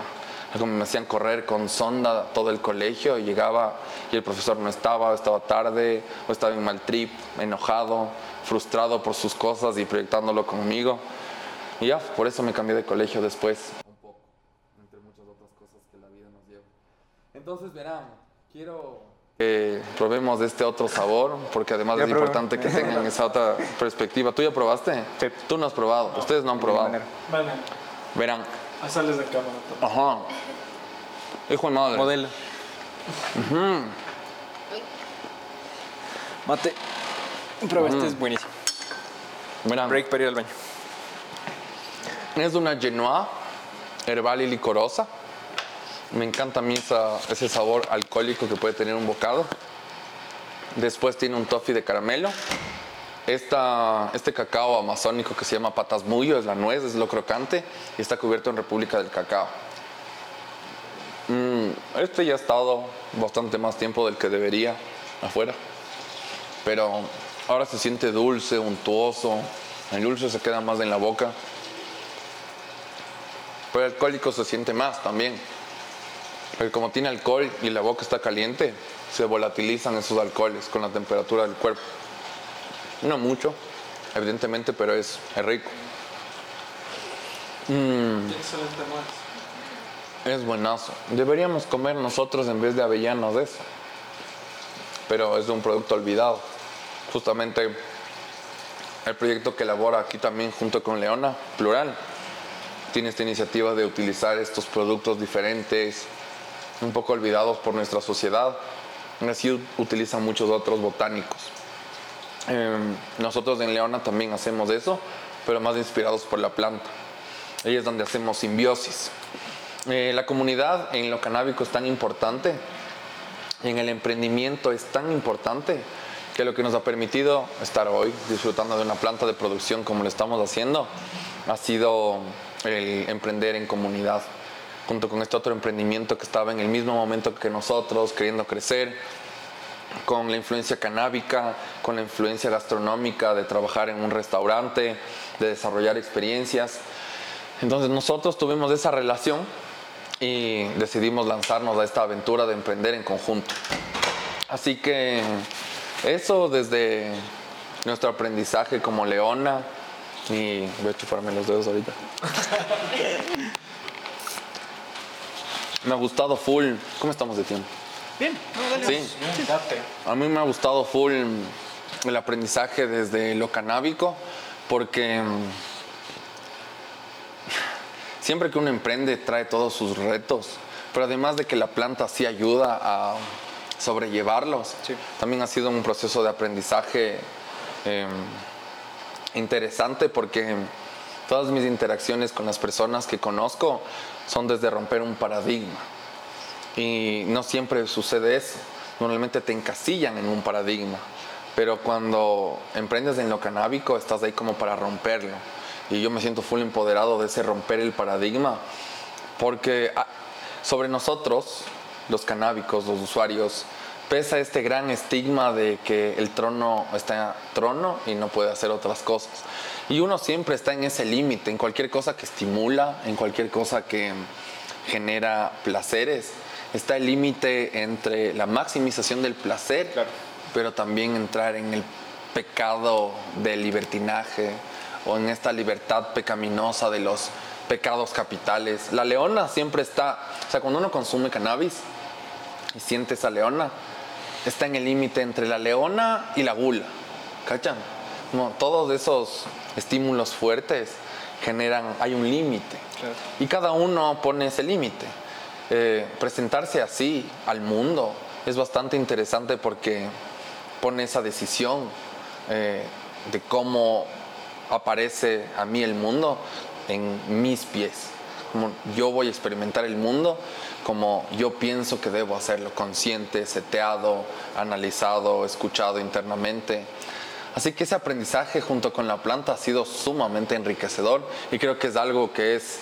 C: Como me hacían correr con sonda todo el colegio y llegaba y el profesor no estaba, o estaba tarde, o estaba en mal trip, enojado, frustrado por sus cosas y proyectándolo conmigo. Y ya, por eso me cambié de colegio después. Un poco, entre muchas otras cosas que la vida nos lleva. Entonces verán, quiero que probemos de este otro sabor, porque además es importante que tengan esa otra perspectiva. ¿Tú ya probaste? Sí. Tú no has probado, ustedes no han probado. Verán.
D: Ahí sales de cámara.
C: Ajá. Hijo de madre.
B: Modelo. Mate. Prueba, este es buenísimo.
C: Verán.
B: Break para ir al baño.
C: Es una Genoa herbal y licorosa. Me encanta a mí ese sabor alcohólico que puede tener un bocado. Después tiene un toffee de caramelo. Esta, este cacao amazónico que se llama patas patasmuyo es la nuez, es lo crocante y está cubierto en República del Cacao. Mm, este ya ha estado bastante más tiempo del que debería afuera, pero ahora se siente dulce, untuoso. El dulce se queda más en la boca. Pero el alcohólico se siente más también. Porque como tiene alcohol y la boca está caliente, se volatilizan esos alcoholes con la temperatura del cuerpo. No mucho, evidentemente, pero es, rico. Mm. Es buenazo. Deberíamos comer nosotros en vez de avellanas de eso. Pero es un producto olvidado. Justamente el proyecto que elabora aquí también junto con Leona, Plural, tiene esta iniciativa de utilizar estos productos diferentes, un poco olvidados por nuestra sociedad. Así utilizan muchos otros botánicos. Em, nosotros en Leona también hacemos eso, pero más inspirados por la planta. Ahí es donde hacemos simbiosis. Eh, la comunidad en lo canábico es tan importante, en el emprendimiento es tan importante, que lo que nos ha permitido estar hoy disfrutando de una planta de producción como lo estamos haciendo ha sido el emprender en comunidad, junto con este otro emprendimiento que estaba en el mismo momento que nosotros, queriendo crecer, con la influencia canábica, con la influencia gastronómica de trabajar en un restaurante, de desarrollar experiencias. Entonces nosotros tuvimos esa relación y decidimos lanzarnos a esta aventura de emprender en conjunto. Así que eso desde nuestro aprendizaje como leona y voy a chuparme los dedos ahorita. me ha gustado full. ¿Cómo estamos de tiempo?
B: Bien,
C: Sí. A mí me ha gustado full el aprendizaje desde lo canábico porque siempre que uno emprende trae todos sus retos, pero además de que la planta sí ayuda a sobrellevarlos, también ha sido un proceso de aprendizaje em, interesante porque todas mis interacciones con las personas que conozco son desde romper un paradigma. Y no siempre sucede eso. Normalmente te encasillan en un paradigma. Pero cuando emprendes en lo canábico, estás ahí como para romperlo y yo me siento full empoderado de ese romper el paradigma, porque ah, sobre nosotros, los canábicos, los usuarios, pesa este gran estigma de que el trono está trono y no puede hacer otras cosas. Y uno siempre está en ese límite, en cualquier cosa que estimula, en cualquier cosa que genera placeres. Está el límite entre la maximización del placer, pero también entrar en el pecado del libertinaje, o en esta libertad pecaminosa de los pecados capitales. La leona siempre está, o sea, cuando uno consume cannabis y siente esa leona, está en el límite entre la leona y la gula. ¿Cachan? Todos esos estímulos fuertes generan, hay un límite. Y cada uno pone ese límite. Eh, presentarse así al mundo es bastante interesante porque pone esa decisión eh, de cómo aparece a mí el mundo en mis pies. Como yo voy a experimentar el mundo como yo pienso que debo hacerlo, consciente, seteado, analizado, escuchado internamente. Así que ese aprendizaje junto con la planta ha sido sumamente enriquecedor y creo que es algo que es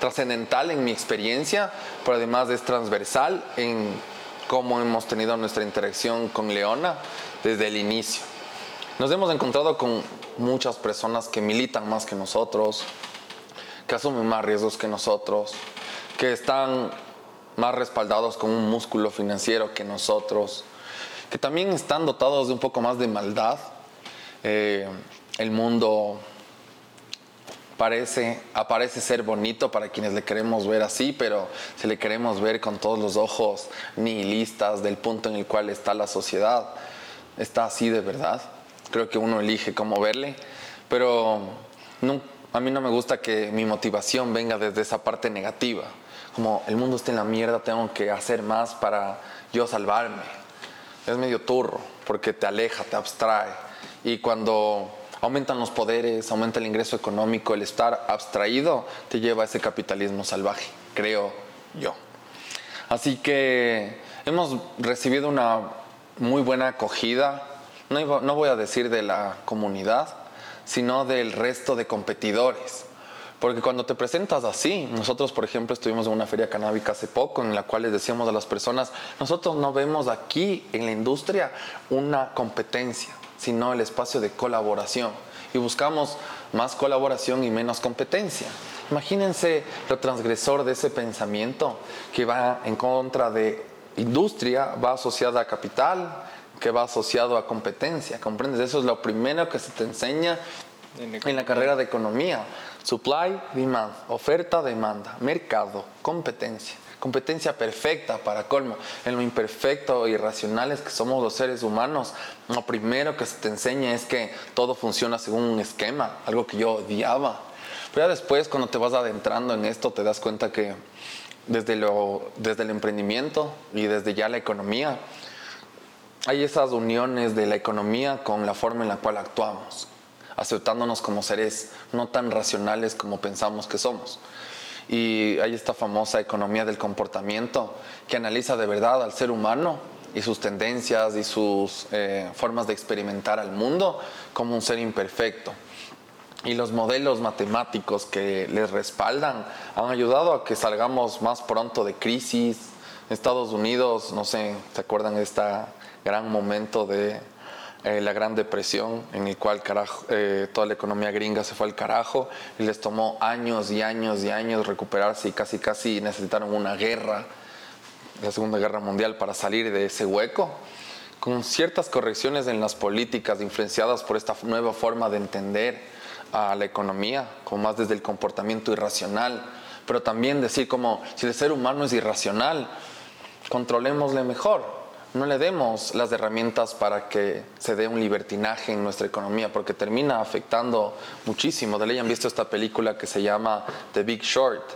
C: trascendental en mi experiencia, pero además es transversal en cómo hemos tenido nuestra interacción con Leona desde el inicio. Nos hemos encontrado con muchas personas que militan más que nosotros, que asumen más riesgos que nosotros, que están más respaldados con un músculo financiero que nosotros, que también están dotados de un poco más de maldad. Eh, el mundo parece, aparece ser bonito para quienes le queremos ver así, pero si le queremos ver con todos los ojos nihilistas del punto en el cual está la sociedad, está así de verdad creo que uno elige cómo verle, pero a mí no me gusta que mi motivación venga desde esa parte negativa, como el mundo está en la mierda, tengo que hacer más para yo salvarme. Es medio turro, porque te aleja, te abstrae, y cuando aumentan los poderes, aumenta el ingreso económico, el estar abstraído te lleva a ese capitalismo salvaje, creo yo. Así que hemos recibido una muy buena acogida no, voy a decir de la comunidad, sino del resto de competidores. Porque cuando te presentas así, nosotros por ejemplo estuvimos en una feria canábica hace poco en la cual les decíamos a las personas, nosotros no vemos aquí en la industria una competencia, sino el espacio de colaboración. Y buscamos más colaboración y menos competencia. Imagínense lo transgresor de ese pensamiento que va en contra de industria, va asociada a capital, que va asociado a competencia, ¿comprendes? Eso es lo primero que se te enseña en la carrera de economía. Supply, demand, oferta, demanda, mercado, competencia. Competencia perfecta para colmo. En lo imperfecto y irracionales que somos los seres humanos, lo primero que se te enseña es que todo funciona según un esquema, algo que yo odiaba. Pero ya después, cuando te vas adentrando en esto, te das cuenta que desde, lo, desde el emprendimiento y desde ya la economía, hay esas uniones de la economía con la forma en la cual actuamos, aceptándonos como seres no tan racionales como pensamos que somos. Y hay esta famosa economía del comportamiento que analiza de verdad al ser humano y sus tendencias y sus eh, formas de experimentar al mundo como un ser imperfecto. Y los modelos matemáticos que les respaldan han ayudado a que salgamos más pronto de crisis. Estados Unidos, no sé, ¿se acuerdan de este gran momento de eh, la Gran Depresión, en el cual eh, toda la economía gringa se fue al carajo y les tomó años y años y años recuperarse y casi casi necesitaron una guerra, la Segunda Guerra Mundial, para salir de ese hueco? Con ciertas correcciones en las políticas influenciadas por esta nueva forma de entender a la economía, como más desde el comportamiento irracional, pero también decir como si el ser humano es irracional, controlémosle mejor, no le demos las herramientas para que se dé un libertinaje en nuestra economía, porque termina afectando muchísimo. De ley han visto esta película que se llama The Big Short.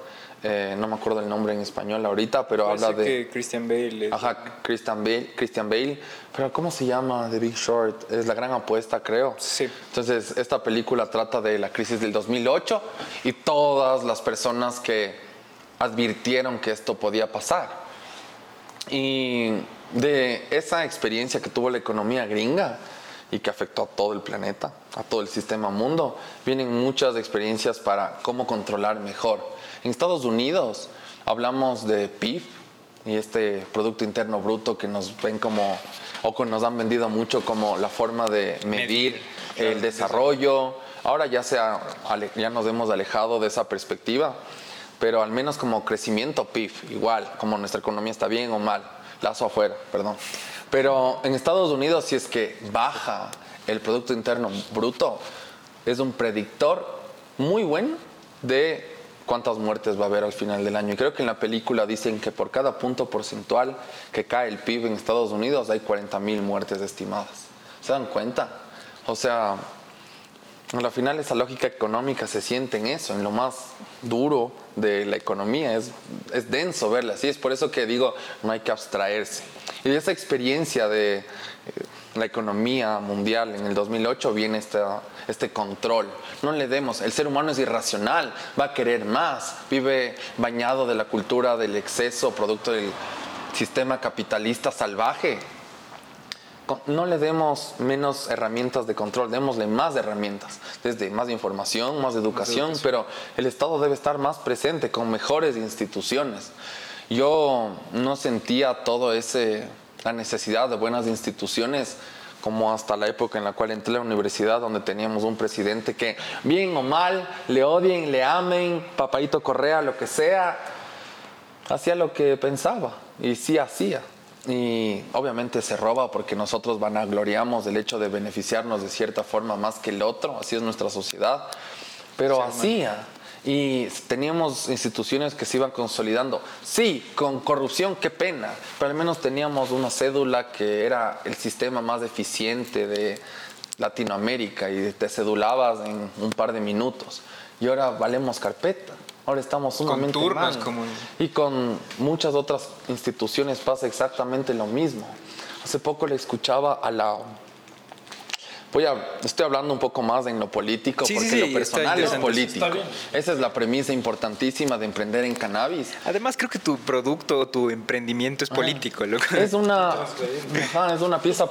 C: Eh, no me acuerdo el nombre en español ahorita, pero habla de...
B: Que Christian Bale.
C: Ajá, Christian Bale, Christian Bale. Pero ¿cómo se llama The Big Short? Es la gran apuesta, creo.
B: Sí.
C: Entonces, esta película trata de la crisis del 2008 y todas las personas que advirtieron que esto podía pasar. Y de esa experiencia que tuvo la economía gringa y que afectó a todo el planeta, a todo el sistema mundo, vienen muchas experiencias para cómo controlar mejor. En Estados Unidos hablamos de PIB y este Producto Interno Bruto que nos ven como, o que nos han vendido mucho como la forma de medir el desarrollo. Ahora ya, se ya nos hemos alejado de esa perspectiva, pero al menos como crecimiento PIB, igual, como nuestra economía está bien o mal lazo afuera, perdón. Pero en Estados Unidos, si es que baja el Producto Interno Bruto, es un predictor muy bueno de cuántas muertes va a haber al final del año. Y creo que en la película dicen que por cada punto porcentual que cae el PIB en Estados Unidos hay 40 mil muertes estimadas. ¿Se dan cuenta? O sea, al final esa lógica económica se siente en eso, en lo más duro de la economía. Es, es denso verla así, es por eso que digo, no hay que abstraerse. Y de esa experiencia de eh, la economía mundial en el 2008 viene este, este control. No le demos, el ser humano es irracional, va a querer más, vive bañado de la cultura del exceso, producto del sistema capitalista salvaje no le demos menos herramientas de control, démosle más herramientas, desde más información, más educación, pero el Estado debe estar más presente con mejores instituciones. Yo no sentía todo ese la necesidad de buenas instituciones como hasta la época en la cual entré a la universidad donde teníamos un presidente que bien o mal le odien, le amen, papadito Correa, lo que sea, hacía lo que pensaba y sí hacía y obviamente se roba porque nosotros vanagloriamos el hecho de beneficiarnos de cierta forma más que el otro, así es nuestra sociedad, pero hacía. Y teníamos instituciones que se iban consolidando. Sí, con corrupción, qué pena, pero al menos teníamos una cédula que era el sistema más eficiente de Latinoamérica y te cedulabas en un par de minutos. Y ahora valemos carpeta. Ahora estamos sumamente
B: con Como...
C: Y con muchas otras instituciones pasa exactamente lo mismo. Hace poco le escuchaba a la Voy a, estoy hablando un poco más en lo político, porque lo personal es político. Esa es la premisa importantísima de emprender en cannabis.
B: Además, creo que tu producto, tu emprendimiento es ah. político.
C: Es, una, es una pieza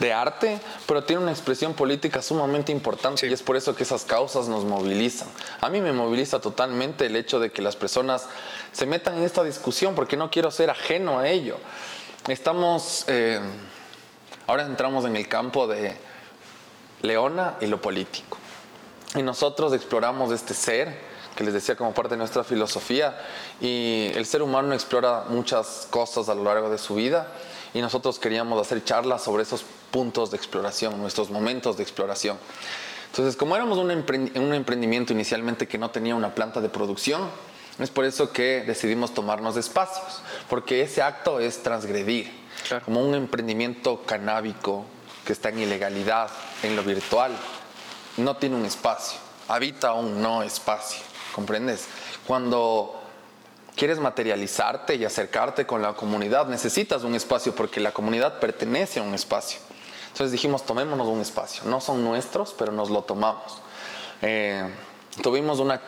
C: de arte, pero tiene una expresión política sumamente importante y es por eso que esas causas nos movilizan. A mí me moviliza totalmente el hecho de que las personas se metan en esta discusión, porque no quiero ser ajeno a ello. Estamos, eh, ahora entramos en el campo de Leona y lo político. Y nosotros exploramos este ser, que les decía como parte de nuestra filosofía, y el ser humano explora muchas cosas a lo largo de su vida, y nosotros queríamos hacer charlas sobre esos puntos de exploración, nuestros momentos de exploración. Entonces, como éramos un, emprendimiento inicialmente que no tenía una planta de producción, es por eso que decidimos tomarnos espacios, porque ese acto es transgredir, como un emprendimiento canábico que está en ilegalidad, en lo virtual, no tiene un espacio, habita un no espacio, ¿comprendes? Cuando quieres materializarte y acercarte con la comunidad, necesitas un espacio porque la comunidad pertenece a un espacio. Entonces dijimos, tomémonos un espacio. No son nuestros, pero nos lo tomamos. Eh, tuvimos una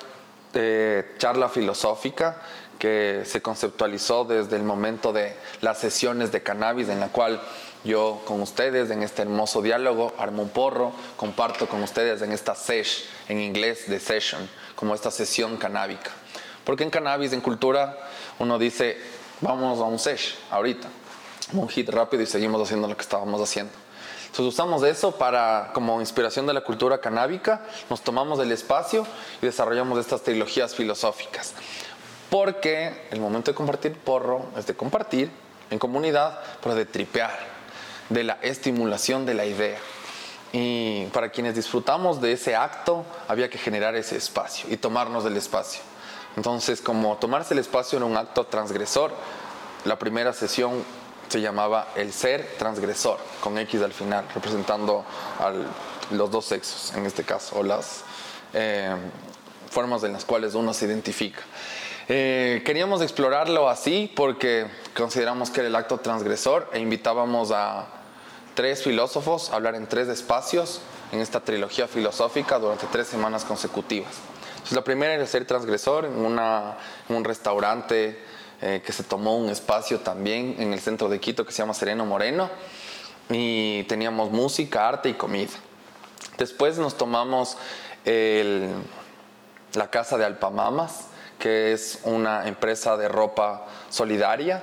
C: eh, charla filosófica que se conceptualizó desde el momento de las sesiones de cannabis en la cual yo con ustedes en este hermoso diálogo armo un porro, comparto con ustedes en esta sesh, en inglés de session, como esta sesión canábica. Porque en cannabis, en cultura, uno dice, vamos a un sesh ahorita, un hit rápido y seguimos haciendo lo que estábamos haciendo. Entonces usamos eso para, como inspiración de la cultura canábica, nos tomamos el espacio y desarrollamos estas trilogías filosóficas. Porque el momento de compartir porro es de compartir en comunidad, pero de tripear, de la estimulación de la idea. Y para quienes disfrutamos de ese acto, había que generar ese espacio y tomarnos del espacio. Entonces, como tomarse el espacio era un acto transgresor, la primera sesión se llamaba el ser transgresor, con X al final, representando a los dos sexos en este caso, o las eh, formas en las cuales uno se identifica. Eh, queríamos explorarlo así porque consideramos que era el acto transgresor e invitábamos a tres filósofos a hablar en tres espacios en esta trilogía filosófica durante tres semanas consecutivas la primera era ser transgresor en, un restaurante eh, que se tomó un espacio también en el centro de Quito que se llama Sereno Moreno y teníamos música, arte y comida. Después nos tomamos la casa de Alpamamas, que es una empresa de ropa solidaria.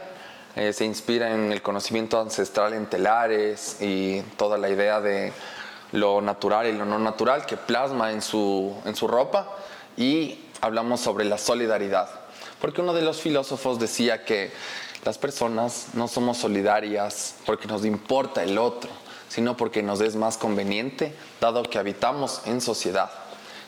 C: Eh, se inspira en el conocimiento ancestral en telares y toda la idea de lo natural y lo no natural que plasma en su, en su ropa y hablamos sobre la solidaridad. Porque uno de los filósofos decía que las personas no somos solidarias porque nos importa el otro, sino porque nos es más conveniente, dado que habitamos en sociedad.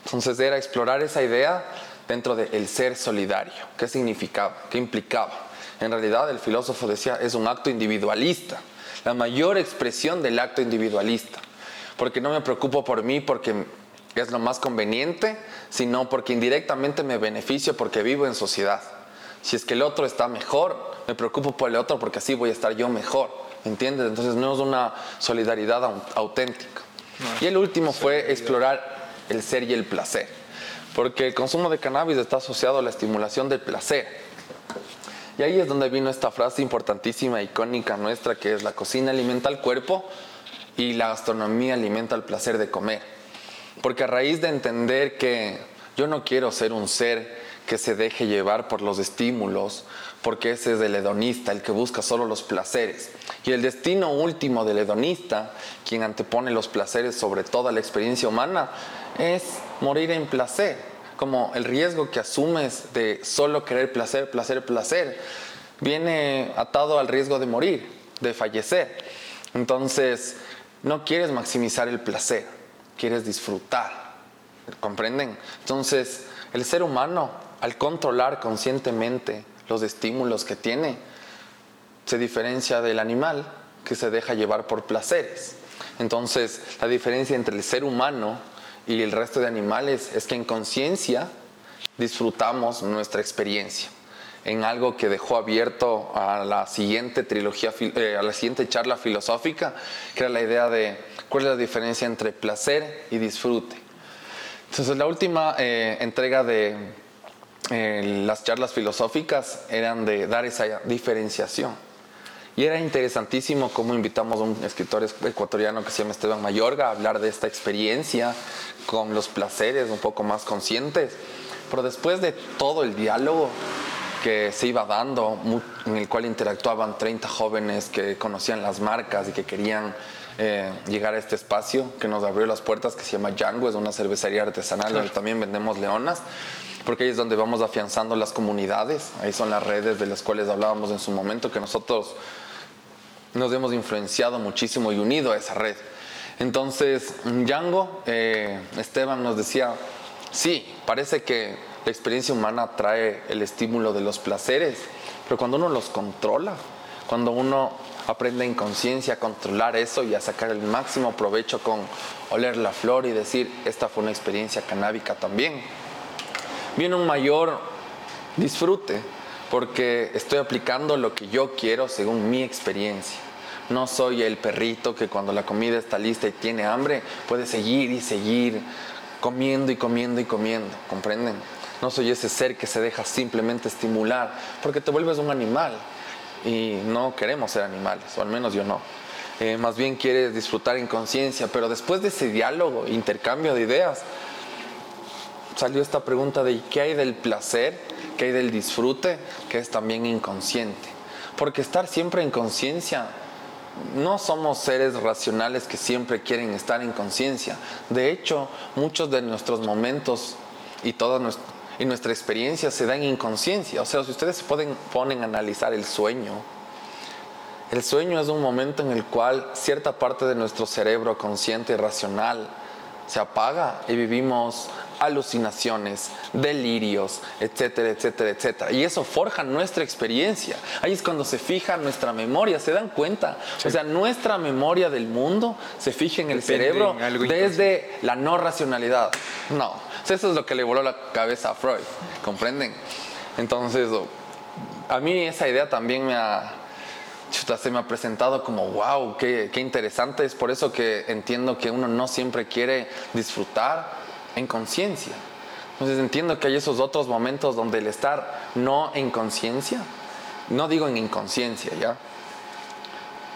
C: Entonces era explorar esa idea dentro del ser solidario. ¿Qué significaba? ¿Qué implicaba? En realidad el filósofo decía es un acto individualista, la mayor expresión del acto individualista. Porque no me preocupo por mí porque es lo más conveniente, sino porque indirectamente me beneficio porque vivo en sociedad. Si es que el otro está mejor, me preocupo por el otro porque así voy a estar yo mejor. ¿Entiendes? Entonces no es una solidaridad auténtica. y el último fue explorar el ser y el placer. Porque el consumo de cannabis está asociado a la estimulación del placer. Y ahí es donde vino esta frase importantísima, icónica nuestra, que es la cocina alimenta al cuerpo y la gastronomía alimenta el placer de comer. Porque a raíz de entender que yo no quiero ser un ser que se deje llevar por los estímulos, porque ese es el hedonista, el que busca solo los placeres. Y el destino último del hedonista, quien antepone los placeres sobre toda la experiencia humana, es morir en placer, como el riesgo que asumes de solo querer placer, placer, placer, viene atado al riesgo de morir, de fallecer. Entonces, no quieres maximizar el placer, quieres disfrutar. ¿Comprenden? Entonces, el ser humano, al controlar conscientemente los estímulos que tiene, se diferencia del animal que se deja llevar por placeres. Entonces, la diferencia entre el ser humano y el resto de animales es que en conciencia disfrutamos nuestra experiencia en algo que dejó abierto a la siguiente trilogía, eh, a la siguiente charla filosófica, que era la idea de cuál es la diferencia entre placer y disfrute. Entonces, la última eh, entrega de eh, las charlas filosóficas eran de dar esa diferenciación. Y era interesantísimo cómo invitamos a un escritor ecuatoriano que se llama Esteban Mayorga a hablar de esta experiencia con los placeres un poco más conscientes. Pero después de todo el diálogo, que se iba dando, en el cual interactuaban 30 jóvenes que conocían las marcas y que querían eh, llegar a este espacio que nos abrió las puertas, que se llama Django, es una cervecería artesanal donde también vendemos leonas, porque ahí es donde vamos afianzando las comunidades, ahí son las redes de las cuales hablábamos en su momento, que nosotros nos hemos influenciado muchísimo y unido a esa red. Entonces, Django, eh, Esteban nos decía, sí, parece que la experiencia humana trae el estímulo de los placeres, pero cuando uno los controla, cuando uno aprende en conciencia a controlar eso y a sacar el máximo provecho con oler la flor y decir, esta fue una experiencia canábica también, viene un mayor disfrute porque estoy aplicando lo que yo quiero según mi experiencia. No soy el perrito que cuando la comida está lista y tiene hambre puede seguir y seguir comiendo y comiendo y comiendo, ¿comprenden? No soy ese ser que se deja simplemente estimular porque te vuelves un animal y no queremos ser animales, o al menos yo no. Eh, más bien quieres disfrutar en conciencia, pero después de ese diálogo, intercambio de ideas, salió esta pregunta de ¿qué hay del placer? ¿Qué hay del disfrute? Que es también inconsciente. Porque estar siempre en conciencia, no somos seres racionales que siempre quieren estar en conciencia. De hecho, muchos de nuestros momentos y toda y nuestra experiencia se da en inconsciencia. O sea, si ustedes se pueden, ponen a analizar el sueño, el sueño es un momento en el cual cierta parte de nuestro cerebro consciente y racional se apaga y vivimos alucinaciones, delirios, etcétera, etcétera, etcétera. Y eso forja nuestra experiencia. Ahí es cuando se fija nuestra memoria, ¿se dan cuenta? O sea, nuestra memoria del mundo se fija en el cerebro desde la no racionalidad. No, eso es lo que le voló la cabeza a Freud, ¿comprenden? Entonces, a mí esa idea también me ha, se me ha presentado como, wow, qué, qué interesante. Es por eso que entiendo que uno no siempre quiere disfrutar en conciencia. Entonces entiendo que hay esos otros momentos donde el estar no en conciencia, no digo en inconsciencia, ¿ya?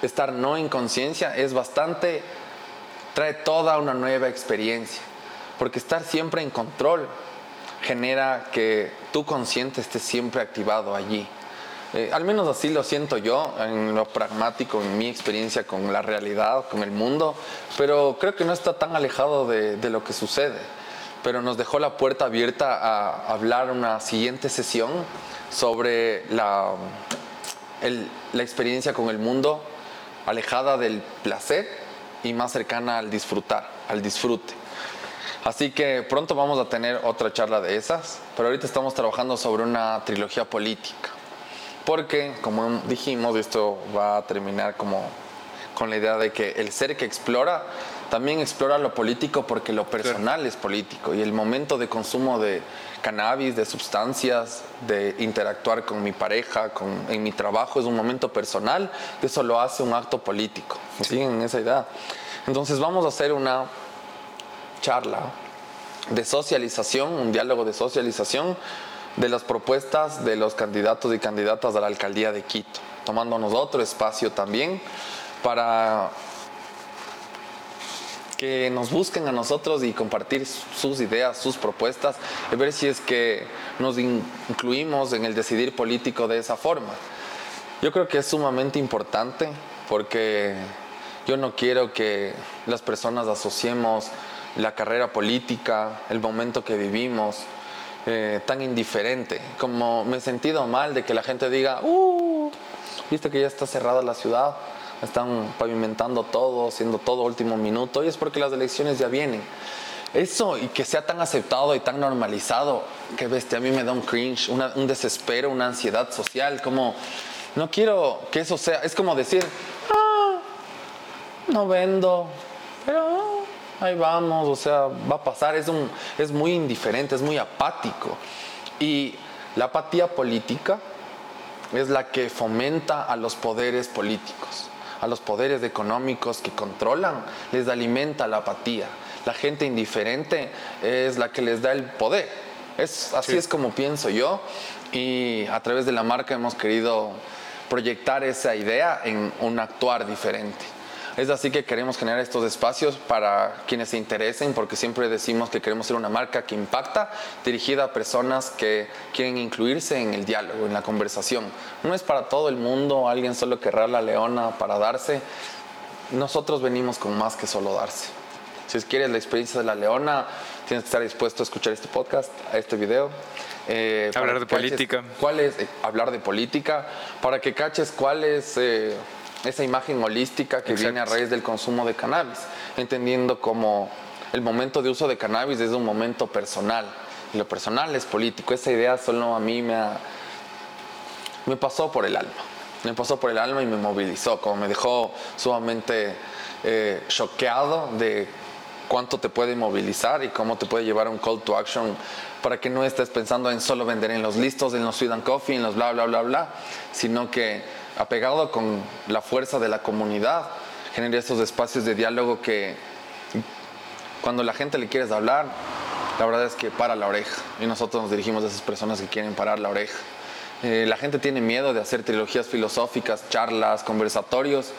C: Estar no en conciencia es bastante, trae toda una nueva experiencia, porque estar siempre en control genera que tu consciente esté siempre activado allí. Eh, al menos así lo siento yo, en lo pragmático, en mi experiencia con la realidad, con el mundo, pero creo que no está tan alejado de, de lo que sucede pero nos dejó la puerta abierta a hablar una siguiente sesión sobre la, la experiencia con el mundo alejada del placer y más cercana al disfrutar, al disfrute. Así que pronto vamos a tener otra charla de esas, pero ahorita estamos trabajando sobre una trilogía política. Porque, como dijimos, esto va a terminar como con la idea de que el ser que explora también explora lo político porque lo personal es político y el momento de consumo de cannabis, de sustancias, de interactuar con mi pareja, con, en mi trabajo es un momento personal, eso lo hace un acto político. ¿Me siguen esa idea? Entonces vamos a hacer una charla de socialización, un diálogo de socialización de las propuestas de los candidatos y candidatas a la alcaldía de Quito, tomándonos otro espacio también para que nos busquen a nosotros y compartir sus ideas, sus propuestas, y ver si es que nos incluimos en el decidir político de esa forma. Yo creo que es sumamente importante porque yo no quiero que las personas asociemos la carrera política, el momento que vivimos, eh, tan indiferente. Como me he sentido mal de que la gente diga, uh, viste que ya está cerrada la ciudad están pavimentando todo, haciendo todo último minuto, y es porque las elecciones ya vienen. Eso y que sea tan aceptado y tan normalizado, que bestia, a mí me da un cringe, un desespero, una ansiedad social, como no quiero que eso sea, es como decir, ah, no vendo, pero ahí vamos, o sea, va a pasar, es, un, es muy indiferente, es muy apático. Y la apatía política es la que fomenta a los poderes políticos a los poderes económicos que controlan, les alimenta la apatía. La gente indiferente es la que les da el poder. Es, así es como pienso yo y a través de la marca hemos querido proyectar esa idea en un actuar diferente. Es así que queremos generar estos espacios para quienes se interesen, porque siempre decimos que queremos ser una marca que impacta, dirigida a personas que quieren incluirse en el diálogo, en la conversación. No es para todo el mundo, alguien solo querrá la leona para darse. Nosotros venimos con más que solo darse. Si quieres la experiencia de la leona, tienes que estar dispuesto a escuchar este podcast, a este video.
B: Eh, hablar de política.
C: ¿Cuál es? Eh, hablar de política, para que caches cuál es... Eh, esa imagen holística que viene a raíz del consumo de cannabis, entendiendo como el momento de uso de cannabis es un momento personal. Y lo personal es político. Esa idea solo a mí me, me pasó por el alma. Me pasó por el alma y me movilizó, como me dejó sumamente eh, choqueado de cuánto te puede movilizar y cómo te puede llevar a un call to action para que no estés pensando en solo vender en los listos, en los sweet and coffee, en los bla, bla, bla, bla, sino que apegado con la fuerza de la comunidad, genere esos espacios de diálogo que cuando la gente le quieres hablar, la verdad es que para la oreja. Y nosotros nos dirigimos a esas personas que quieren parar la oreja. Eh, la gente tiene miedo de hacer trilogías filosóficas, charlas, conversatorios,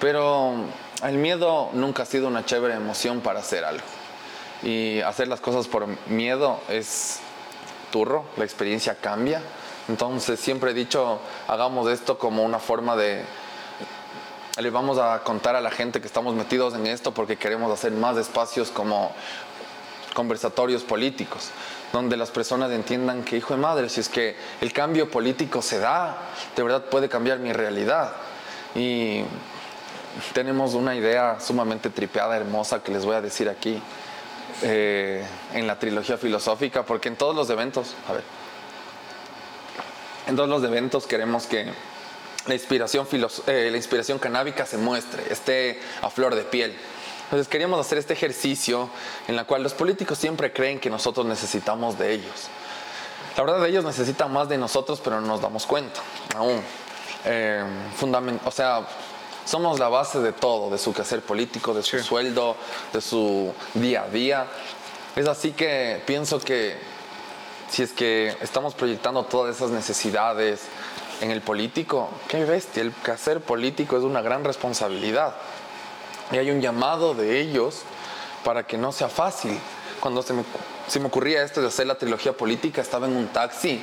C: pero el miedo nunca ha sido una chévere emoción para hacer algo. Y hacer las cosas por miedo es turro, la experiencia cambia. Entonces siempre he dicho, hagamos esto como una forma de... Le vamos a contar a la gente que estamos metidos en esto porque queremos hacer más espacios como conversatorios políticos, donde las personas entiendan que, hijo de madre, si es que el cambio político se da, de verdad puede cambiar mi realidad. Y tenemos una idea sumamente tripeada, hermosa, que les voy a decir aquí eh, en la trilogía filosófica, porque en todos los eventos, a ver, en todos los eventos queremos que la inspiración, eh, la inspiración canábica se muestre, esté a flor de piel. Entonces queríamos hacer este ejercicio en la cual los políticos siempre creen que nosotros necesitamos de ellos. La verdad, ellos necesitan más de nosotros, pero no nos damos cuenta aún. Eh, o sea, somos la base de todo, de su quehacer político, de su sueldo, de su día a día. Es así que pienso que si es que estamos proyectando todas esas necesidades en el político, qué bestia, el quehacer político es una gran responsabilidad. Y hay un llamado de ellos para que no sea fácil. Cuando se me, se me ocurría esto de hacer la trilogía política, estaba en un taxi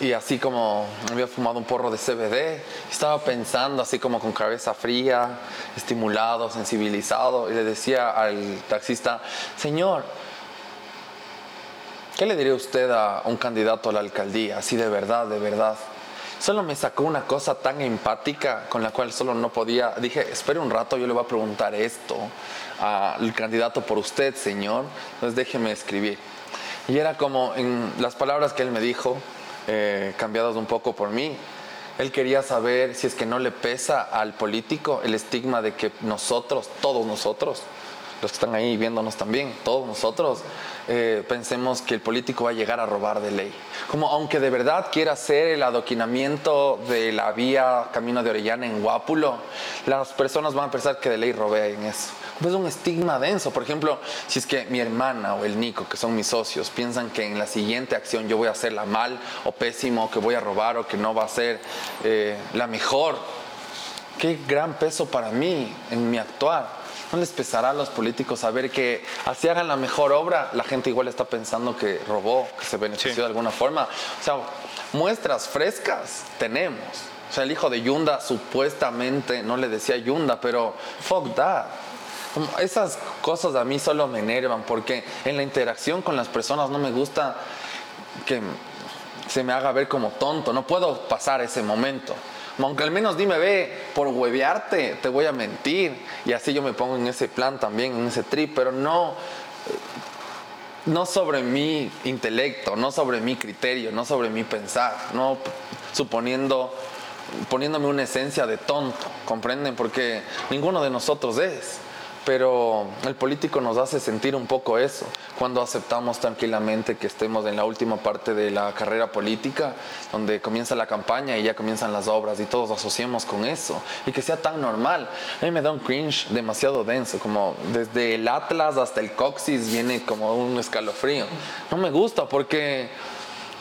C: y así como había fumado un porro de CBD, estaba pensando así como con cabeza fría, estimulado, sensibilizado, y le decía al taxista, señor, ¿qué le diría usted a un candidato a la alcaldía? Así de verdad, de verdad. Solo me sacó una cosa tan empática con la cual solo no podía. Dije, espere un rato, yo le voy a preguntar esto al candidato por usted, señor. Entonces déjeme escribir. Y era como en las palabras que él me dijo, eh, cambiadas un poco por mí. Él quería saber si es que no le pesa al político el estigma de que nosotros, todos nosotros, los que están ahí viéndonos también, todos nosotros, eh, pensemos que el político va a llegar a robar de ley. Como aunque de verdad quiera hacer el adoquinamiento de la vía Camino de Orellana en Guápulo, las personas van a pensar que de ley robé en eso. Es un estigma denso. Por ejemplo, si es que mi hermana o el Nico, que son mis socios, piensan que en la siguiente acción yo voy a hacerla mal o pésimo, que voy a robar o que no va a ser eh, la mejor, qué gran peso para mí en mi actuar no les pesará a los políticos saber que así hagan la mejor obra, la gente igual está pensando que robó, que se benefició de alguna forma. O sea, muestras frescas tenemos. O sea, el hijo de Yunda supuestamente, no le decía Yunda, pero fuck that. Esas cosas a mí solo me enervan porque en la interacción con las personas no me gusta que se me haga ver como tonto. No puedo pasar ese momento. Aunque al menos dime, ve, por huevearte te voy a mentir. Y así yo me pongo en ese plan también, en ese trip, pero no, no sobre mi intelecto, no sobre mi criterio, no sobre mi pensar, no suponiendo, poniéndome una esencia de tonto, ¿comprenden? Porque ninguno de nosotros es pero el político nos hace sentir un poco eso cuando aceptamos tranquilamente que estemos en la última parte de la carrera política, donde comienza la campaña y ya comienzan las obras y todos asociemos con eso y que sea tan normal. A mí me da un cringe demasiado denso, como desde el Atlas hasta el Coxis viene como un escalofrío. No me gusta porque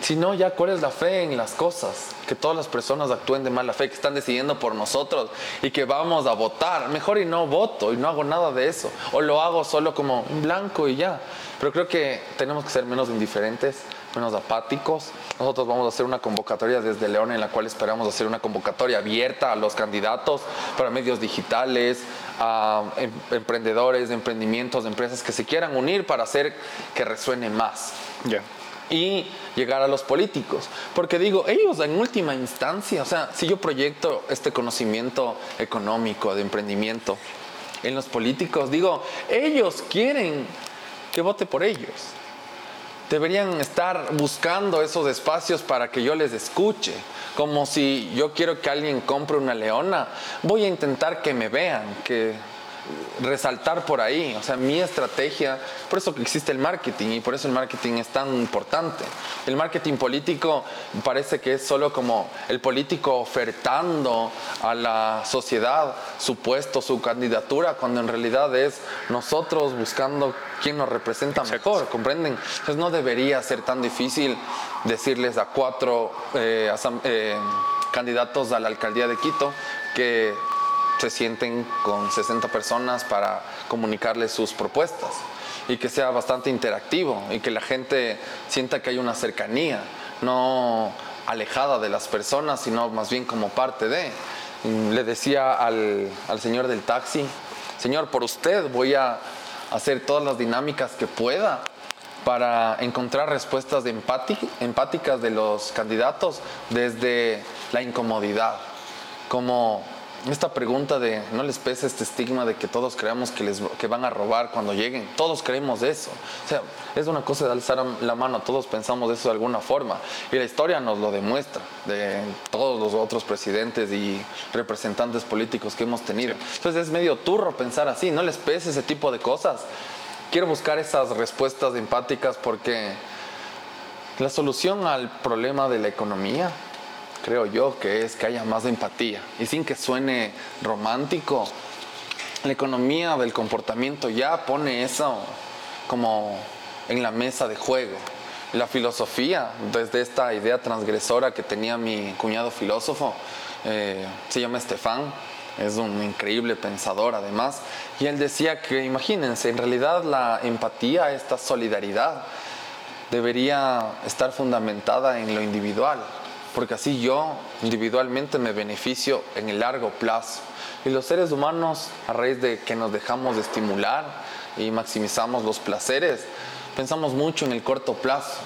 C: si no, ya cuál es la fe en las cosas. Que todas las personas actúen de mala fe, que están decidiendo por nosotros y que vamos a votar. Mejor y no voto y no hago nada de eso. O lo hago solo como un blanco y ya. Pero creo que tenemos que ser menos indiferentes, menos apáticos. Nosotros vamos a hacer una convocatoria desde León en la cual esperamos hacer una convocatoria abierta a los candidatos para medios digitales, a em, emprendedores, emprendimientos, empresas que se quieran unir para hacer que resuene más.
B: Ya.
C: Y llegar a los políticos. Porque digo, ellos en última instancia, o sea, si yo proyecto este conocimiento económico, de emprendimiento en los políticos, digo, ellos quieren que vote por ellos. Deberían estar buscando esos espacios para que yo les escuche. Como si yo quiero que alguien compre una leona, voy a intentar que me vean, que resaltar por ahí. O sea, mi estrategia, por eso que existe el marketing y por eso el marketing es tan importante. El marketing político parece que es solo como el político ofertando a la sociedad su puesto, su candidatura, cuando en realidad es nosotros buscando quién nos representa mejor, ¿comprenden? Entonces no debería ser tan difícil decirles a cuatro eh, eh, candidatos a la alcaldía de Quito que se sienten con 60 personas para comunicarles sus propuestas y que sea bastante interactivo y que la gente sienta que hay una cercanía, no alejada de las personas, sino más bien como parte de. Le decía al, al señor del taxi, señor, por usted voy a hacer todas las dinámicas que pueda para encontrar respuestas empáticas de los candidatos desde la incomodidad, como esta pregunta de no les pesa este estigma de que todos creamos que, les, que van a robar cuando lleguen. Todos creemos eso. O sea, es una cosa de alzar la mano. Todos pensamos eso de alguna forma. Y la historia nos lo demuestra de todos los otros presidentes y representantes políticos que hemos tenido. Entonces es medio turro pensar así. No les pesa ese tipo de cosas. Quiero buscar esas respuestas empáticas porque la solución al problema de la economía creo yo, que es que haya más empatía. Y sin que suene romántico, la economía del comportamiento ya pone eso como en la mesa de juego. La filosofía, desde esta idea transgresora que tenía mi cuñado filósofo, eh, se llama Estefan, es un increíble pensador además, y él decía que, imagínense, en realidad la empatía, esta solidaridad, debería estar fundamentada en lo individual, porque así yo individualmente me beneficio en el largo plazo. Y los seres humanos, a raíz de que nos dejamos de estimular y maximizamos los placeres, pensamos mucho en el corto plazo.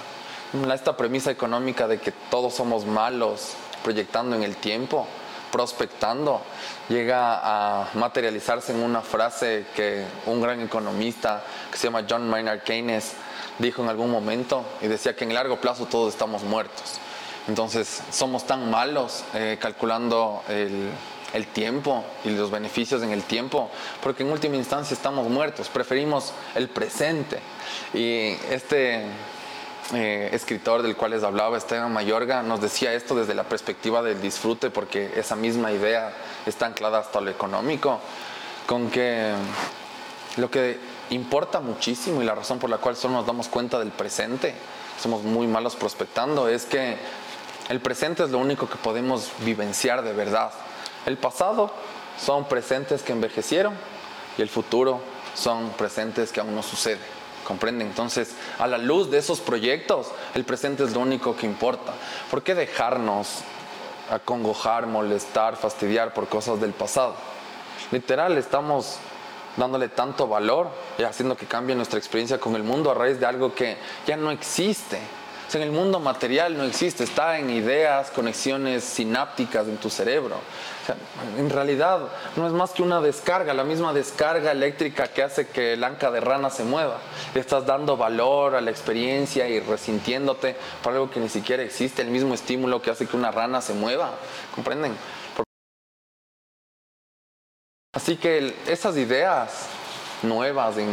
C: Esta premisa económica de que todos somos malos, proyectando en el tiempo, prospectando, llega a materializarse en una frase que un gran economista que se llama John Maynard Keynes dijo en algún momento y decía que en largo plazo todos estamos muertos. Entonces somos tan malos eh, calculando el, tiempo y los beneficios en el tiempo, porque en última instancia estamos muertos, preferimos el presente. Y este eh, escritor del cual les hablaba, Esteban Mayorga, nos decía esto desde la perspectiva del disfrute, porque esa misma idea está anclada hasta lo económico, con que lo que importa muchísimo y la razón por la cual solo nos damos cuenta del presente, somos muy malos prospectando, es que el presente es lo único que podemos vivenciar de verdad. El pasado son presentes que envejecieron y el futuro son presentes que aún no sucede. ¿Comprenden? Entonces, a la luz de esos proyectos, el presente es lo único que importa. ¿Por qué dejarnos acongojar, molestar, fastidiar por cosas del pasado? Literal, estamos dándole tanto valor y haciendo que cambie nuestra experiencia con el mundo a raíz de algo que ya no existe en el mundo material no existe, está en ideas, conexiones sinápticas en tu cerebro. en realidad no es más que una descarga, la misma descarga eléctrica que hace que el anca de rana se mueva. Estás dando valor a la experiencia y resintiéndote por algo que ni siquiera existe, el mismo estímulo que hace que una rana se mueva. ¿Comprenden? Así que esas ideas nuevas en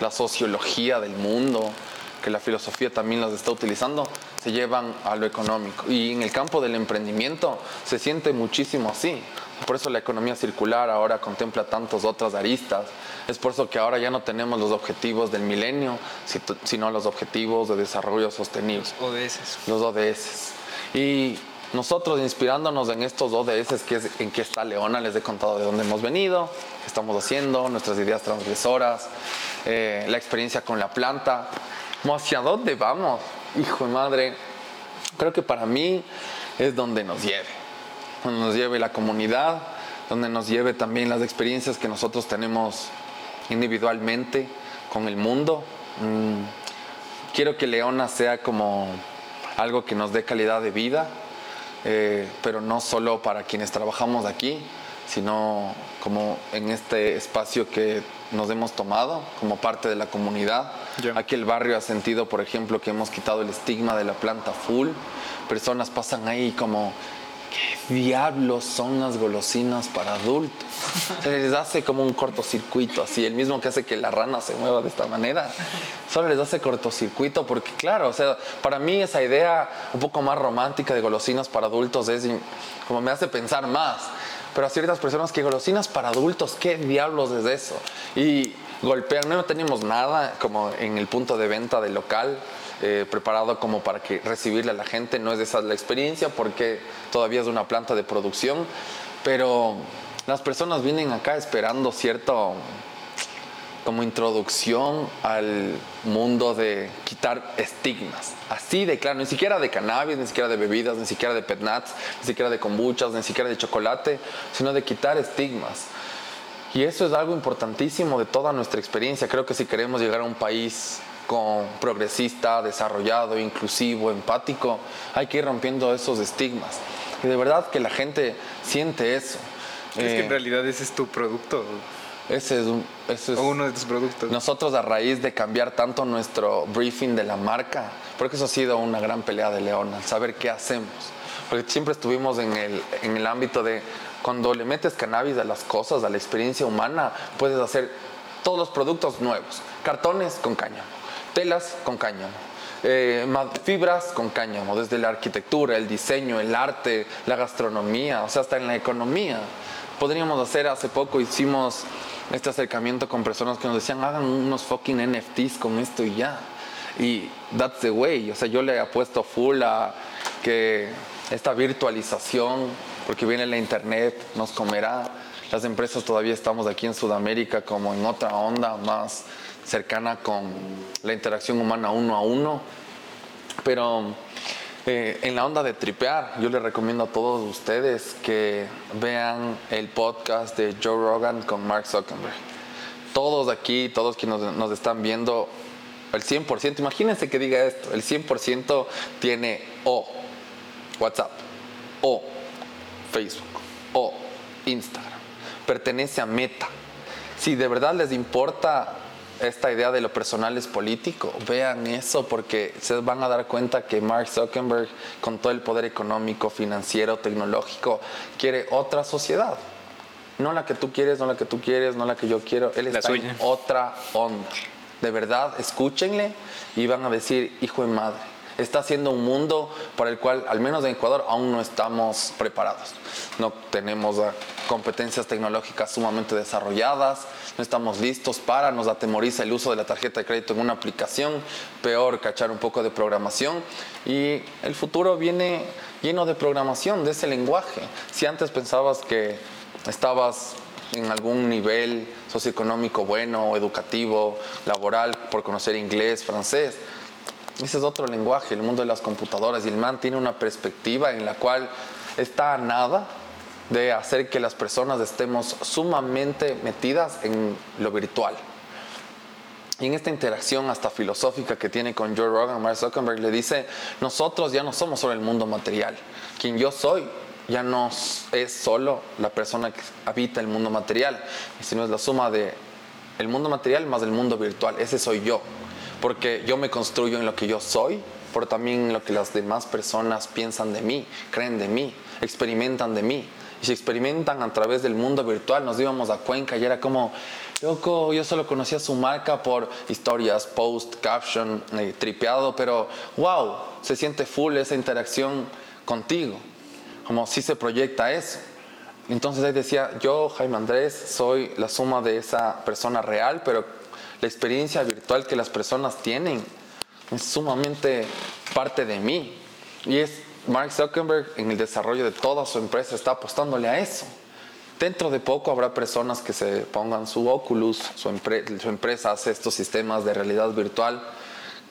C: la sociología del mundo, que la filosofía también las está utilizando, se llevan a lo económico. Y en el campo del emprendimiento se siente muchísimo así. Por eso la economía circular ahora contempla tantas otras aristas. Es por eso que ahora ya no tenemos los objetivos del milenio, sino los objetivos de desarrollo sostenible.
B: Los ODS.
C: Los ODS. Y nosotros inspirándonos en estos ODS, que es en que está Leona, les he contado de dónde hemos venido, qué estamos haciendo, nuestras ideas transgresoras, eh, la experiencia con la planta, ¿Hacia dónde vamos? Hijo de madre, creo que para mí es donde nos lleve, donde nos lleve la comunidad, donde nos lleve también las experiencias que nosotros tenemos individualmente con el mundo. Mm, quiero que Leona sea como algo que nos dé calidad de vida, eh, pero no solo para quienes trabajamos aquí, sino como en este espacio que nos hemos tomado como parte de la comunidad. Aquí el barrio ha sentido, por ejemplo, que hemos quitado el estigma de la planta full. Personas pasan ahí como, ¿qué diablos son las golosinas para adultos? Se les hace como un cortocircuito, así, el mismo que hace que la rana se mueva de esta manera. Solo les hace cortocircuito porque, claro, o sea, para mí esa idea un poco más romántica de golosinas para adultos es como me hace pensar más. Pero a ciertas personas que golosinas para adultos, ¿qué diablos es eso? Y golpean, no tenemos nada como en el punto de venta del local. Eh, preparado como para que recibirle a la gente, no es esa la experiencia porque todavía es una planta de producción, pero las personas vienen acá esperando cierto como introducción al mundo de quitar estigmas. Así de claro, ni siquiera de cannabis, ni siquiera de bebidas, ni siquiera de pet nuts, ni siquiera de kombuchas, ni siquiera de chocolate, sino de quitar estigmas. Y eso es algo importantísimo de toda nuestra experiencia. Creo que si queremos llegar a un país con progresista, desarrollado, inclusivo, empático, hay que ir rompiendo esos estigmas. Y de verdad que la gente siente eso.
B: ¿Es que en eh, realidad ese es tu producto?
C: Ese es,
B: uno de tus productos.
C: Nosotros a raíz de cambiar tanto nuestro briefing de la marca, porque eso ha sido una gran pelea de Leona, saber qué hacemos. Porque siempre estuvimos en el, en el ámbito de cuando le metes cannabis a las cosas, a la experiencia humana, puedes hacer todos los productos nuevos. Cartones con cáñamo, telas con cáñamo, eh, fibras con cáñamo, desde la arquitectura, el diseño, el arte, la gastronomía, o sea, hasta en la economía. Podríamos hacer, hace poco hicimos este acercamiento con personas que nos decían, hagan unos fucking NFTs con esto y ya. Y that's the way. O sea, yo le he puesto full a que esta virtualización, porque viene la internet, nos comerá. Las empresas todavía estamos aquí en Sudamérica como en otra onda más cercana con la interacción humana uno a uno. Pero eh, en la onda de tripear, yo les recomiendo a todos ustedes que vean el podcast de Joe Rogan con Mark Zuckerberg. Todos aquí, todos quienes nos, nos están viendo, el 100%, imagínense que diga esto, el 100% tiene o WhatsApp, o Facebook, o Instagram. Pertenece a Meta. Si de verdad les importa esta idea de lo personal es político. Vean eso porque se van a dar cuenta que Mark Zuckerberg, con todo el poder económico, financiero, tecnológico, quiere otra sociedad. No la que tú quieres, no la que tú quieres, no la que yo quiero. Él está en otra onda. De verdad, escúchenle y van a decir, hijo de madre, está haciendo un mundo para el cual, al menos en Ecuador, aún no estamos preparados. No tenemos competencias tecnológicas sumamente desarrolladas, no estamos listos para, nos atemoriza el uso de la tarjeta de crédito en una aplicación, peor cachar un poco de programación y el futuro viene lleno de programación, de ese lenguaje. Si antes pensabas que estabas en algún nivel socioeconómico bueno, educativo, laboral, por conocer inglés, francés, ese es otro lenguaje, el mundo de las computadoras. Y el man tiene una perspectiva en la cual está a nada de hacer que las personas estemos sumamente metidas en lo virtual. Y en esta interacción hasta filosófica que tiene con Joe Rogan, Mark Zuckerberg le dice, nosotros ya no somos solo el mundo material. Quien yo soy ya no es solo la persona que habita el mundo material, sino es la suma de el mundo material más el mundo virtual. Ese soy yo. Porque yo me construyo en lo que yo soy, pero también en lo que las demás personas piensan de mí, creen de mí, experimentan de mí y se experimentan a través del mundo virtual. Nos íbamos a Cuenca y era como, loco, yo solo conocía su marca por historias, post, caption, eh, tripeado, pero wow, se siente full esa interacción contigo, como si se proyecta eso. Entonces ahí decía, yo, Jaime Andrés, soy la suma de esa persona real, pero la experiencia virtual que las personas tienen es sumamente parte de mí. Y es Mark Zuckerberg en el desarrollo de toda su empresa está apostándole a eso. Dentro de poco habrá personas que se pongan su Oculus, su, empresa hace estos sistemas de realidad virtual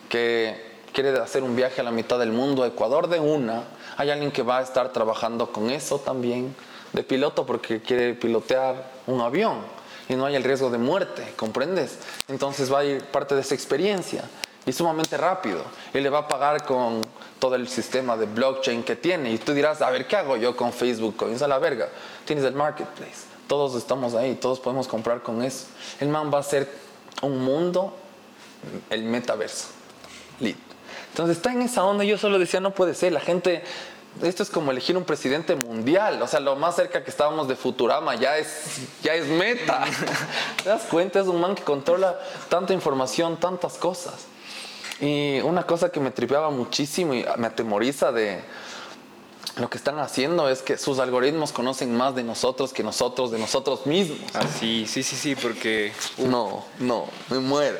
C: que quiere hacer un viaje a la mitad del mundo, Ecuador de una. Hay alguien que va a estar trabajando con eso también, de piloto porque quiere pilotear un avión y no hay el riesgo de muerte, ¿comprendes? Entonces va a ir parte de esa experiencia. y sumamente rápido. Él le va a pagar con todo el sistema de blockchain que tiene. Y tú dirás, a ver, ¿qué hago yo con Facebook Coins? A la verga. Tienes el marketplace. Todos estamos ahí, todos podemos comprar con eso. El man va a ser un mundo, el metaverso. Entonces está en esa onda. Yo solo decía, no puede ser. La gente esto es como elegir un presidente mundial. O sea, lo más cerca que estábamos de Futurama ya es, ya es meta. ¿Te das cuenta? Es un man que controla tanta información, tantas cosas. Y una cosa que me tripeaba muchísimo y me atemoriza de lo que están haciendo es que sus algoritmos conocen más de nosotros que nosotros de nosotros mismos.
B: Ah, sí, sí, sí, sí, porque...
C: No, no, me muero.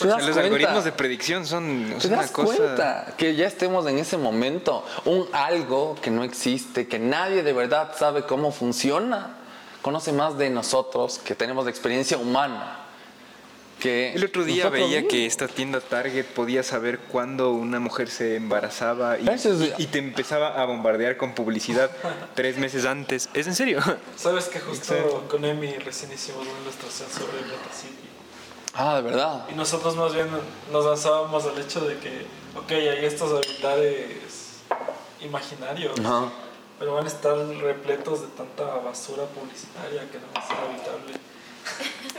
B: los algoritmos de predicción son, ¿Te das cuenta
C: que ya estemos en ese momento? Un algo que no existe, que nadie de verdad sabe cómo funciona, conoce más de nosotros, que tenemos experiencia humana
B: el otro día veía que esta tienda Target podía saber cuándo una mujer se embarazaba y, te empezaba a bombardear con publicidad tres meses antes. ¿Es en serio?
D: Sabes que justo con Emi recién hicimos una ilustración sobre City.
C: Ah, de verdad.
D: Y nosotros más bien nos lanzábamos al hecho de que, ok, hay estos habitares imaginarios, pero van a estar repletos de tanta basura publicitaria que no va a ser habitable.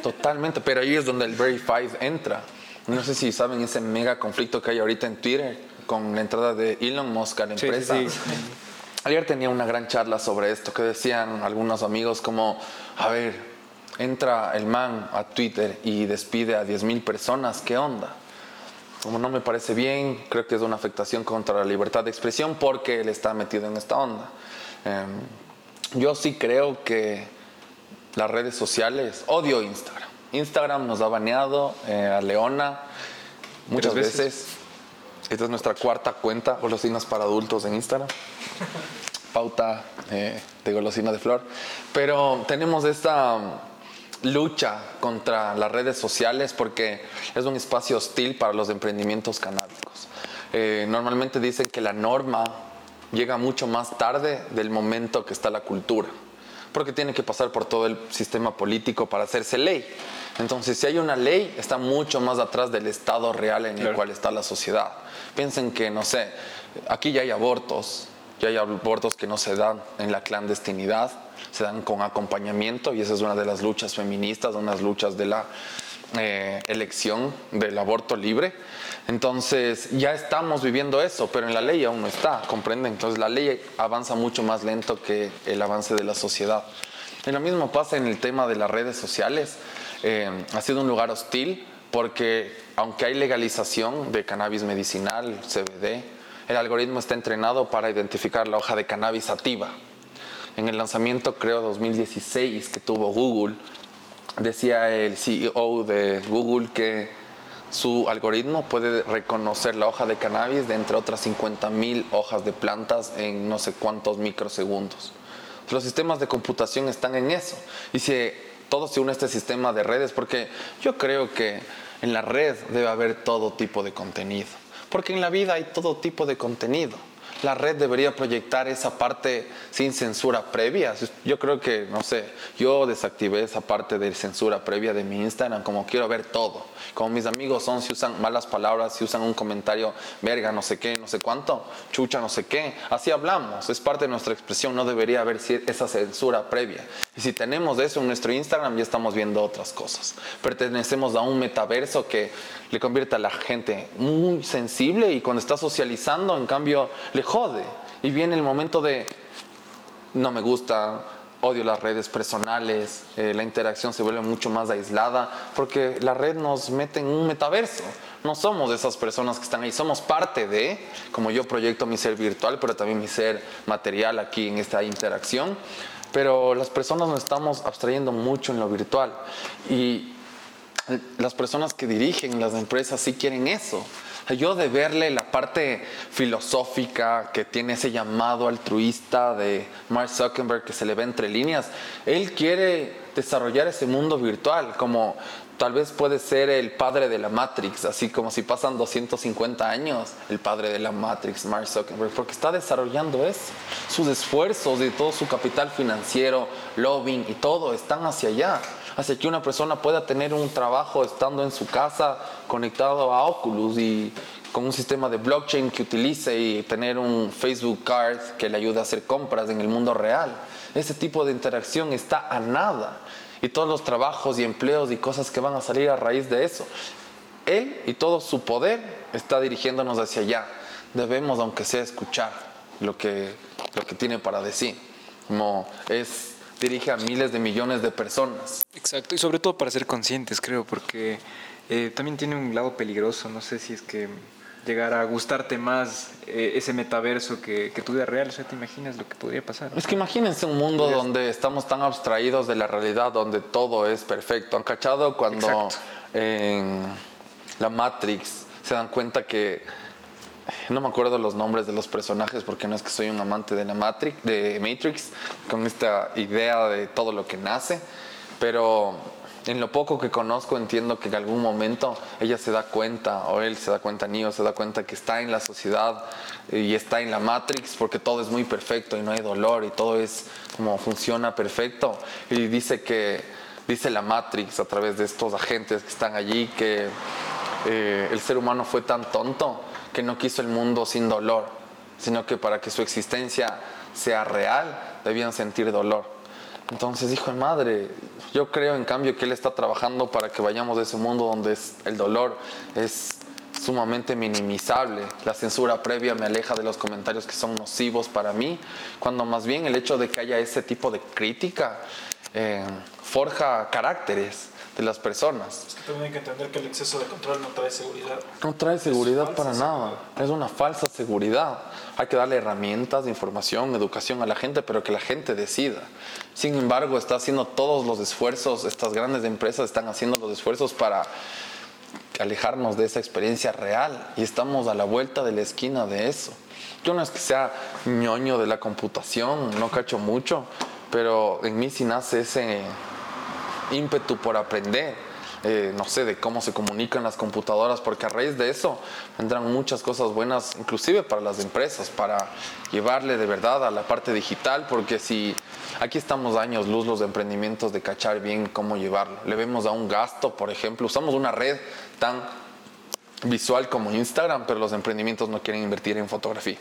C: Totalmente, pero ahí es donde el Verified entra. No sé si saben ese mega conflicto que hay ahorita en Twitter con la entrada de Elon Musk a la empresa. Ayer tenía una gran charla sobre esto que decían algunos amigos como, a ver, entra el man a Twitter y despide a 10.000 personas, ¿qué onda? Como no me parece bien, creo que es una afectación contra la libertad de expresión porque él está metido en esta onda. Em, yo sí creo que las redes sociales, odio Instagram. Instagram nos ha baneado eh, a Leona muchas veces. Esta es nuestra cuarta cuenta, golosinas para adultos en Instagram. Pauta eh, de golosina de flor. Pero tenemos esta um, lucha contra las redes sociales porque es un espacio hostil para los emprendimientos canábicos. Eh, normalmente dicen que la norma llega mucho más tarde del momento que está la cultura porque tiene que pasar por todo el sistema político para hacerse ley. Entonces, si hay una ley, está mucho más atrás del estado real en el cual está la sociedad. Piensen que, no sé, aquí ya hay abortos, ya hay abortos que no se dan en la clandestinidad, se dan con acompañamiento y esa es una de las luchas feministas, unas luchas de la eh, elección del aborto libre. Entonces ya estamos viviendo eso, pero en la ley aún no está, comprenden. Entonces la ley avanza mucho más lento que el avance de la sociedad. Y lo mismo pasa en el tema de las redes sociales. Eh, ha sido un lugar hostil porque aunque hay legalización de cannabis medicinal, CBD, el algoritmo está entrenado para identificar la hoja de cannabis sativa. En el lanzamiento, creo, 2016 que tuvo Google, decía el CEO de Google que su algoritmo puede reconocer la hoja de cannabis de entre otras 50 mil hojas de plantas en no sé cuántos microsegundos. Los sistemas de computación están en eso. Y si todo se une a este sistema de redes, porque yo creo que en la red debe haber todo tipo de contenido. Porque en la vida hay todo tipo de contenido la red debería proyectar esa parte sin censura previa. Yo creo que, no sé, yo desactivé esa parte de censura previa de mi Instagram, como quiero ver todo. Como mis amigos son, si usan malas palabras, si usan un comentario, verga, no sé qué, no sé cuánto, chucha, no sé qué. Así hablamos, es parte de nuestra expresión, no debería haber esa censura previa. Y si tenemos eso en nuestro Instagram, ya estamos viendo otras cosas. Pertenecemos a un metaverso que le convierte a la gente muy sensible y cuando está socializando, en cambio, le jode. Y viene el momento de, no me gusta, odio las redes personales, eh, la interacción se vuelve mucho más aislada, porque la red nos mete en un metaverso. No somos esas personas que están ahí, somos parte de, como yo proyecto mi ser virtual, pero también mi ser material aquí en esta interacción. Pero las personas nos estamos abstrayendo mucho en lo virtual. Y las personas que dirigen las empresas sí quieren eso. Yo de verle la parte filosófica que tiene ese llamado altruista de Mark Zuckerberg que se le ve entre líneas, él quiere desarrollar ese mundo virtual, como tal vez puede ser el padre de la Matrix, así como si pasan 250 años, el padre de la Matrix, Mark Zuckerberg, porque está desarrollando eso. Sus esfuerzos y todo su capital financiero, lobbying y todo están hacia allá, hacia que una persona pueda tener un trabajo estando en su casa conectado a Oculus y con un sistema de blockchain que utilice y tener un Facebook Card que le ayude a hacer compras en el mundo real. Ese tipo de interacción está a nada y todos los trabajos y empleos y cosas que van a salir a raíz de eso. Él y todo su poder está dirigiéndonos hacia allá. Debemos, aunque sea, escuchar lo que, lo que tiene para decir. Como es, dirige a miles de millones de personas.
B: Exacto, y sobre todo para ser conscientes, creo, porque eh, también tiene un lado peligroso. No sé si es que llegar a gustarte más eh, ese metaverso que, que tu vida real. O sea, ¿te imaginas lo que podría pasar?
C: Es que imagínense un mundo donde estamos tan abstraídos de la realidad, donde todo es perfecto. ¿Han cachado cuando en la Matrix se dan cuenta que no me acuerdo los nombres de los personajes porque no es que soy un amante de la Matrix, de Matrix, con esta idea de todo lo que nace, pero en lo poco que conozco entiendo que en algún momento ella se da cuenta, o él se da cuenta, Neo se da cuenta que está en la sociedad y está en la Matrix porque todo es muy perfecto y no hay dolor y todo es como funciona perfecto. Y dice que, dice la Matrix a través de estos agentes que están allí, que eh, el ser humano fue tan tonto que no quiso el mundo sin dolor, sino que para que su existencia sea real debían sentir dolor. Entonces dijo, madre, yo creo en cambio que Él está trabajando para que vayamos de ese mundo donde es, el dolor es sumamente minimizable. La censura previa me aleja de los comentarios que son nocivos para mí, cuando más bien el hecho de que haya ese tipo de crítica eh, forja caracteres de las personas.
D: Es que también hay que entender que el exceso de control no trae seguridad.
C: No trae seguridad para nada. Es una falsa seguridad. Hay que darle herramientas, información, educación a la gente, pero que la gente decida. Sin embargo, está haciendo todos los esfuerzos, estas grandes empresas están haciendo los esfuerzos para alejarnos de esa experiencia real y estamos a la vuelta de la esquina de eso. Yo no es que sea ñoño de la computación, no cacho mucho, pero en mí sí nace ese ímpetu por aprender, eh, no sé, de cómo se comunican las computadoras, porque a raíz de eso vendrán muchas cosas buenas, inclusive para las empresas, para llevarle de verdad a la parte digital, porque si aquí estamos años luz los emprendimientos de cachar bien cómo llevarlo, le vemos a un gasto, por ejemplo, usamos una red tan visual como Instagram, pero los emprendimientos no quieren invertir en fotografía,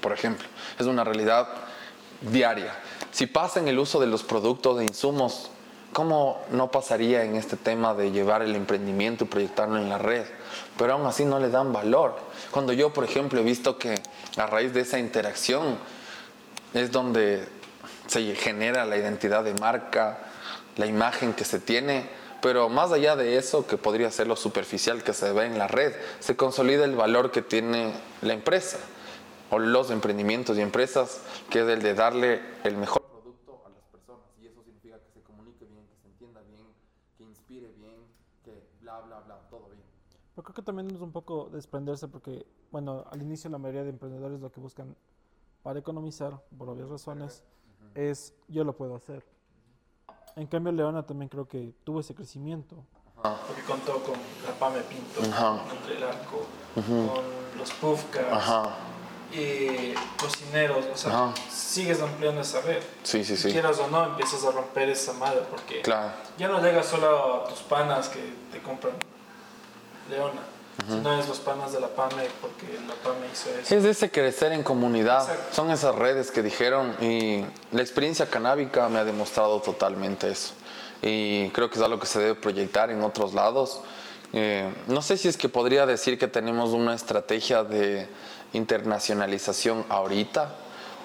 C: por ejemplo, es una realidad diaria. Si pasa en el uso de los productos e insumos ¿Cómo no pasaría en este tema de llevar el emprendimiento y proyectarlo en la red? Pero aún así no le dan valor. Cuando yo, por ejemplo, he visto que a raíz de esa interacción es donde se genera la identidad de marca, la imagen que se tiene, pero más allá de eso, que podría ser lo superficial que se ve en la red, se consolida el valor que tiene la empresa o los emprendimientos y empresas, que es el de darle el mejor
E: Pero creo que también es un poco desprenderse porque, bueno, al inicio la mayoría de emprendedores lo que buscan para economizar, por obvias razones, es yo lo puedo hacer. En cambio, Leona también creo que tuvo ese crecimiento.
D: Porque contó con la PAME Pinto, con el Arco, con los Pufcas, y cocineros, o sea, sigues ampliando esa red.
C: Sí, sí, sí.
D: Quieras o no, empiezas a romper esa madre porque ya no llegas solo a tus panas que te compran Leona. Si no es los panas de la PAME, porque la PAME hizo eso.
C: Es de ese crecer en comunidad. Son esas redes que dijeron y la experiencia canábica me ha demostrado totalmente eso. Y creo que es algo que se debe proyectar en otros lados. Eh, no sé si es que podría decir que tenemos una estrategia de internacionalización ahorita,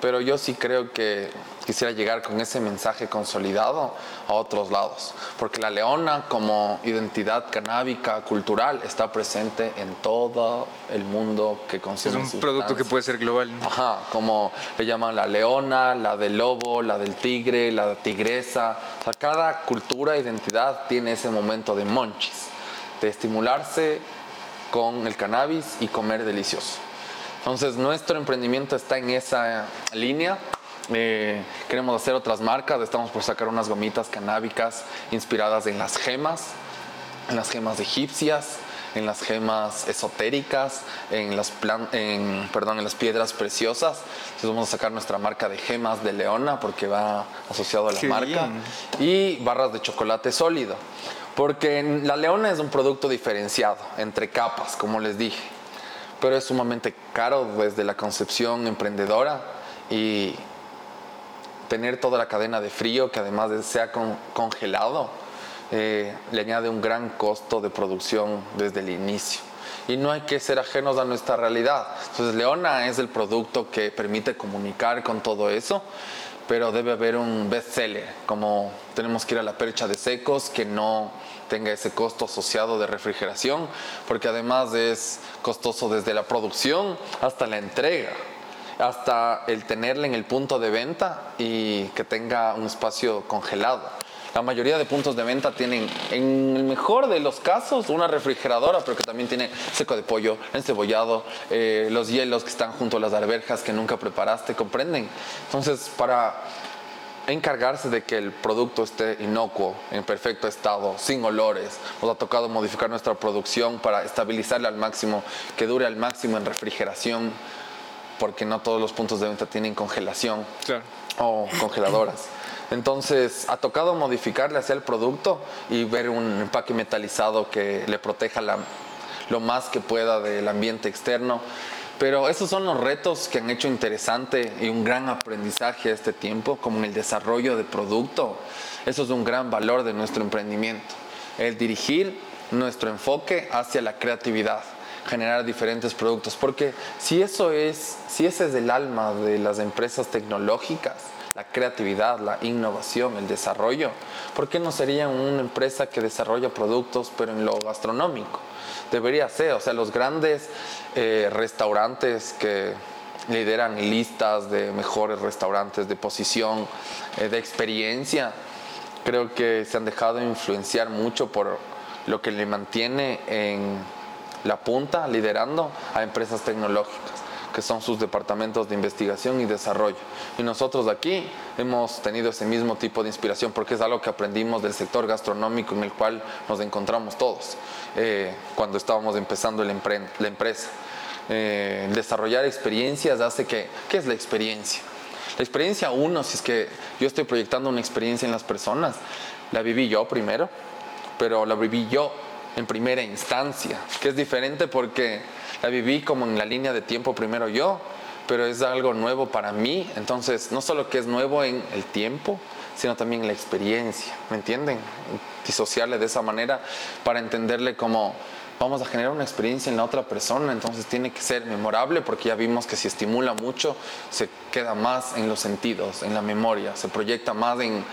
C: pero yo sí creo que quisiera llegar con ese mensaje consolidado a otros lados, porque la leona como identidad canábica cultural está presente en todo el mundo que consume.
B: Es un producto que puede ser global.
C: Ajá, como le llaman la leona, la del lobo, la del tigre, la tigresa. O sea, cada cultura, identidad tiene ese momento de monchis, de estimularse con el cannabis y comer delicioso. Entonces nuestro emprendimiento está en esa línea Eh, queremos hacer otras marcas, estamos por sacar unas gomitas canábicas inspiradas en las gemas, en las gemas egipcias, en las gemas esotéricas, en las, en, perdón, en las piedras preciosas. Entonces vamos a sacar nuestra marca de gemas de Leona porque va asociado a la marca. Y barras de chocolate sólido. Porque la Leona es un producto diferenciado, entre capas, como les dije. Pero es sumamente caro desde la concepción emprendedora y tener toda la cadena de frío que además sea congelado eh, le añade un gran costo de producción desde el inicio. Y no hay que ser ajenos a nuestra realidad. Entonces, Leona es el producto que permite comunicar con todo eso, pero debe haber un bestseller, como tenemos que ir a la percha de secos, que no tenga ese costo asociado de refrigeración, porque además es costoso desde la producción hasta la entrega hasta el tenerla en el punto de venta y que tenga un espacio congelado. La mayoría de puntos de venta tienen, en el mejor de los casos, una refrigeradora, pero que también tiene seco de pollo, encebollado, eh, los hielos que están junto a las alberjas que nunca preparaste, ¿comprenden? Entonces, para encargarse de que el producto esté inocuo, en perfecto estado, sin olores. Nos ha tocado modificar nuestra producción para estabilizarla al máximo, que dure al máximo en refrigeración, porque no todos los puntos de venta tienen congelación o congeladoras. Entonces, ha tocado modificarle hacia el producto y ver un empaque metalizado que le proteja lo más que pueda del ambiente externo. Pero esos son los retos que han hecho interesante y un gran aprendizaje a este tiempo, como el desarrollo de producto. Eso es un gran valor de nuestro emprendimiento. El dirigir nuestro enfoque hacia la creatividad, generar diferentes productos. Porque si eso es, si ese es el alma de las empresas tecnológicas, la creatividad, la innovación, el desarrollo. ¿Por qué no sería una empresa que desarrolla productos pero en lo gastronómico? Debería ser, o sea, los grandes eh, restaurantes que lideran listas de mejores restaurantes de posición, eh, de experiencia, creo que se han dejado influenciar mucho por lo que le mantiene en la punta, liderando a empresas tecnológicas que son sus departamentos de investigación y desarrollo. Y nosotros aquí hemos tenido ese mismo tipo de inspiración porque es algo que aprendimos del sector gastronómico en el cual nos encontramos todos eh, cuando estábamos empezando la, empresa. Eh, desarrollar experiencias hace que, ¿qué es la experiencia? La experiencia uno, si es que yo estoy proyectando una experiencia en las personas, la viví yo primero, pero la viví yo en primera instancia, que es diferente porque la viví como en la línea de tiempo primero yo, pero es algo nuevo para mí. Entonces, no solo que es nuevo en el tiempo, sino también en la experiencia, ¿me entienden? Disociarle de esa manera para entenderle como vamos a generar una experiencia en la otra persona, entonces tiene que ser memorable porque ya vimos que si estimula mucho, se queda más en los sentidos, en la memoria, se proyecta más en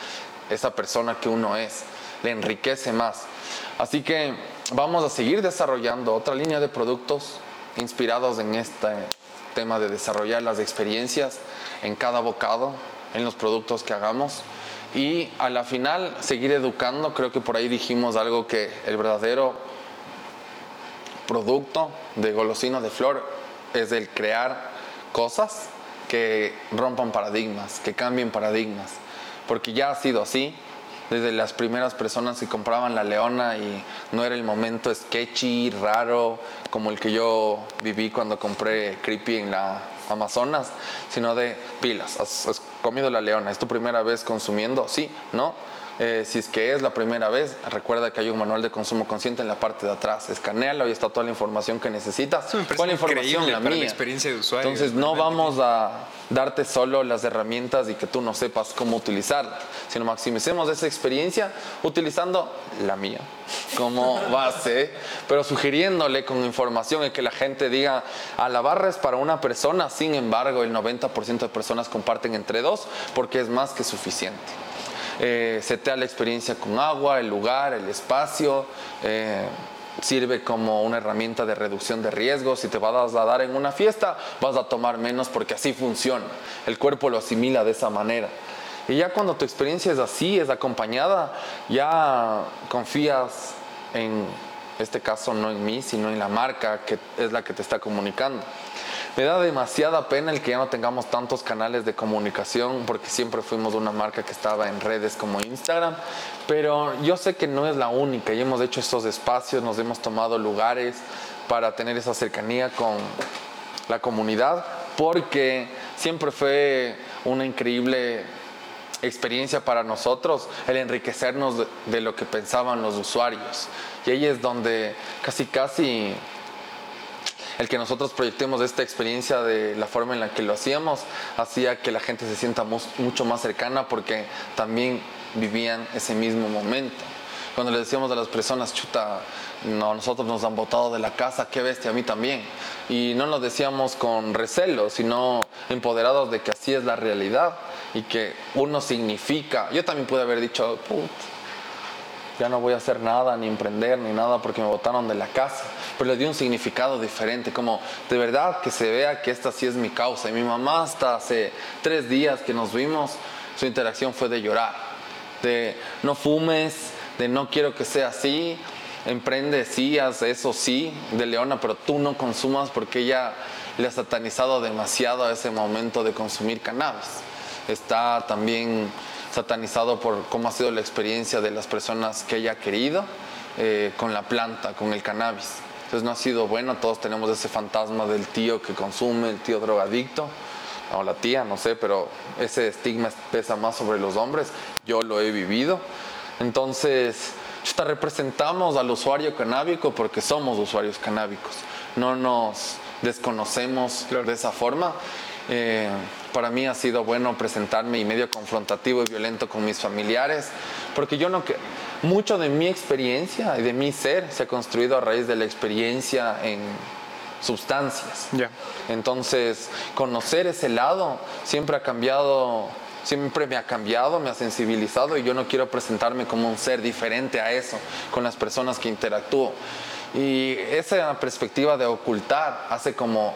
C: esa persona que uno es, le enriquece más. Así que vamos a seguir desarrollando otra línea de productos inspirados en este tema de desarrollar las experiencias en cada bocado, en los productos que hagamos. Y a la final seguir educando, creo que por ahí dijimos algo que el verdadero producto de golosino de flor es el crear cosas que rompan paradigmas, que cambien paradigmas, porque ya ha sido así, desde las primeras personas que compraban la leona y no era el momento sketchy, raro, como el que yo viví cuando compré Creepy en la Amazonas, sino de pilas. has comido la leona? ¿Es tu primera vez consumiendo? Sí, ¿no? Eh, si es que es la primera vez, recuerda que hay un manual de consumo consciente en la parte de atrás. Escanealo y está toda la información que necesitas.
B: ¿Cuál información? La mía. experiencia de usuario.
C: Entonces no vamos a darte solo las herramientas y que tú no sepas cómo utilizarlas, sino maximicemos esa experiencia utilizando la mía como base, pero sugiriéndole con información y que la gente diga, a la barra es para una persona, sin embargo el 90% de personas comparten entre dos porque es más que suficiente eh, setea la experiencia con agua, el lugar, el espacio. Eh, sirve como una herramienta de reducción de riesgos. Si te vas a dar en una fiesta, vas a tomar menos porque así funciona. El cuerpo lo asimila de esa manera. Y ya cuando tu experiencia es así, es acompañada, ya confías en este caso no en mí, sino en la marca que es la que te está comunicando. Me da demasiada pena el que ya no tengamos tantos canales de comunicación, porque siempre fuimos una marca que estaba en redes como Instagram, pero yo sé que no es la única y hemos hecho estos espacios, nos hemos tomado lugares para tener esa cercanía con la comunidad, porque siempre fue una increíble experiencia para nosotros el enriquecernos de, lo que pensaban los usuarios. Y ahí es donde casi casi el que nosotros proyectemos esta experiencia de la forma en la que lo hacíamos hacía que la gente se sienta mucho más cercana porque también vivían ese mismo momento. Cuando le decíamos a las personas, chuta, no, nosotros nos han botado de la casa, qué bestia, a mí también. Y no lo decíamos con recelo, sino empoderados de que así es la realidad y que uno significa. Yo también pude haber dicho, Put, ya no voy a hacer nada, ni emprender, ni nada porque me botaron de la casa. Pero le di un significado diferente, como de verdad que se vea que esta sí es mi causa. Y mi mamá hasta hace tres días que nos vimos, su interacción fue de llorar, de no fumes, de no quiero que sea así, emprende, sí, haz eso, sí, de Leona, pero tú no consumas porque ella le ha satanizado demasiado a ese momento de consumir cannabis. Está también satanizado por cómo ha sido la experiencia de las personas que ella ha querido eh, con la planta, con el cannabis. Entonces no ha sido bueno, todos tenemos ese fantasma del tío que consume, el tío drogadicto, o la tía, no sé, pero ese estigma pesa más sobre los hombres, yo lo he vivido. Entonces, representamos al usuario canábico porque somos usuarios canábicos, no nos desconocemos de esa forma. Eh, para mí ha sido bueno presentarme y medio confrontativo y violento con mis familiares, porque yo no que mucho de mi experiencia y de mi ser se ha construido a raíz de la experiencia en sustancias. Entonces, conocer ese lado siempre ha cambiado siempre me ha cambiado, me ha sensibilizado y yo no quiero presentarme como un ser diferente a eso con las personas que interactúo. Y esa perspectiva de ocultar hace como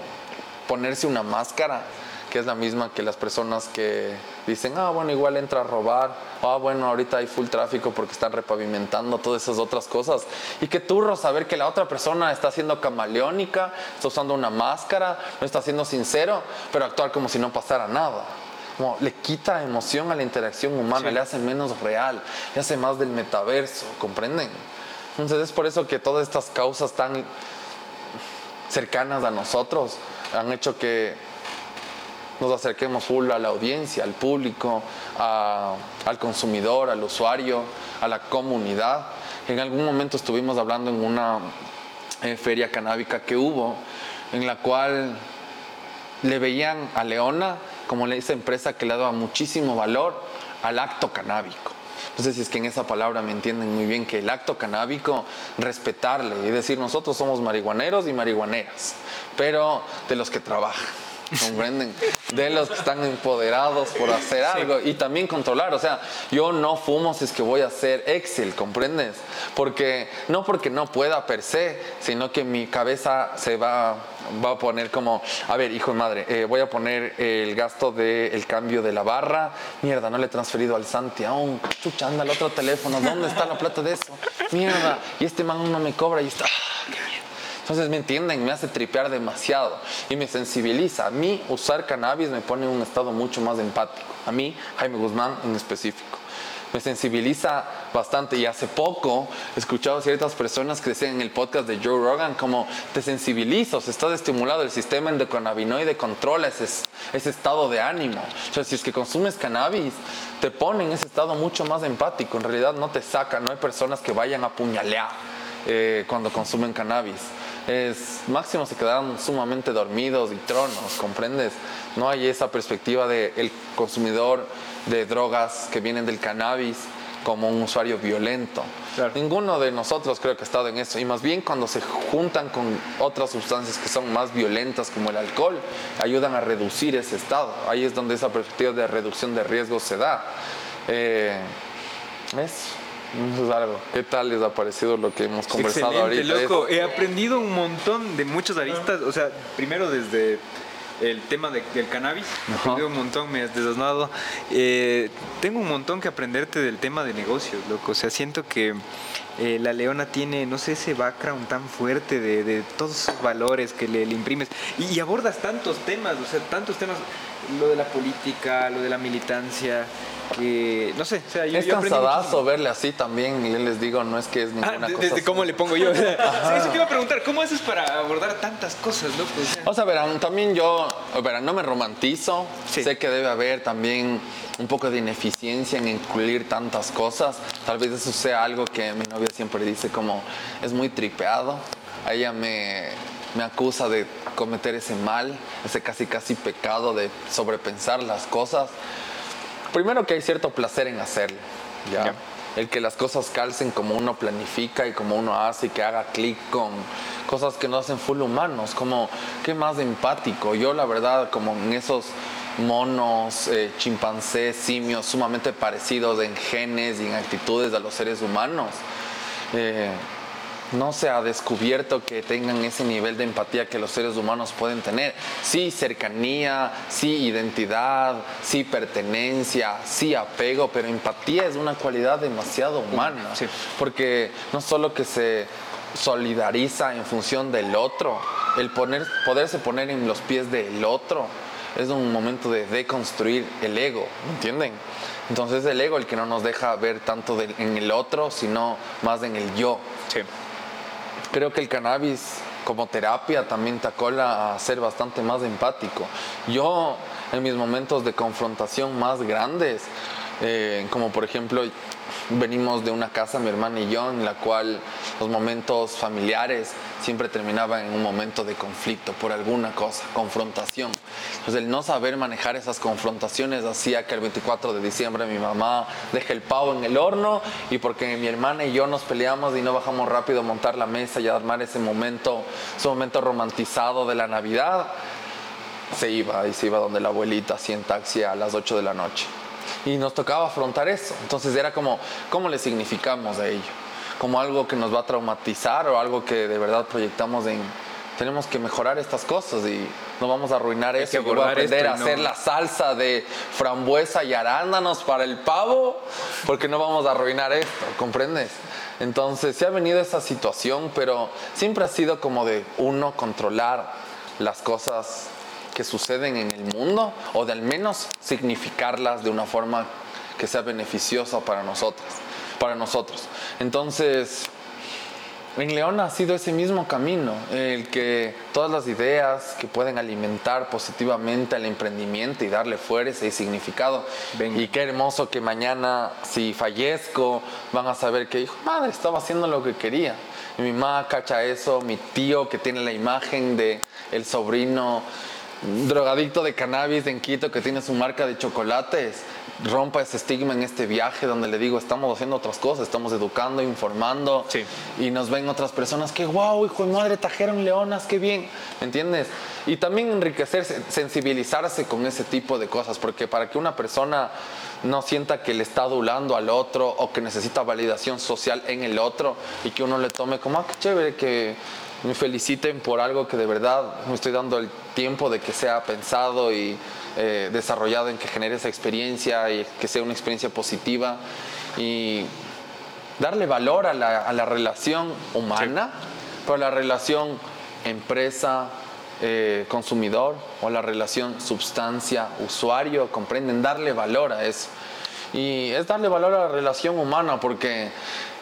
C: ponerse una máscara que es la misma que las personas que dicen, ah, bueno, igual entra a robar, ah, bueno, ahorita hay full tráfico porque están repavimentando, todas esas otras cosas. Y que turro saber que la otra persona está siendo camaleónica, está usando una máscara, no está siendo sincero, pero actuar como si no pasara nada como le quita emoción a la interacción humana, le hace menos real, le hace más del metaverso, ¿comprenden? Entonces es por eso que todas estas causas tan cercanas a nosotros han hecho que nos acerquemos full a la audiencia, al público, al consumidor, al usuario, a la comunidad. En algún momento estuvimos hablando en una eh, feria canábica que hubo, en la cual le veían a Leona como esa empresa que le daba muchísimo valor al acto canábico. No sé si es que en esa palabra me entienden muy bien que el acto canábico, respetarle y decir nosotros somos marihuaneros y marihuaneras, pero de los que trabajan ¿comprenden? De los que están empoderados por hacer algo y también controlar. O sea, yo no fumo si es que voy a hacer Excel, ¿comprendes? Porque, no porque no pueda per se, sino que mi cabeza se va, va a poner como, a ver, hijo de madre, eh, voy a poner el gasto del cambio de la barra. Mierda, no le he transferido al Santi aún. Chucha, anda el otro teléfono. ¿Dónde está la plata de eso? Mierda. Y este man no me cobra y está. Entonces, ¿me entienden? Me hace tripear demasiado y me sensibiliza. A mí, usar cannabis me pone en un estado mucho más empático. A mí, Jaime Guzmán en específico. Me sensibiliza bastante y hace poco he escuchado ciertas personas que decían en el podcast de Joe Rogan como te sensibilizo, se está estimulado el sistema endocannabinoide controla ese, ese estado de ánimo. O sea, si es que consumes cannabis, te pone en ese estado mucho más empático. En realidad no te saca, no hay personas que vayan a puñalear eh, cuando consumen cannabis es máximo se quedaron sumamente dormidos y tronos, ¿comprendes? No hay esa perspectiva del el consumidor de drogas que vienen del cannabis como un usuario violento. Ninguno de nosotros creo que ha estado en eso. Y más bien cuando se juntan con otras sustancias que son más violentas como el alcohol, ayudan a reducir ese estado. Ahí es donde esa perspectiva de reducción de riesgos se da. Eh, es eso es algo. ¿Qué tal les ha parecido lo que hemos conversado ahorita?
B: loco. He aprendido un montón de muchos aristas. O sea, primero desde el tema del cannabis. He aprendido un montón, me has desasnado. Eh, tengo un montón que aprenderte del tema de negocios, loco. O sea, siento que eh, la leona tiene, no sé, ese background tan fuerte de, todos esos valores que le, imprimes y, abordas tantos temas, o sea, tantos temas, lo de la política, lo de la militancia, que no sé, o sea,
C: yo, es cansadazo verle así también, y les digo, no es que es ninguna ah, cosa.
B: Desde cómo le pongo yo. sí, eso te iba a preguntar, ¿cómo haces para abordar tantas cosas, no?
C: Pues, o sea, verán, también yo, verán, no me romantizo, sé que debe haber también un poco de ineficiencia en incluir tantas cosas. Tal vez eso sea algo que mi novia siempre dice como es muy tripeado. A ella me, me acusa de cometer ese mal, ese casi casi pecado de sobrepensar las cosas. Primero que hay cierto placer en hacerlo, ¿ya? El que las cosas calcen como uno planifica y como uno hace y que haga clic con cosas que no hacen full humanos, como qué más empático. Yo la verdad como en esos monos, eh, chimpancés, simios sumamente parecidos en genes y en actitudes a los seres humanos. Eh, no se ha descubierto que tengan ese nivel de empatía que los seres humanos pueden tener. Sí, cercanía, sí, identidad, sí, pertenencia, sí, apego, pero empatía es una cualidad demasiado humana. Porque no solo que se solidariza en función del otro, el poner, poderse poner en los pies del otro, es un momento de deconstruir el ego, ¿entienden? Entonces el ego el que no nos deja ver tanto en el otro, sino más en el yo. Sí. Creo que el cannabis como terapia también te acola a ser bastante más empático. Yo en mis momentos de confrontación más grandes, eh, como por ejemplo venimos de una casa, mi hermana y yo, en la cual los momentos familiares siempre terminaban en un momento de conflicto por alguna cosa, confrontación. Entonces el no saber manejar esas confrontaciones hacía que el 24 de diciembre mi mamá deje el pavo en el horno y porque mi hermana y yo nos peleamos y no bajamos rápido a montar la mesa y a armar ese momento, ese momento romantizado de la Navidad, se iba y se iba donde la abuelita así en taxi a las 8 de la noche y nos tocaba afrontar eso. Entonces era como, ¿cómo le significamos a ello? Como algo que nos va a traumatizar o algo que de verdad proyectamos en, tenemos que mejorar estas cosas y no vamos a arruinar eso. Que voy a aprender a hacer la salsa de frambuesa y arándanos para el pavo, porque no vamos a arruinar esto, ¿comprendes? Entonces se ha venido esa situación, pero siempre ha sido como de uno controlar las cosas que suceden en el mundo o de al menos significarlas de una forma que sea beneficiosa para nosotros, para nosotros. Entonces, en León ha sido ese mismo camino, el que todas las ideas que pueden alimentar positivamente al emprendimiento y darle fuerza y significado. Y qué hermoso que mañana, si fallezco, van a saber que, hijo, madre, estaba haciendo lo que quería. Y mi mamá cacha eso, mi tío que tiene la imagen de el sobrino drogadicto de cannabis en Quito que tiene su marca de chocolates rompa ese estigma en este viaje donde le digo, estamos haciendo otras cosas, estamos educando, informando y nos ven otras personas que, wow, hijo de madre, trajeron leonas, qué bien, ¿me entiendes? Y también enriquecerse, sensibilizarse con ese tipo de cosas, porque para que una persona no sienta que le está adulando al otro o que necesita validación social en el otro y que uno le tome como, ah, qué chévere que me feliciten por algo que de verdad me estoy dando el tiempo de que sea pensado y eh, desarrollado en que genere esa experiencia y que sea una experiencia positiva y darle valor a la, relación humana, pero la relación empresa, eh, consumidor o la relación sustancia, usuario, comprenden, darle valor a eso. Y es darle valor a la relación humana porque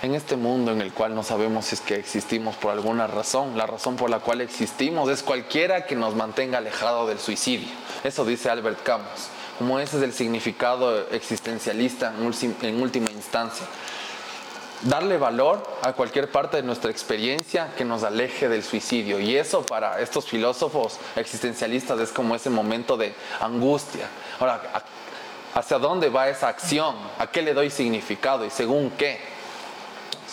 C: en este mundo en el cual no sabemos si es que existimos por alguna razón, la razón por la cual existimos es cualquiera que nos mantenga alejado del suicidio. Eso dice Albert Camus, como ese es el significado existencialista en última instancia. Darle valor a cualquier parte de nuestra experiencia que nos aleje del suicidio. Y eso para estos filósofos existencialistas es como ese momento de angustia. Ahora, hacia dónde va esa acción, a qué le doy significado y según qué.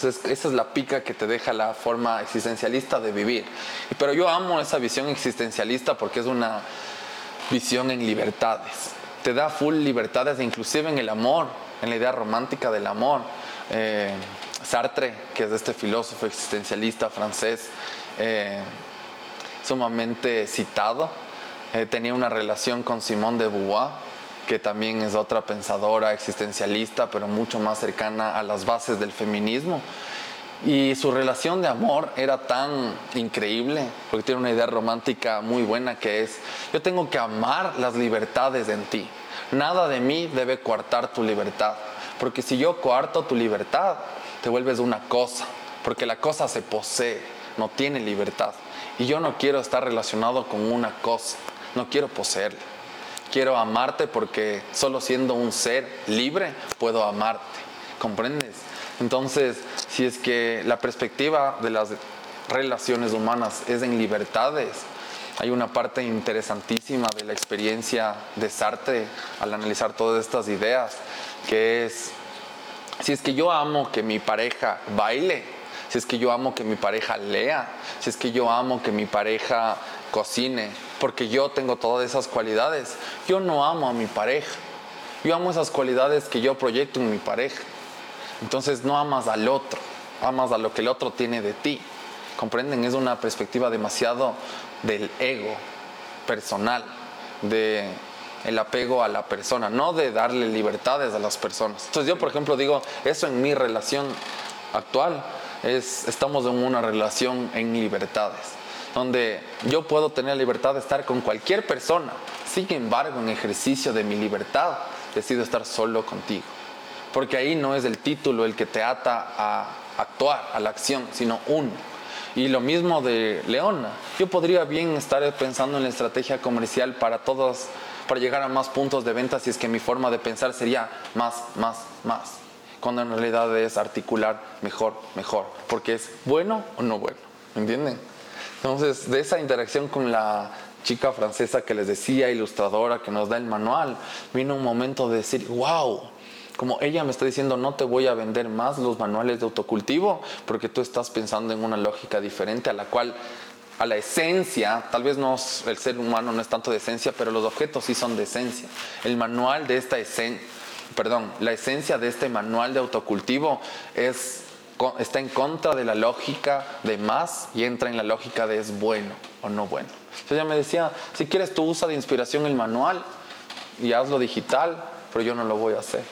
C: esa es la pica que te deja la forma existencialista de vivir. Pero yo amo esa visión existencialista porque es una visión en libertades. Te da full libertades, inclusive en el amor, en la idea romántica del amor. Eh, Sartre, que es este filósofo existencialista francés, eh, sumamente citado, eh, tenía una relación con Simone de Beauvoir que también es otra pensadora existencialista, pero mucho más cercana a las bases del feminismo. Y su relación de amor era tan increíble, porque tiene una idea romántica muy buena que es, yo tengo que amar las libertades en ti. Nada de mí debe coartar tu libertad, porque si yo coarto tu libertad, te vuelves una cosa, porque la cosa se posee, no tiene libertad. Y yo no quiero estar relacionado con una cosa, no quiero poseerla. Quiero amarte porque solo siendo un ser libre puedo amarte. ¿Comprendes? Entonces, si es que la perspectiva de las relaciones humanas es en libertades, hay una parte interesantísima de la experiencia de Sartre al analizar todas estas ideas, que es, si es que yo amo que mi pareja baile, si es que yo amo que mi pareja lea, si es que yo amo que mi pareja cocine, porque yo tengo todas esas cualidades, yo no amo a mi pareja, yo amo esas cualidades que yo proyecto en mi pareja. Entonces no amas al otro, amas a lo que el otro tiene de ti. ¿Comprenden? Es una perspectiva demasiado del ego personal, de el apego a la persona, no de darle libertades a las personas. Entonces yo, por ejemplo, digo, eso en mi relación actual es estamos en una relación en libertades, donde yo puedo tener libertad de estar con cualquier persona. Sin embargo, en ejercicio de mi libertad, decido estar solo contigo porque ahí no es el título el que te ata a actuar, a la acción, sino uno. Y lo mismo de Leona. Yo podría bien estar pensando en la estrategia comercial para todos, para llegar a más puntos de venta si es que mi forma de pensar sería más, más, más. Cuando en realidad es articular mejor, mejor. Porque es bueno o no bueno. ¿Me entienden? Entonces, de esa interacción con la chica francesa que les decía, ilustradora, que nos da el manual, vino un momento de decir, wow, como ella me está diciendo, no te voy a vender más los manuales de autocultivo, porque tú estás pensando en una lógica diferente a la cual, a la esencia, tal vez no, el ser humano no es tanto de esencia, pero los objetos sí son de esencia. El manual de esta esencia, perdón, la esencia de este manual de autocultivo es, está en contra de la lógica de más y entra en la lógica de es bueno o no bueno. Entonces ella me decía, si quieres tú usa de inspiración el manual y hazlo digital, pero yo no lo voy a hacer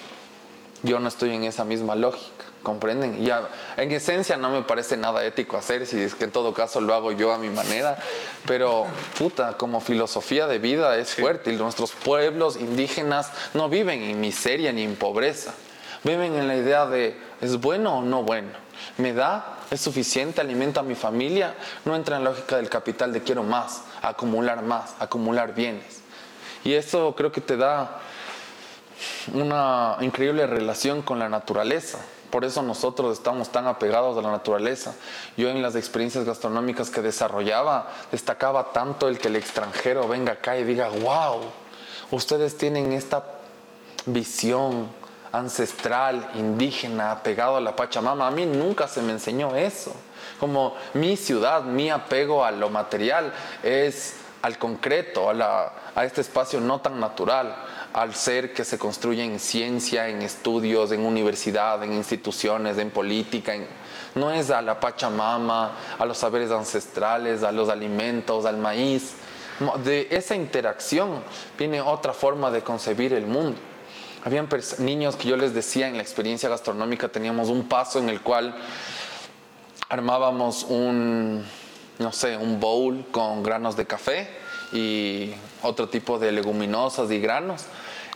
C: yo no estoy en esa misma lógica, ¿comprenden? Ya, en esencia no me parece nada ético hacer, si es que en todo caso lo hago yo a mi manera, pero puta, como filosofía de vida es fuerte y nuestros pueblos indígenas no viven en miseria ni en pobreza, viven en la idea de ¿es bueno o no bueno? ¿Me da? ¿Es suficiente? ¿Alimenta a mi familia? No entra en la lógica del capital de quiero más, acumular más, acumular bienes. Y eso creo que te da una increíble relación con la naturaleza. Por eso nosotros estamos tan apegados a la naturaleza. Yo en las experiencias gastronómicas que desarrollaba, destacaba tanto el que el extranjero venga acá y diga, wow, ustedes tienen esta visión ancestral, indígena, apegado a la Pachamama. A mí nunca se me enseñó eso. Como mi ciudad, mi apego a lo material es al concreto, a, a este espacio no tan natural al ser que se construye en ciencia, en estudios, en universidad, en instituciones, en política, no es a la Pachamama, a los saberes ancestrales, a los alimentos, al maíz. De esa interacción viene otra forma de concebir el mundo. Habían niños que yo les decía en la experiencia gastronómica, teníamos un paso en el cual armábamos un, no sé, un bowl con granos de café y otro tipo de leguminosas y granos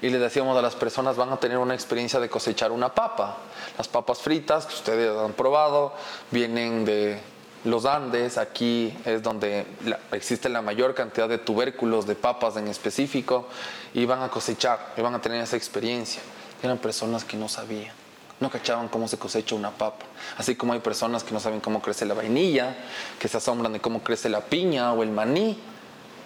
C: y le decíamos a las personas van a tener una experiencia de cosechar una papa. Las papas fritas que ustedes han probado vienen de los Andes, aquí es donde existe la mayor cantidad de tubérculos de papas en específico y van a cosechar, y van a tener esa experiencia. Eran personas que no sabían, no cachaban cómo se cosecha una papa. Así como hay personas que no saben cómo crece la vainilla, que se asombran de cómo crece la piña o el maní,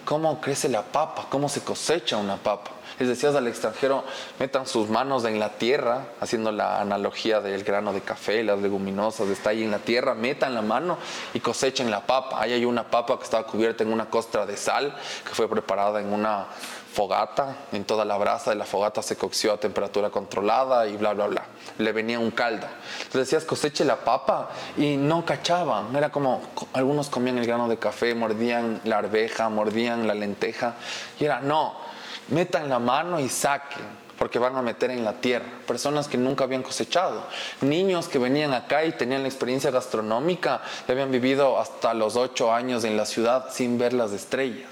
C: cómo crece la papa, cómo se cosecha una papa les decías al extranjero, metan sus manos en la tierra, haciendo la analogía del grano de café, las leguminosas, está ahí en la tierra, metan la mano y cosechen la papa. Ahí hay una papa que estaba cubierta en una costra de sal, que fue preparada en una fogata, en toda la brasa de la fogata se coció a temperatura controlada y bla, bla, bla. Le venía un caldo. Les decías, coseche la papa y no cachaban. Era como, algunos comían el grano de café, mordían la arveja, mordían la lenteja y era, no, metan la mano y saquen porque van a meter en la tierra. Personas que nunca habían cosechado. Niños que venían acá y tenían la experiencia gastronómica y habían vivido hasta los ocho años en la ciudad sin ver las estrellas.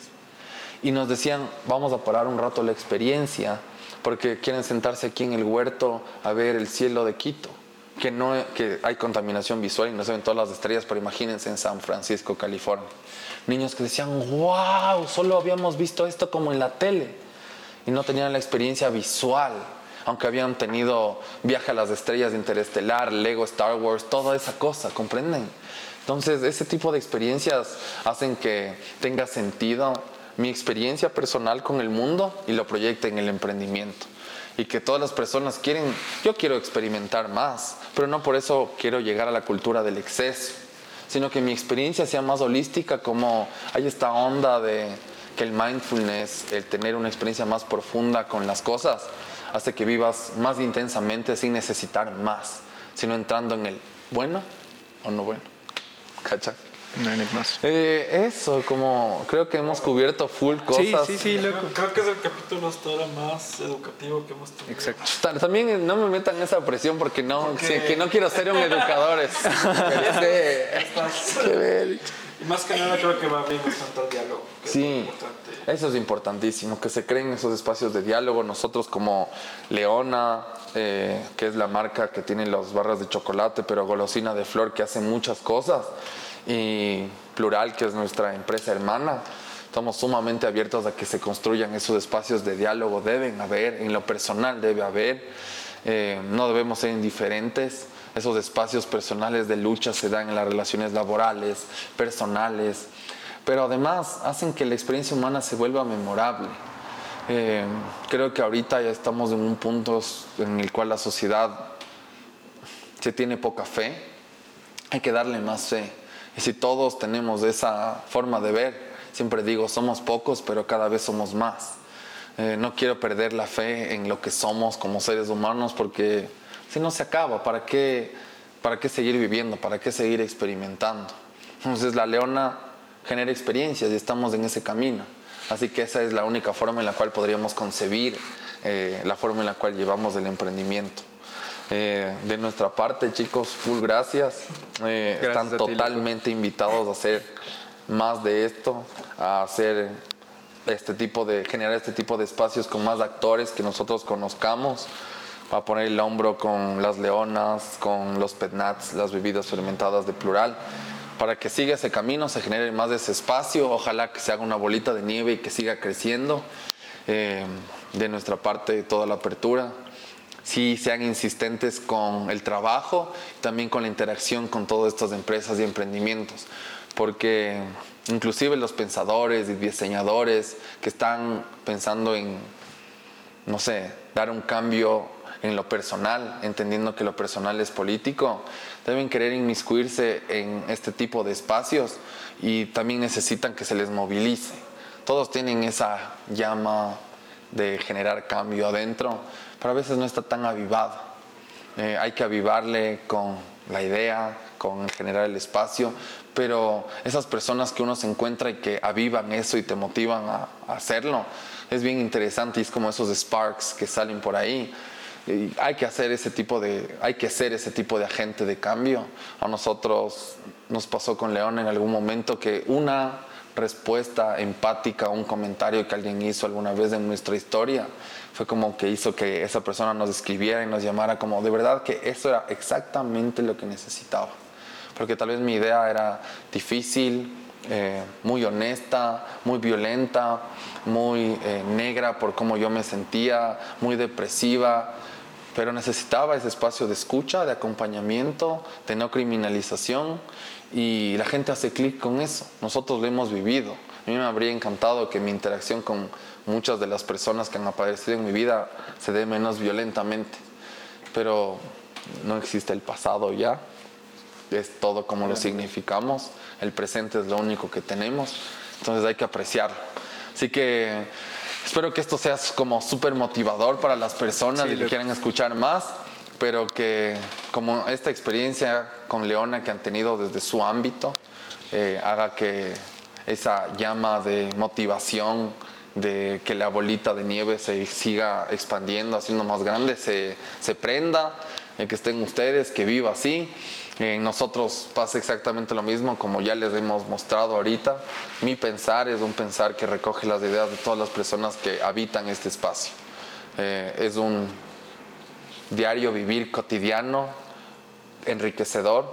C: Y nos decían, vamos a parar un rato la experiencia porque quieren sentarse aquí en el huerto a ver el cielo de Quito. Que, no, que hay contaminación visual y no se ven todas las estrellas, pero imagínense en San Francisco, California. Niños que decían, wow, solo habíamos visto esto como en la tele y no tenían la experiencia visual, aunque habían tenido viaje a las estrellas interestelar, Lego Star Wars, toda esa cosa, ¿comprenden? Entonces, ese tipo de experiencias hacen que tenga sentido mi experiencia personal con el mundo y lo proyecte en el emprendimiento. Y que todas las personas quieren, yo quiero experimentar más, pero no por eso quiero llegar a la cultura del exceso, sino que mi experiencia sea más holística, como hay esta onda de, que el mindfulness, el tener una experiencia más profunda con las cosas, hace que vivas más intensamente sin necesitar más, sino entrando en el bueno o no bueno. ¿Cacha?
B: No hay más.
C: Eh, eso, como creo que hemos cubierto full cosas.
D: Sí, sí, sí, loco. Creo que es el capítulo hasta ahora más educativo que hemos tenido.
C: Exacto. También no me metan esa presión porque no, que no quiero ser un educador. Es,
D: Y más que nada creo que va bien bastante el diálogo.
C: Sí, eso es importantísimo, que se creen esos espacios de diálogo. Nosotros como Leona, eh, que es la marca que tiene las barras de chocolate, pero Golosina de Flor, que hace muchas cosas, y Plural, que es nuestra empresa hermana, estamos sumamente abiertos a que se construyan esos espacios de diálogo. Deben haber, en lo personal debe haber. Eh, no debemos ser indiferentes esos espacios personales de lucha se dan en las relaciones laborales, personales, pero además hacen que la experiencia humana se vuelva memorable. Eh, creo que ahorita ya estamos en un punto en el cual la sociedad se tiene poca fe, hay que darle más fe. Y si todos tenemos esa forma de ver, siempre digo, somos pocos, pero cada vez somos más. Eh, no quiero perder la fe en lo que somos como seres humanos porque si no se acaba, ¿para qué, ¿para qué seguir viviendo? ¿Para qué seguir experimentando? Entonces la leona genera experiencias y estamos en ese camino. Así que esa es la única forma en la cual podríamos concebir eh, la forma en la cual llevamos el emprendimiento. Eh, de nuestra parte, chicos, full gracias. Eh, están totalmente invitados a hacer más de esto, a hacer este tipo de, generar este tipo de espacios con más actores que nosotros conozcamos a poner el hombro con las leonas, con los petnats, las bebidas fermentadas de plural, para que siga ese camino, se genere más de ese espacio, ojalá que se haga una bolita de nieve y que siga creciendo. Eh, de nuestra parte, toda la apertura. Sí, sean insistentes con el trabajo, también con la interacción con todas estas empresas y emprendimientos, porque inclusive los pensadores y diseñadores que están pensando en, no sé, dar un cambio en lo personal, entendiendo que lo personal es político, deben querer inmiscuirse en este tipo de espacios y también necesitan que se les movilice. Todos tienen esa llama de generar cambio adentro, pero a veces no está tan avivado. Eh, hay que avivarle con la idea, con generar el espacio, pero esas personas que uno se encuentra y que avivan eso y te motivan a, a hacerlo, es bien interesante y es como esos sparks que salen por ahí hay que hacer ese tipo de, hay que ser ese tipo de agente de cambio. A nosotros nos pasó con León en algún momento que una respuesta empática un comentario que alguien hizo alguna vez en nuestra historia fue como que hizo que esa persona nos escribiera y nos llamara como de verdad que eso era exactamente lo que necesitaba. Porque tal vez mi idea era difícil, eh, muy honesta, muy violenta, muy eh, negra por cómo yo me sentía, muy depresiva, pero necesitaba ese espacio de escucha, de acompañamiento, de no criminalización y la gente hace clic con eso. Nosotros lo hemos vivido. A mí me habría encantado que mi interacción con muchas de las personas que han aparecido en mi vida se dé menos violentamente, pero no existe el pasado ya, es todo como lo significamos, el presente es lo único que tenemos, entonces hay que apreciarlo. Así que Espero que esto sea como súper motivador para las personas y que quieran escuchar más, pero que como esta experiencia con Leona que han tenido desde su ámbito, eh, haga que esa llama de motivación de que la bolita de nieve se siga expandiendo, haciendo más grande, se, se prenda, que estén ustedes, que viva así. En nosotros pasa exactamente lo mismo, como ya les hemos mostrado ahorita. Mi pensar es un pensar que recoge las ideas de todas las personas que habitan este espacio. Eh, es un diario vivir cotidiano, enriquecedor.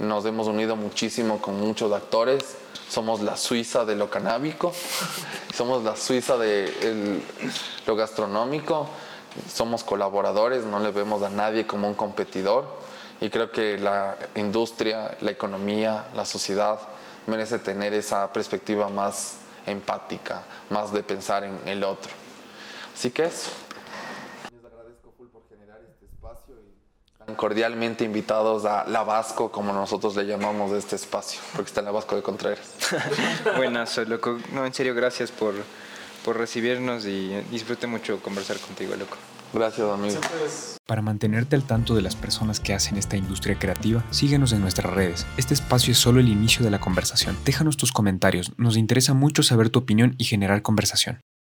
C: Nos hemos unido muchísimo con muchos actores. Somos la Suiza de lo canábico, somos la Suiza de lo gastronómico, somos colaboradores, no le vemos a nadie como un competidor y creo que la industria, la economía, la sociedad merece tener esa perspectiva más empática, más de pensar en el otro. Así que eso. Les agradezco full por generar este espacio y están cordialmente invitados a La Vasco, como nosotros le llamamos de este espacio, porque está en La Vasco de Contreras.
B: Buenas, loco. No, en serio, gracias por, por recibirnos y disfrute mucho conversar contigo, loco.
C: Gracias, amigo.
A: Para mantenerte al tanto de las personas que hacen esta industria creativa, síguenos en nuestras redes. Este espacio es solo el inicio de la conversación. Déjanos tus comentarios, nos interesa mucho saber tu opinión y generar conversación.